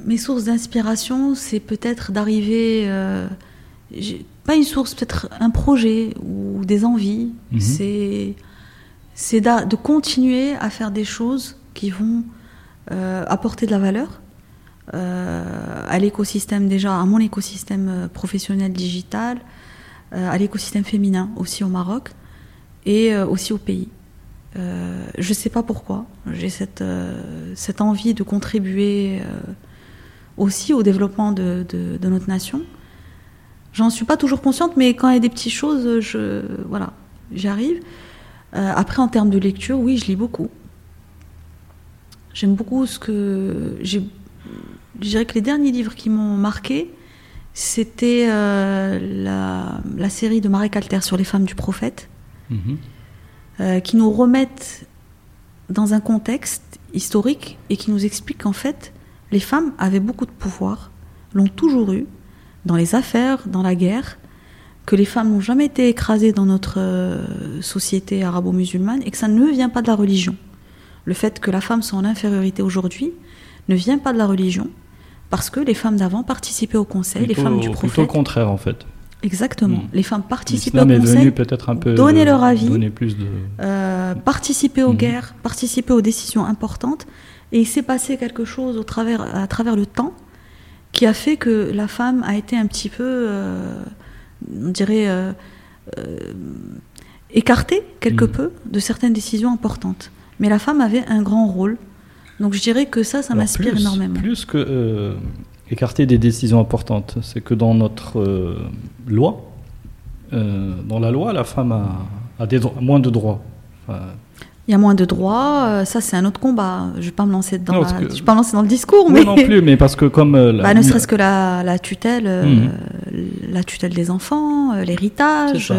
Mes sources d'inspiration, c'est peut-être d'arriver. euh, Pas une source, peut-être un projet ou des envies. Mhm. C'est c'est de continuer à faire des choses qui vont euh, apporter de la valeur, à l'écosystème déjà, à mon écosystème professionnel digital, à l'écosystème féminin aussi au Maroc et aussi au pays. Je ne sais pas pourquoi, j'ai cette, cette envie de contribuer aussi au développement de, notre nation. J'en suis pas toujours consciente, mais quand il y a des petites choses, voilà, j'arrive. Euh, après, en termes de lecture, oui, je lis beaucoup. J'aime beaucoup ce que. Je dirais que les derniers livres qui m'ont marqué, c'était euh, la, série de Marie Calter sur les femmes du prophète, mhm. Euh, qui nous remettent dans un contexte historique et qui nous explique qu'en fait, les femmes avaient beaucoup de pouvoir, l'ont toujours eu, dans les affaires, dans la guerre, que les femmes n'ont jamais été écrasées dans notre euh, société arabo-musulmane et que ça ne vient pas de la religion. Le fait que la femme soit en infériorité aujourd'hui ne vient pas de la religion, parce que les femmes d'avant participaient au conseil, les femmes du prophète. Plutôt le contraire en fait. Exactement. Hmm. Les femmes participaient au conseil, peut-être un peu donner leur avis, donner plus de... Euh, participer aux hmm. guerres, participer aux décisions importantes. Et il s'est passé quelque chose au travers, à travers le temps qui a fait que la femme a été un petit peu, euh, on dirait, euh, euh, écartée quelque mm. peu de certaines décisions importantes. Mais la femme avait un grand rôle. Donc je dirais que ça, ça m'inspire énormément. Plus que écarter des décisions importantes, c'est que dans notre loi, dans la loi, la femme a, des moins de droits il y a moins de droits. Euh, ça, c'est un autre combat. Je ne vais pas me lancer dans, je pas lancer dans le discours, mais non plus. Mais parce que comme euh, bah, ne serait-ce que la, tutelle, euh, mhm. la tutelle des enfants, l'héritage,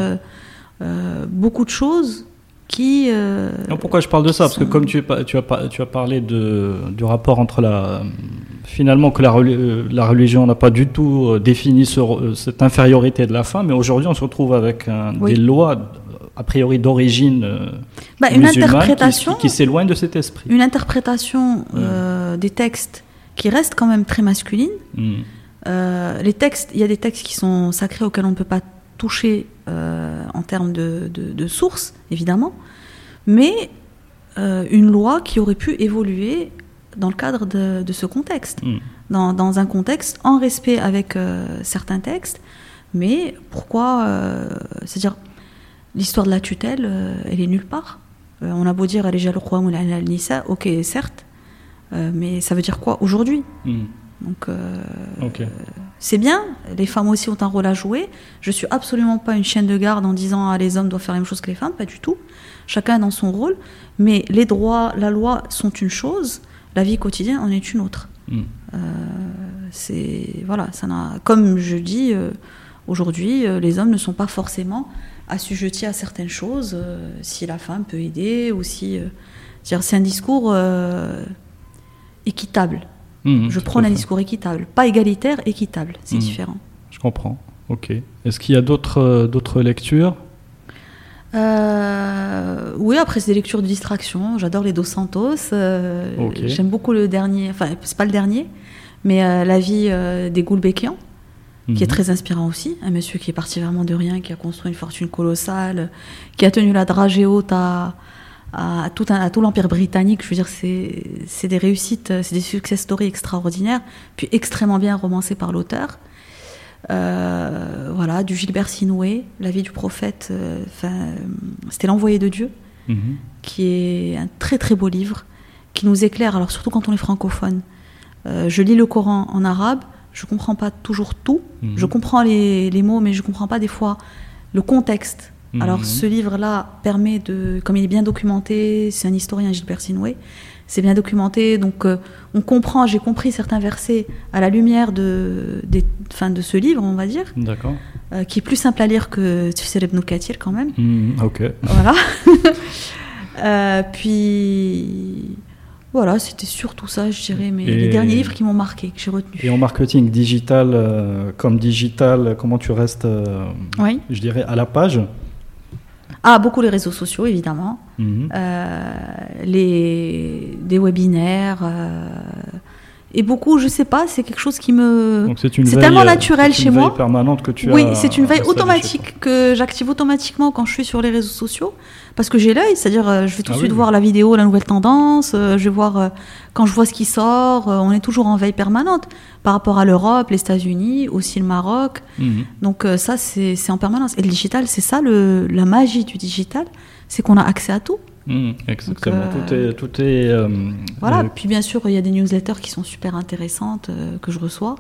beaucoup de choses qui. pourquoi je parle de ça? Parce que comme tu, tu, as, tu as parlé de, du rapport entre la finalement que la, la religion n'a pas du tout défini cette infériorité de la femme, mais aujourd'hui on se retrouve avec des lois a priori d'origine euh, bah, une interprétation qui, s'éloigne de cet esprit. Une interprétation euh, des textes qui reste quand même très masculine. Euh, les textes, il y a des textes qui sont sacrés auxquels on ne peut pas toucher en termes de, de, sources, évidemment, mais une loi qui aurait pu évoluer dans le cadre de, de ce contexte, hmm. dans, dans, un contexte en respect avec certains textes, mais pourquoi, c'est-à-dire l'histoire de la tutelle, euh, elle est nulle part. Euh, on a beau dire Alijal ou Nisa, ok, certes, euh, mais ça veut dire quoi aujourd'hui hmm. Donc, c'est bien, les femmes aussi ont un rôle à jouer. Je suis absolument pas une chaîne de garde en disant ah, les hommes doivent faire la même chose que les femmes, pas du tout. Chacun dans son rôle, mais les droits, la loi sont une chose, la vie quotidienne en est une autre. Hmm. c'est voilà, ça n'a, comme je dis aujourd'hui, les hommes ne sont pas forcément assujetti à certaines choses, euh, si la femme peut aider ou si. Euh, c'est un discours euh, équitable. Mmh, je prends un discours équitable, pas égalitaire, équitable, c'est mmh. différent. Je comprends. Ok. Est-ce qu'il y a d'autres d'autres lectures? Oui, après c'est des lectures de distraction. J'adore les Dos Santos. J'aime beaucoup le dernier, enfin c'est pas le dernier, mais La vie des Goulbékians qui est mhm. très inspirant aussi. Un monsieur qui est parti vraiment de rien, qui a construit une fortune colossale, qui a tenu la dragée haute à, à tout, à tout l'Empire britannique. Je veux dire, c'est des réussites, c'est des success stories extraordinaires, puis extrêmement bien romancés par l'auteur. Euh, voilà, du Gilbert Sinoué, La vie du prophète, euh, c'était L'envoyé de Dieu, mhm. qui est un très très beau livre, qui nous éclaire, alors surtout quand on est francophone. Euh, je lis le Coran en arabe, je comprends pas toujours tout. Mhm. Je comprends les, les, mots, mais je comprends pas des fois le contexte. Mhm. Alors ce livre-là permet de, comme il est bien documenté, c'est un historien Gilbert Sinoué, c'est bien documenté, donc euh, on comprend, j'ai compris certains versets à la lumière de, des, fin, de ce livre, on va dire. D'accord. Euh, qui est plus simple à lire que Tufsir ibn Kathir quand même. Mhm, ok. Voilà. [laughs] [laughs] euh, puis voilà, c'était surtout ça, je dirais, mais les derniers livres qui m'ont marqué, que j'ai retenu. Et en marketing digital, comme digital, comment tu restes, je dirais, à la page Ah, beaucoup les réseaux sociaux, évidemment. Mhm. Euh, les, des webinaires. Et beaucoup, je sais pas, c'est quelque chose qui me. C'est une C'est tellement euh, naturel c'est chez une moi. veille permanente que tu Oui, as c'est une veille automatique que j'active automatiquement quand je suis sur les réseaux sociaux. Parce que j'ai l'œil, c'est-à-dire euh, je vais tout de Ah suite oui, voir la vidéo, la nouvelle tendance, euh, je vais voir euh, quand je vois ce qui sort, euh, on est toujours en veille permanente par rapport à l'Europe, les États-Unis, aussi le Maroc. Mhm. Donc euh, ça, c'est c'est en permanence. Et le digital, c'est ça le, la magie du digital, c'est qu'on a accès à tout. Mhm, Exactement. Donc, tout euh, est, tout est. euh, Voilà, euh, puis bien sûr, il y a des newsletters qui sont super intéressantes euh, que je reçois.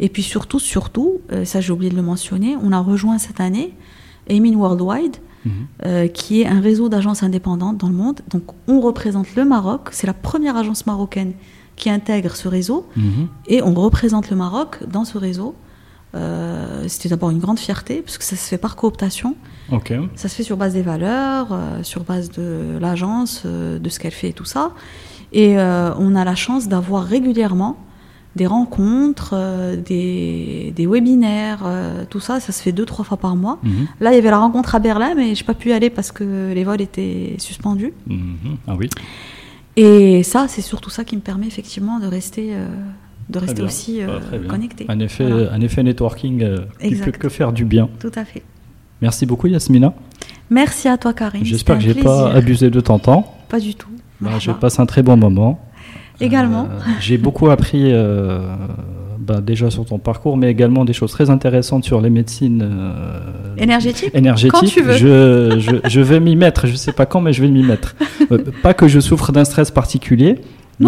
Et puis surtout, surtout, euh, ça j'ai oublié de le mentionner, on a rejoint cette année Amin Worldwide, mhm. euh, qui est un réseau d'agences indépendantes dans le monde. Donc on représente le Maroc, c'est la première agence marocaine qui intègre ce réseau, Mhm. et on représente le Maroc dans ce réseau. Euh, C'était d'abord une grande fierté, parce que ça se fait par cooptation. Ça se fait sur base des valeurs, euh, sur base de l'agence, euh, de ce qu'elle fait et tout ça. Et on a la chance d'avoir régulièrement des rencontres, des, des webinaires, tout ça. Ça se fait deux, trois fois par mois. Mhm. Là, il y avait la rencontre à Berlin, mais j'ai pas pu y aller parce que les vols étaient suspendus. Mhm. Ah oui. Et ça, c'est surtout ça qui me permet effectivement de rester, de rester aussi euh, Ah, bien. connecté. Un effet, Voilà. un effet networking euh, qui peut que faire du bien. Tout à fait. Merci beaucoup Yasmina. Merci à toi, Karine. J'espère que j'ai pas abusé de ton temps. Pas du tout. Bah, je passe un très bon moment. Également. Euh, j'ai beaucoup appris euh, bah, déjà sur ton parcours, mais également des choses très intéressantes sur les médecines euh, Énergétique énergétiques. Quand tu veux. Je, je, je vais m'y mettre. Je sais pas quand, mais je vais m'y mettre. Euh, pas que je souffre d'un stress particulier,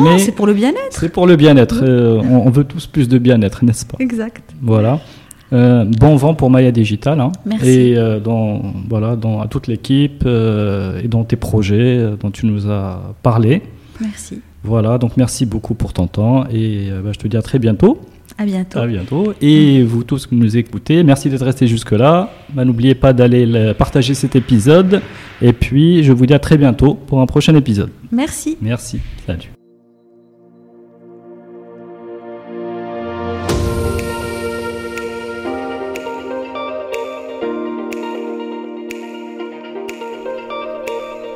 Non, c'est pour le bien-être. c'est pour le bien-être. Euh, on, on veut tous plus de bien-être, n'est-ce pas? Exact. Voilà. Euh, bon vent pour Maya Digital. hein. Merci. Et euh, dans, voilà, dans, à toute l'équipe et dans tes projets dont tu nous as parlé. Merci. Voilà, donc merci beaucoup pour ton temps et bah, je te dis à très bientôt. À bientôt. À bientôt. Et vous tous qui nous écoutez, merci d'être restés jusque-là. Bah, N'oubliez pas d'aller le- partager cet épisode. Et puis, je vous dis à très bientôt pour un prochain épisode. Merci. Merci. Salut.